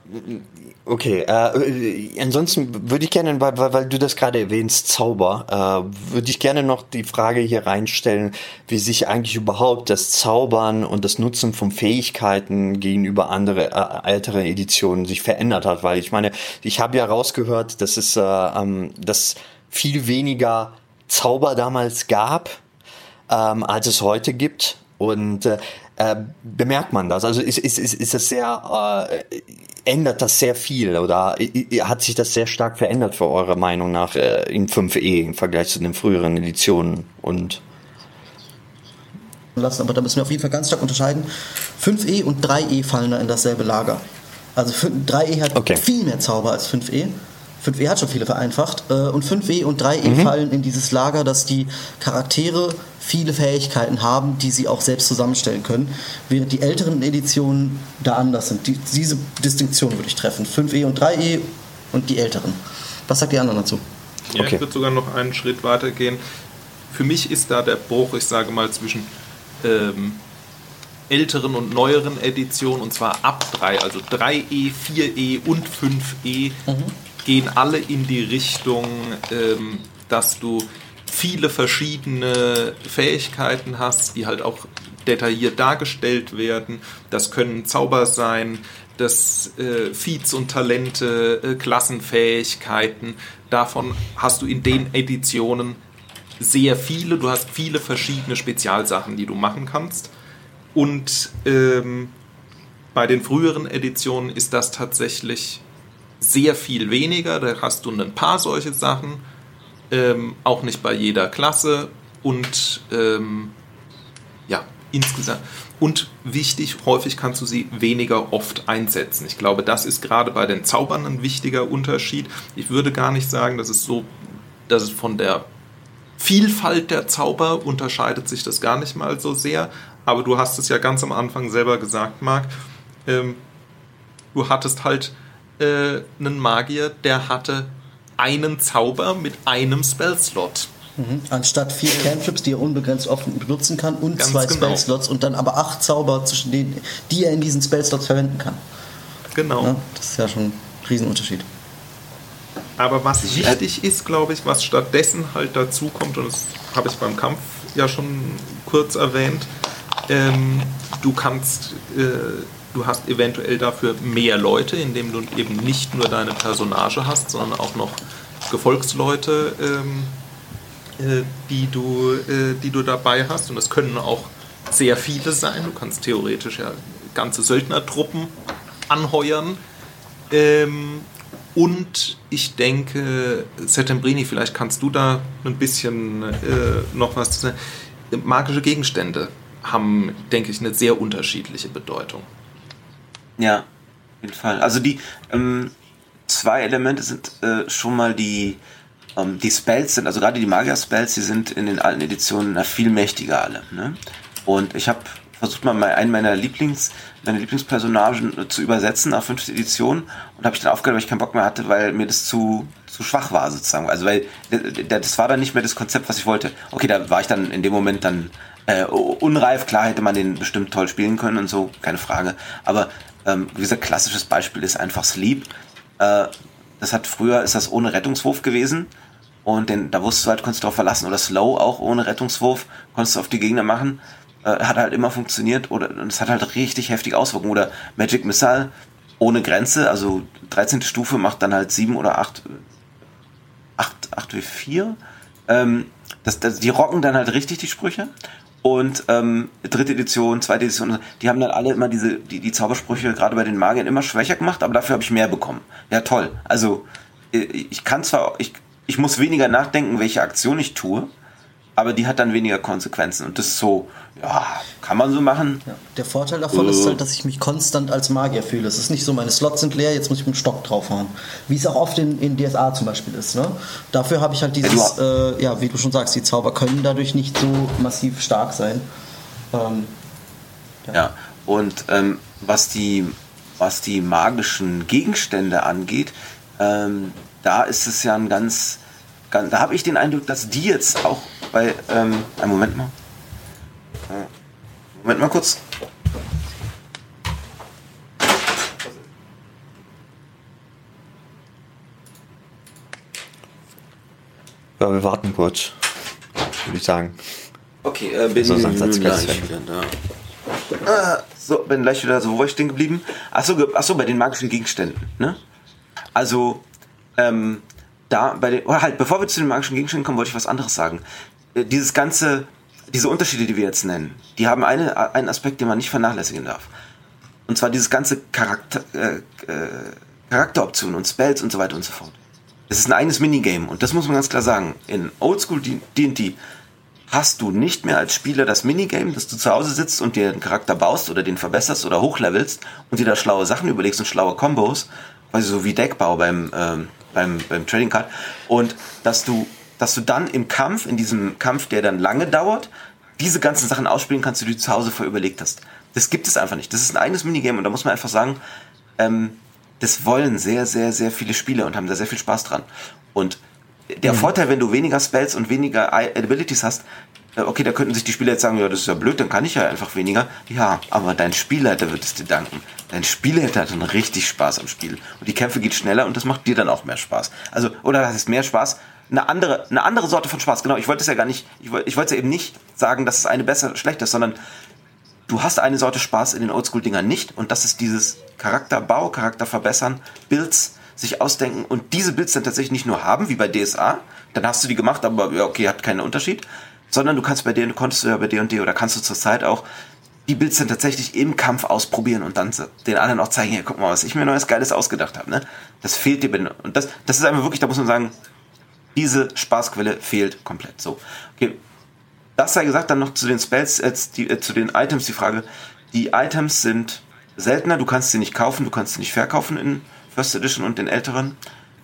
A: Okay, äh, ansonsten würde ich gerne, weil, weil, weil du das gerade erwähnst, Zauber, äh, würde ich gerne noch die Frage hier reinstellen, wie sich eigentlich überhaupt das Zaubern und das Nutzen von Fähigkeiten gegenüber andere äh, ältere Editionen sich verändert hat, weil ich meine, ich habe ja rausgehört, dass es äh, ähm, dass viel weniger Zauber damals gab, ähm, als es heute gibt und äh, Äh, bemerkt man das? Also ist, ist, ist, ist das sehr, äh, ändert das sehr viel oder hat sich das sehr stark verändert für eure Meinung nach äh, in 5e im Vergleich zu den früheren Editionen und
B: lassen, aber da müssen wir auf jeden Fall ganz stark unterscheiden. 5e und 3e fallen da in dasselbe Lager. Also 3e hat okay. viel mehr Zauber als 5e. 5e hat schon viele vereinfacht. Äh, und 5e und 3e mhm. fallen in dieses Lager, dass die Charaktere viele Fähigkeiten haben, die sie auch selbst zusammenstellen können, während die älteren Editionen da anders sind. Die, diese Distinktion würde ich treffen. 5e und 3e und die älteren. Was sagt die anderen dazu?
D: Ja, okay. ich würde sogar noch einen Schritt weiter gehen. Für mich ist da der Bruch, ich sage mal, zwischen ähm, älteren und neueren Editionen, und zwar ab 3, also 3E, 4E und 5E, mhm. gehen alle in die Richtung, ähm, dass du viele verschiedene Fähigkeiten hast, die halt auch detailliert dargestellt werden. Das können Zauber sein, das äh, Feeds und Talente, äh, Klassenfähigkeiten. Davon hast du in den Editionen sehr viele. Du hast viele verschiedene Spezialsachen, die du machen kannst. Und ähm, bei den früheren Editionen ist das tatsächlich sehr viel weniger. Da hast du ein paar solche Sachen, ähm, auch nicht bei jeder Klasse und ähm, ja, insgesamt. Und wichtig, häufig kannst du sie weniger oft einsetzen. Ich glaube, das ist gerade bei den Zaubern ein wichtiger Unterschied. Ich würde gar nicht sagen, dass es so, dass es von der Vielfalt der Zauber unterscheidet sich das gar nicht mal so sehr. Aber du hast es ja ganz am Anfang selber gesagt, Marc. Ähm, du hattest halt äh, einen Magier, der hatte einen Zauber mit einem Spellslot.
B: Mhm. Anstatt vier Cantrips, die er unbegrenzt offen benutzen kann, und Ganz zwei genau. Spellslots und dann aber acht Zauber, zwischen denen, die er in diesen Spellslots verwenden kann.
D: Genau. Ja,
B: das ist ja schon ein Riesenunterschied.
D: Aber was wichtig ist, glaube ich, was stattdessen halt dazu kommt, und das habe ich beim Kampf ja schon kurz erwähnt, ähm, du kannst, äh, du hast eventuell dafür mehr Leute, indem du eben nicht nur deine Personage hast, sondern auch noch Gefolgsleute, ähm, äh, die, du, äh, die du dabei hast. Und das können auch sehr viele sein. Du kannst theoretisch ja ganze Söldnertruppen anheuern. Ähm, und ich denke, Settembrini, vielleicht kannst du da ein bisschen äh, noch was zu sagen. Magische Gegenstände haben, denke ich, eine sehr unterschiedliche Bedeutung.
C: Ja, auf jeden Fall. Also die ähm, zwei Elemente sind äh, schon mal die, ähm, die Spells sind, also gerade die Magier-Spells, die sind in den alten Editionen na, viel mächtiger alle. Ne? Und ich habe versucht mal einen meiner Lieblings, meine Lieblingspersonagen zu übersetzen auf fünfte Edition und habe ich dann aufgehört, weil ich keinen Bock mehr hatte, weil mir das zu, zu schwach war sozusagen. Also weil das war dann nicht mehr das Konzept, was ich wollte. Okay, da war ich dann in dem Moment dann äh, unreif. Klar hätte man den bestimmt toll spielen können und so, keine Frage. Aber ähm, wie gesagt, klassisches Beispiel ist einfach Sleep. Äh, das hat früher ist das ohne Rettungswurf gewesen. Und den, da wusstest du halt, konntest du darauf verlassen. Oder Slow auch ohne Rettungswurf, konntest du auf die Gegner machen äh, hat halt immer funktioniert oder es hat halt richtig heftige Auswirkungen. Oder Magic Missile ohne Grenze, also 13. Stufe macht dann halt 7 oder 8, 8, 8 w 4. Ähm, das, das, die rocken dann halt richtig die Sprüche. Und ähm, dritte Edition, zweite Edition, die haben dann alle immer diese, die, die Zaubersprüche gerade bei den Magiern immer schwächer gemacht, aber dafür habe ich mehr bekommen. Ja, toll. Also äh, ich kann zwar, ich, ich muss weniger nachdenken, welche Aktion ich tue, aber die hat dann weniger Konsequenzen. Und das ist so, ja, kann man so machen. Ja.
B: Der Vorteil davon uh. ist halt, dass ich mich konstant als Magier fühle. Es ist nicht so, meine Slots sind leer, jetzt muss ich mit dem Stock draufhauen. Wie es auch oft in, in DSA zum Beispiel ist. Ne? Dafür habe ich halt dieses, ja, äh, ja, wie du schon sagst, die Zauber können dadurch nicht so massiv stark sein. Ähm,
C: ja. ja. und ähm, was, die, was die magischen Gegenstände angeht, ähm, da ist es ja ein ganz, ganz da habe ich den Eindruck, dass die jetzt auch bei, ähm, einen Moment mal. Moment mal kurz.
A: Ja, wir warten kurz, würde ich sagen.
C: Okay, äh, bin so, gleich wieder da. Ah, so, bin gleich wieder so, wo war ich stehen geblieben? Achso, achso, bei den magischen Gegenständen, ne? Also, ähm, da bei den, oder halt, bevor wir zu den magischen Gegenständen kommen, wollte ich was anderes sagen. Äh, dieses ganze diese Unterschiede, die wir jetzt nennen, die haben eine, einen Aspekt, den man nicht vernachlässigen darf. Und zwar dieses ganze Charakter, äh, äh, Charakteroptionen und Spells und so weiter und so fort. Es ist ein eigenes Minigame und das muss man ganz klar sagen. In Oldschool D&D hast du nicht mehr als Spieler das Minigame, dass du zu Hause sitzt und dir einen Charakter baust oder den verbesserst oder hochlevelst und dir da schlaue Sachen überlegst und schlaue Combos, also so wie Deckbau beim, ähm, beim, beim Trading Card und dass du, dass du dann im Kampf, in diesem Kampf, der dann lange dauert, diese ganzen Sachen ausspielen kannst, die du zu Hause vorher überlegt hast. Das gibt es einfach nicht. Das ist ein eigenes Minigame und da muss man einfach sagen, ähm, das wollen sehr, sehr, sehr viele Spieler und haben da sehr viel Spaß dran. Und der mhm. Vorteil, wenn du weniger Spells und weniger Abilities hast, äh, okay, da könnten sich die Spieler jetzt sagen, ja, das ist ja blöd, dann kann ich ja einfach weniger. Ja, aber dein Spielleiter wird es dir danken. Dein Spielleiter hat dann richtig Spaß am Spiel. Und die Kämpfe geht schneller und das macht dir dann auch mehr Spaß. Also, oder das ist mehr Spaß? Eine andere, eine andere Sorte von Spaß. Genau, ich wollte es ja gar nicht, ich wollte, ich wollte ja eben nicht sagen, dass es eine besser, schlecht ist, sondern du hast eine Sorte Spaß in den Oldschool-Dingern nicht und das ist dieses Charakterbau, Charakter verbessern, Builds sich ausdenken und diese Builds dann tatsächlich nicht nur haben, wie bei DSA, dann hast du die gemacht, aber ja, okay, hat keinen Unterschied, sondern du kannst bei dir, konntest du ja bei D&D oder kannst du zurzeit auch die Builds dann tatsächlich im Kampf ausprobieren und dann den anderen auch zeigen, hier, guck mal, was ich mir neues Geiles ausgedacht habe, ne? Das fehlt dir, und das, das ist einfach wirklich, da muss man sagen, diese Spaßquelle fehlt komplett. So, okay, das sei gesagt, dann noch zu den Spells, äh, die, äh, zu den Items die Frage. Die Items sind seltener, du kannst sie nicht kaufen, du kannst sie nicht verkaufen in First Edition und den älteren.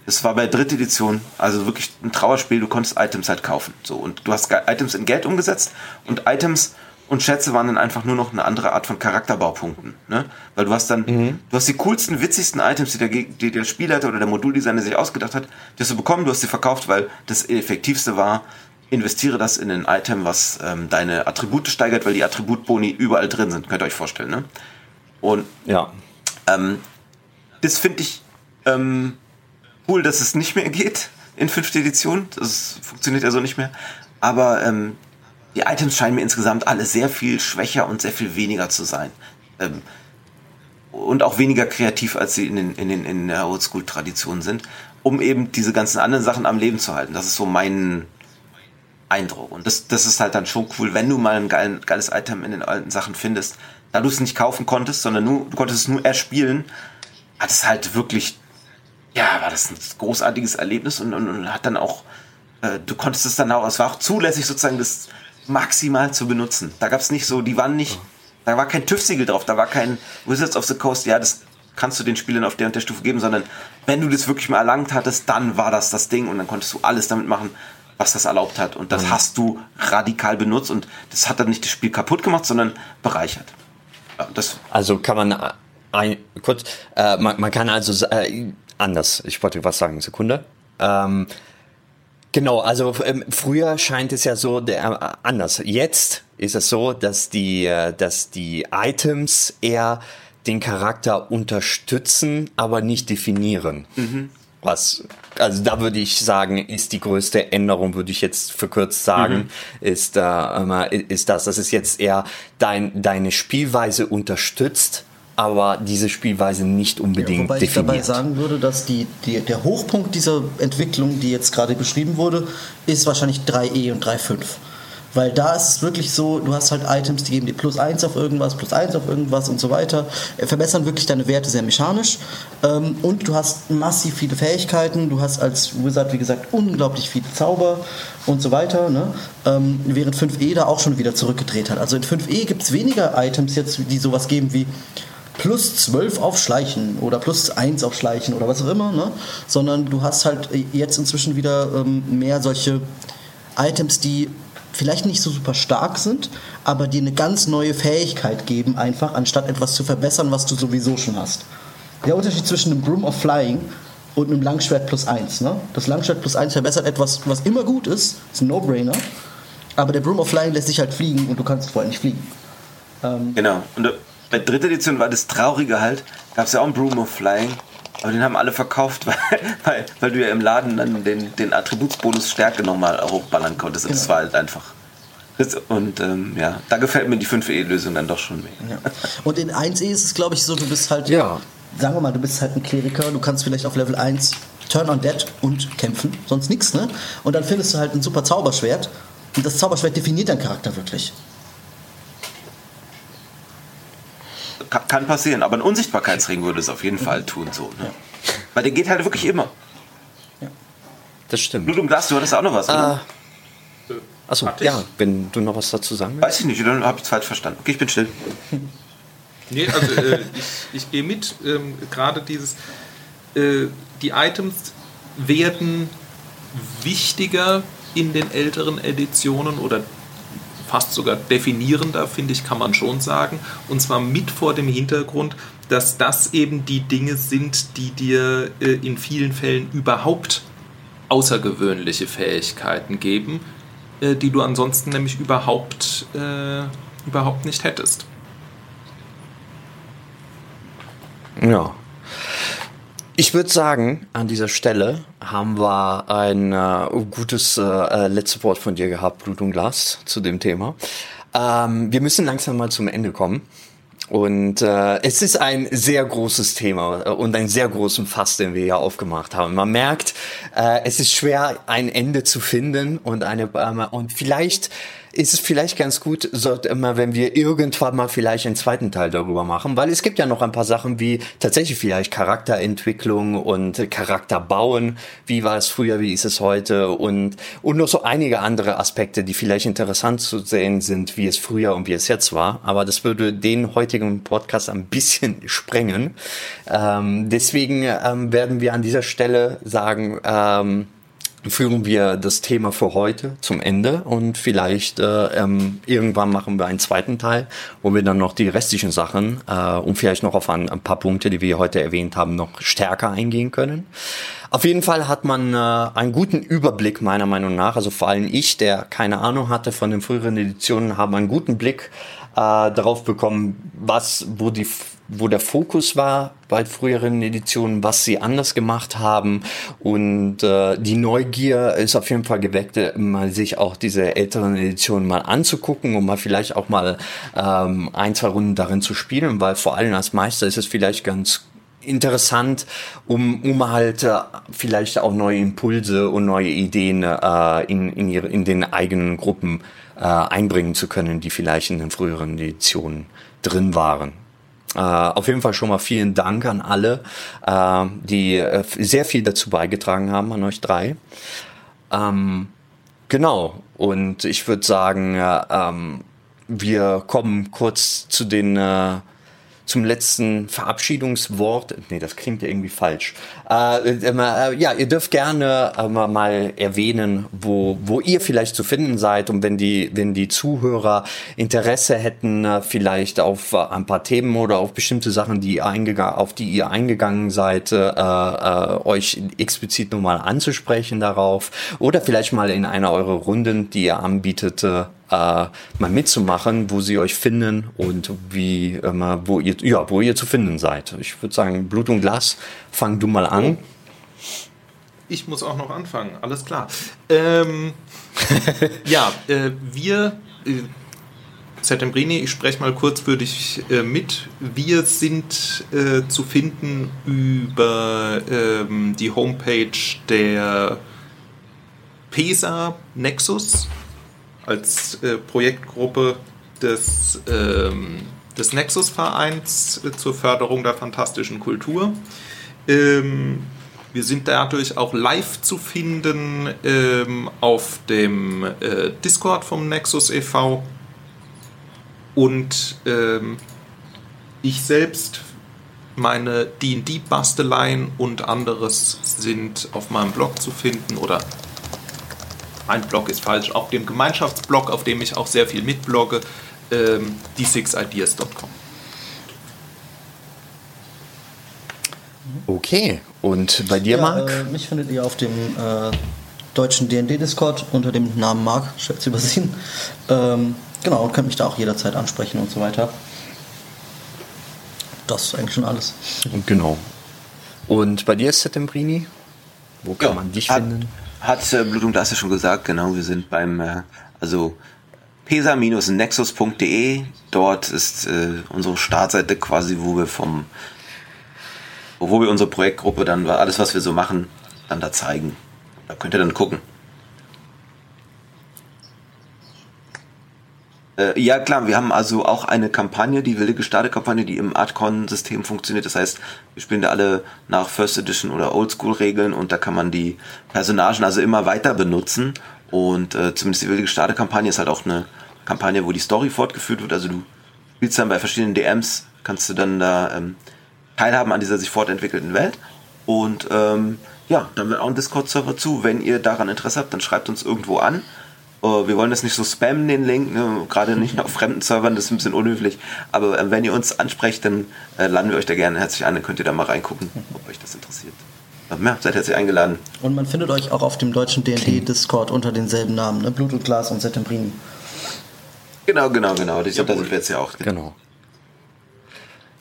C: Es war bei dritter Edition, also wirklich ein Trauerspiel, du konntest Items halt kaufen. So, und du hast Items in Geld umgesetzt und Items und Schätze waren dann einfach nur noch eine andere Art von Charakterbaupunkten. Ne? Weil du hast dann, mhm. du hast die coolsten, witzigsten Items, die der, die der Spielleiter oder der Moduldesigner sich ausgedacht hat, die hast du bekommen, du hast sie verkauft, weil das effektivste war, investiere das in ein Item, was ähm, deine Attribute steigert, weil die Attributboni überall drin sind, könnt ihr euch vorstellen. Ne? Und ja. Ähm, das finde ich ähm, cool, dass es nicht mehr geht in fünfter Edition. Das funktioniert ja so nicht mehr. Aber ähm, die Items scheinen mir insgesamt alle sehr viel schwächer und sehr viel weniger zu sein. Ähm, und auch weniger kreativ, als sie in, den, in, den, in der Oldschool-Tradition sind, um eben diese ganzen anderen Sachen am Leben zu halten. Das ist so mein, Eindruck. Und das, das ist halt dann schon cool, wenn du mal ein geil, geiles Item in den alten Sachen findest, da du es nicht kaufen konntest, sondern nur, du konntest es nur erspielen, hat es halt wirklich, ja, war das ein großartiges Erlebnis und, und, und hat dann auch, äh, du konntest es dann auch, es war auch zulässig sozusagen das maximal zu benutzen. Da gab es nicht so, die waren nicht, da war kein TÜV-Siegel drauf, da war kein Wizards of the Coast, ja, das kannst du den Spielern auf der und der Stufe geben, sondern wenn du das wirklich mal erlangt hattest, dann war das das Ding und dann konntest du alles damit machen, was das erlaubt hat. Und das mhm. hast du radikal benutzt und das hat dann nicht das Spiel kaputt gemacht, sondern bereichert.
A: Ja, also kann man äh, ein, kurz, äh, man, man, kann also äh, anders, ich wollte was sagen, Sekunde. Ähm, genau, also ähm, früher scheint es ja so der, äh, anders. Jetzt ist es so, dass die, äh, dass die Items eher den Charakter unterstützen, aber nicht definieren. Mhm was, also da würde ich sagen, ist die größte Änderung, würde ich jetzt verkürzt sagen, mhm. ist, äh, ist das, dass es jetzt eher dein, deine Spielweise unterstützt, aber diese Spielweise nicht unbedingt ja, wobei definiert.
B: ich dabei sagen würde, dass die, die, der Hochpunkt dieser Entwicklung, die jetzt gerade beschrieben wurde, ist wahrscheinlich 3E und 3.5. Weil da ist es wirklich so, du hast halt Items, die geben dir plus eins auf irgendwas, plus eins auf irgendwas und so weiter. Äh, verbessern wirklich deine Werte sehr mechanisch. Ähm, und du hast massiv viele Fähigkeiten. Du hast als Wizard, wie gesagt, unglaublich viele Zauber und so weiter. Ne? Ähm, während 5e da auch schon wieder zurückgedreht hat. Also in 5e gibt es weniger Items jetzt, die sowas geben wie plus 12 auf Schleichen oder plus 1 auf Schleichen oder was auch immer, ne? sondern du hast halt äh, jetzt inzwischen wieder ähm, mehr solche Items, die vielleicht nicht so super stark sind, aber die eine ganz neue Fähigkeit geben, einfach anstatt etwas zu verbessern, was du sowieso schon hast. Der Unterschied zwischen einem Broom of Flying und einem Langschwert plus 1. Ne? Das Langschwert plus 1 verbessert etwas, was immer gut ist, ist ein No-Brainer, aber der Broom of Flying lässt sich halt fliegen und du kannst vorher nicht fliegen.
C: Ähm genau, und bei dritter Edition war das Traurige halt, gab es ja auch einen Broom of Flying, aber den haben alle verkauft, weil, weil, weil du ja im Laden dann den, den Attributsbonus Stärke nochmal hochballern konntest. Genau. Das war halt einfach. Und ähm, ja, da gefällt mir die 5E-Lösung dann doch schon mehr. Ja.
B: Und in 1E ist es, glaube ich, so, du bist halt, ja. sagen wir mal, du bist halt ein Kleriker, du kannst vielleicht auf Level 1 Turn on Dead und kämpfen, sonst nichts, ne? Und dann findest du halt ein super Zauberschwert Und das Zauberschwert definiert deinen Charakter wirklich.
C: Kann passieren, aber ein Unsichtbarkeitsring würde es auf jeden Fall tun, so. Ne? Weil der geht halt wirklich immer.
A: Das stimmt.
C: Blut und Glas, du hattest auch noch was, oder?
A: Äh, achso, ja, wenn du noch was dazu sagen willst.
C: Weiß ich nicht, dann habe ich es falsch verstanden. Okay, ich bin still.
D: Nee, also äh, ich, ich gehe mit. Ähm, Gerade dieses, äh, die Items werden wichtiger in den älteren Editionen oder fast sogar definierender, finde ich, kann man schon sagen. Und zwar mit vor dem Hintergrund, dass das eben die Dinge sind, die dir äh, in vielen Fällen überhaupt außergewöhnliche Fähigkeiten geben, äh, die du ansonsten nämlich überhaupt, äh, überhaupt nicht hättest.
A: Ja. Ich würde sagen, an dieser Stelle haben wir ein äh, gutes äh, äh, letztes Wort von dir gehabt, Blut und Glas, zu dem Thema. Ähm, wir müssen langsam mal zum Ende kommen. Und äh, es ist ein sehr großes Thema und ein sehr großen Fass, den wir hier aufgemacht haben. Man merkt, äh, es ist schwer, ein Ende zu finden und eine äh, und vielleicht ist es vielleicht ganz gut, immer, wenn wir irgendwann mal vielleicht einen zweiten Teil darüber machen, weil es gibt ja noch ein paar Sachen wie tatsächlich vielleicht Charakterentwicklung und Charakterbauen. Wie war es früher, wie ist es heute und, und noch so einige andere Aspekte, die vielleicht interessant zu sehen sind, wie es früher und wie es jetzt war. Aber das würde den heutigen Podcast ein bisschen sprengen. Ähm, deswegen ähm, werden wir an dieser Stelle sagen, ähm, führen wir das Thema für heute zum Ende und vielleicht äh, ähm, irgendwann machen wir einen zweiten Teil, wo wir dann noch die restlichen Sachen äh, und vielleicht noch auf ein, ein paar Punkte, die wir heute erwähnt haben, noch stärker eingehen können. Auf jeden Fall hat man äh, einen guten Überblick meiner Meinung nach, also vor allem ich, der keine Ahnung hatte von den früheren Editionen, haben einen guten Blick äh, darauf bekommen, was, wo die wo der Fokus war bei früheren Editionen, was sie anders gemacht haben. Und äh, die Neugier ist auf jeden Fall geweckt, mal sich auch diese älteren Editionen mal anzugucken und mal vielleicht auch mal ähm, ein, zwei Runden darin zu spielen, weil vor allem als Meister ist es vielleicht ganz interessant, um, um halt äh, vielleicht auch neue Impulse und neue Ideen äh, in, in, ihre, in den eigenen Gruppen äh, einbringen zu können, die vielleicht in den früheren Editionen drin waren. Äh, auf jeden Fall schon mal vielen Dank an alle, äh, die äh, sehr viel dazu beigetragen haben, an euch drei. Ähm, genau, und ich würde sagen, äh, ähm, wir kommen kurz zu den äh, zum letzten Verabschiedungswort. Nee, das klingt ja irgendwie falsch. Äh, äh, ja, ihr dürft gerne äh, mal erwähnen, wo, wo ihr vielleicht zu finden seid und wenn die, wenn die Zuhörer Interesse hätten, äh, vielleicht auf äh, ein paar Themen oder auf bestimmte Sachen, die eingegangen, auf die ihr eingegangen seid, äh, äh, euch explizit nochmal anzusprechen darauf oder vielleicht mal in einer eurer Runden, die ihr anbietet, äh, mal mitzumachen, wo sie euch finden und wie äh, wo ihr ja wo ihr zu finden seid. Ich würde sagen, Blut und Glas, fang du mal an.
D: Ich muss auch noch anfangen, alles klar. Ähm, ja, äh, wir äh, Settembrini, ich spreche mal kurz für dich äh, mit. Wir sind äh, zu finden über ähm, die Homepage der PESA Nexus als äh, Projektgruppe des, ähm, des Nexus-Vereins äh, zur Förderung der fantastischen Kultur. Ähm, wir sind dadurch auch live zu finden ähm, auf dem äh, Discord vom Nexus e.V. Und ähm, ich selbst, meine D&D-Basteleien und anderes sind auf meinem Blog zu finden oder ein Blog ist falsch, auf dem Gemeinschaftsblog, auf dem ich auch sehr viel mitblogge, ähm, d6ideas.com.
A: Okay, und bei dir,
B: ja,
A: Marc?
B: Äh, mich findet ihr auf dem äh, deutschen DD-Discord unter dem Namen Marc, schätze übersehen. Ähm, genau, und könnt mich da auch jederzeit ansprechen und so weiter. Das ist eigentlich schon alles.
A: Und genau. Und bei dir, Settembrini? Wo kann
C: Ja,
A: man dich
C: hat-
A: finden?
C: Hat äh, Blutung, da hast du schon gesagt, genau, wir sind beim, äh, also pesa-nexus.de, dort ist äh, unsere Startseite quasi, wo wir vom, wo wir unsere Projektgruppe dann, alles was wir so machen, dann da zeigen. Da könnt ihr dann gucken. Äh, ja, klar, wir haben also auch eine Kampagne, die wilde Gestade-Kampagne, die im Artcon-System funktioniert. Das heißt, wir spielen da alle nach First Edition oder Oldschool-Regeln und da kann man die Personagen also immer weiter benutzen. Und äh, zumindest die wilde Gestade-Kampagne ist halt auch eine Kampagne, wo die Story fortgeführt wird. Also du spielst dann bei verschiedenen DMs, kannst du dann da ähm, teilhaben an dieser sich fortentwickelten Welt. Und ähm, ja, dann wird auch ein Discord-Server zu. Wenn ihr daran Interesse habt, dann schreibt uns irgendwo an. Uh, wir wollen das nicht so spammen, den Link, ne? gerade nicht auf fremden Servern, das ist ein bisschen unhöflich. Aber äh, wenn ihr uns ansprecht, dann äh, laden wir euch da gerne herzlich ein, dann könnt ihr da mal reingucken, ob euch das interessiert. Ja, seid herzlich eingeladen.
B: Und man findet euch auch auf dem deutschen D&D-Discord unter denselben Namen, ne? Blut und Glas und Settembrini.
C: Genau, genau, genau. Ich glaube, da sind wir jetzt ja auch.
A: Genau.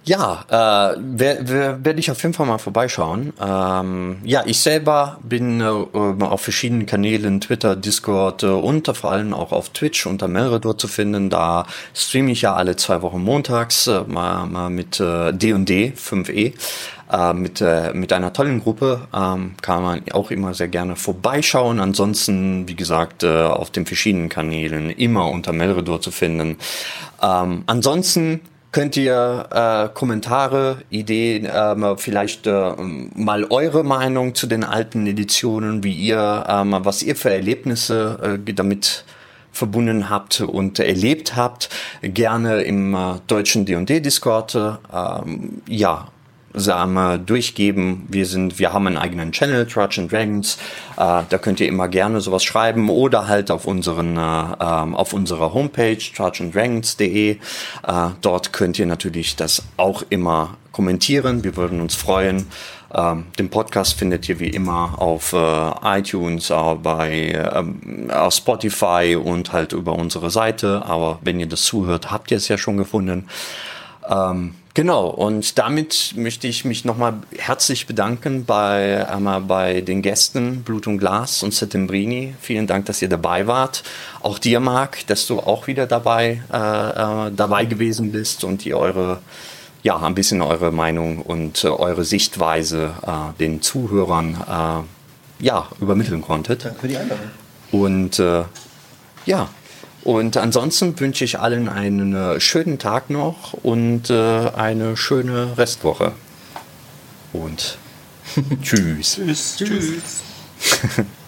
A: Ja, äh, werde wer, werd ich auf jeden Fall mal vorbeischauen. Ähm, ja, ich selber bin äh, auf verschiedenen Kanälen, Twitter, Discord äh, und vor allem auch auf Twitch unter Meredor zu finden. Da streame ich ja alle zwei Wochen montags äh, mal, mal mit äh, D&D 5e. Äh, mit, äh, mit einer tollen Gruppe ähm, kann man auch immer sehr gerne vorbeischauen. Ansonsten, wie gesagt, äh, auf den verschiedenen Kanälen immer unter Melredor zu finden. Ähm, ansonsten könnt ihr äh, Kommentare, Ideen, äh, vielleicht äh, mal eure Meinung zu den alten Editionen, wie ihr, äh, was ihr für Erlebnisse äh, damit verbunden habt und erlebt habt, gerne im äh, deutschen D&D Discord. Äh, ja, sagen durchgeben. Wir sind, wir haben einen eigenen Channel, Trudge and Dragons. Äh, da könnt ihr immer gerne sowas schreiben oder halt auf unseren, äh, ähm, auf unserer Homepage trudgeanddragons.de. Äh, dort könnt ihr natürlich das auch immer kommentieren. Wir würden uns freuen. Ähm, den Podcast findet ihr wie immer auf äh, iTunes, äh, bei ähm, auf Spotify und halt über unsere Seite. Aber wenn ihr das zuhört, habt ihr es ja schon gefunden. Ähm, Genau, und damit möchte ich mich nochmal herzlich bedanken bei, einmal bei den Gästen Blut und Glas und Settembrini. Vielen Dank, dass ihr dabei wart. Auch dir, Marc, dass du auch wieder dabei, äh, äh, dabei gewesen bist und ihr eure, ja, ein bisschen eure Meinung und äh, eure Sichtweise äh, den Zuhörern äh, ja, übermitteln konntet.
B: Danke für die Einladung.
A: Und äh, ja, und ansonsten wünsche ich allen einen äh, schönen Tag noch und äh, eine schöne Restwoche. Und tschüss.
D: Tschüss. Tschüss.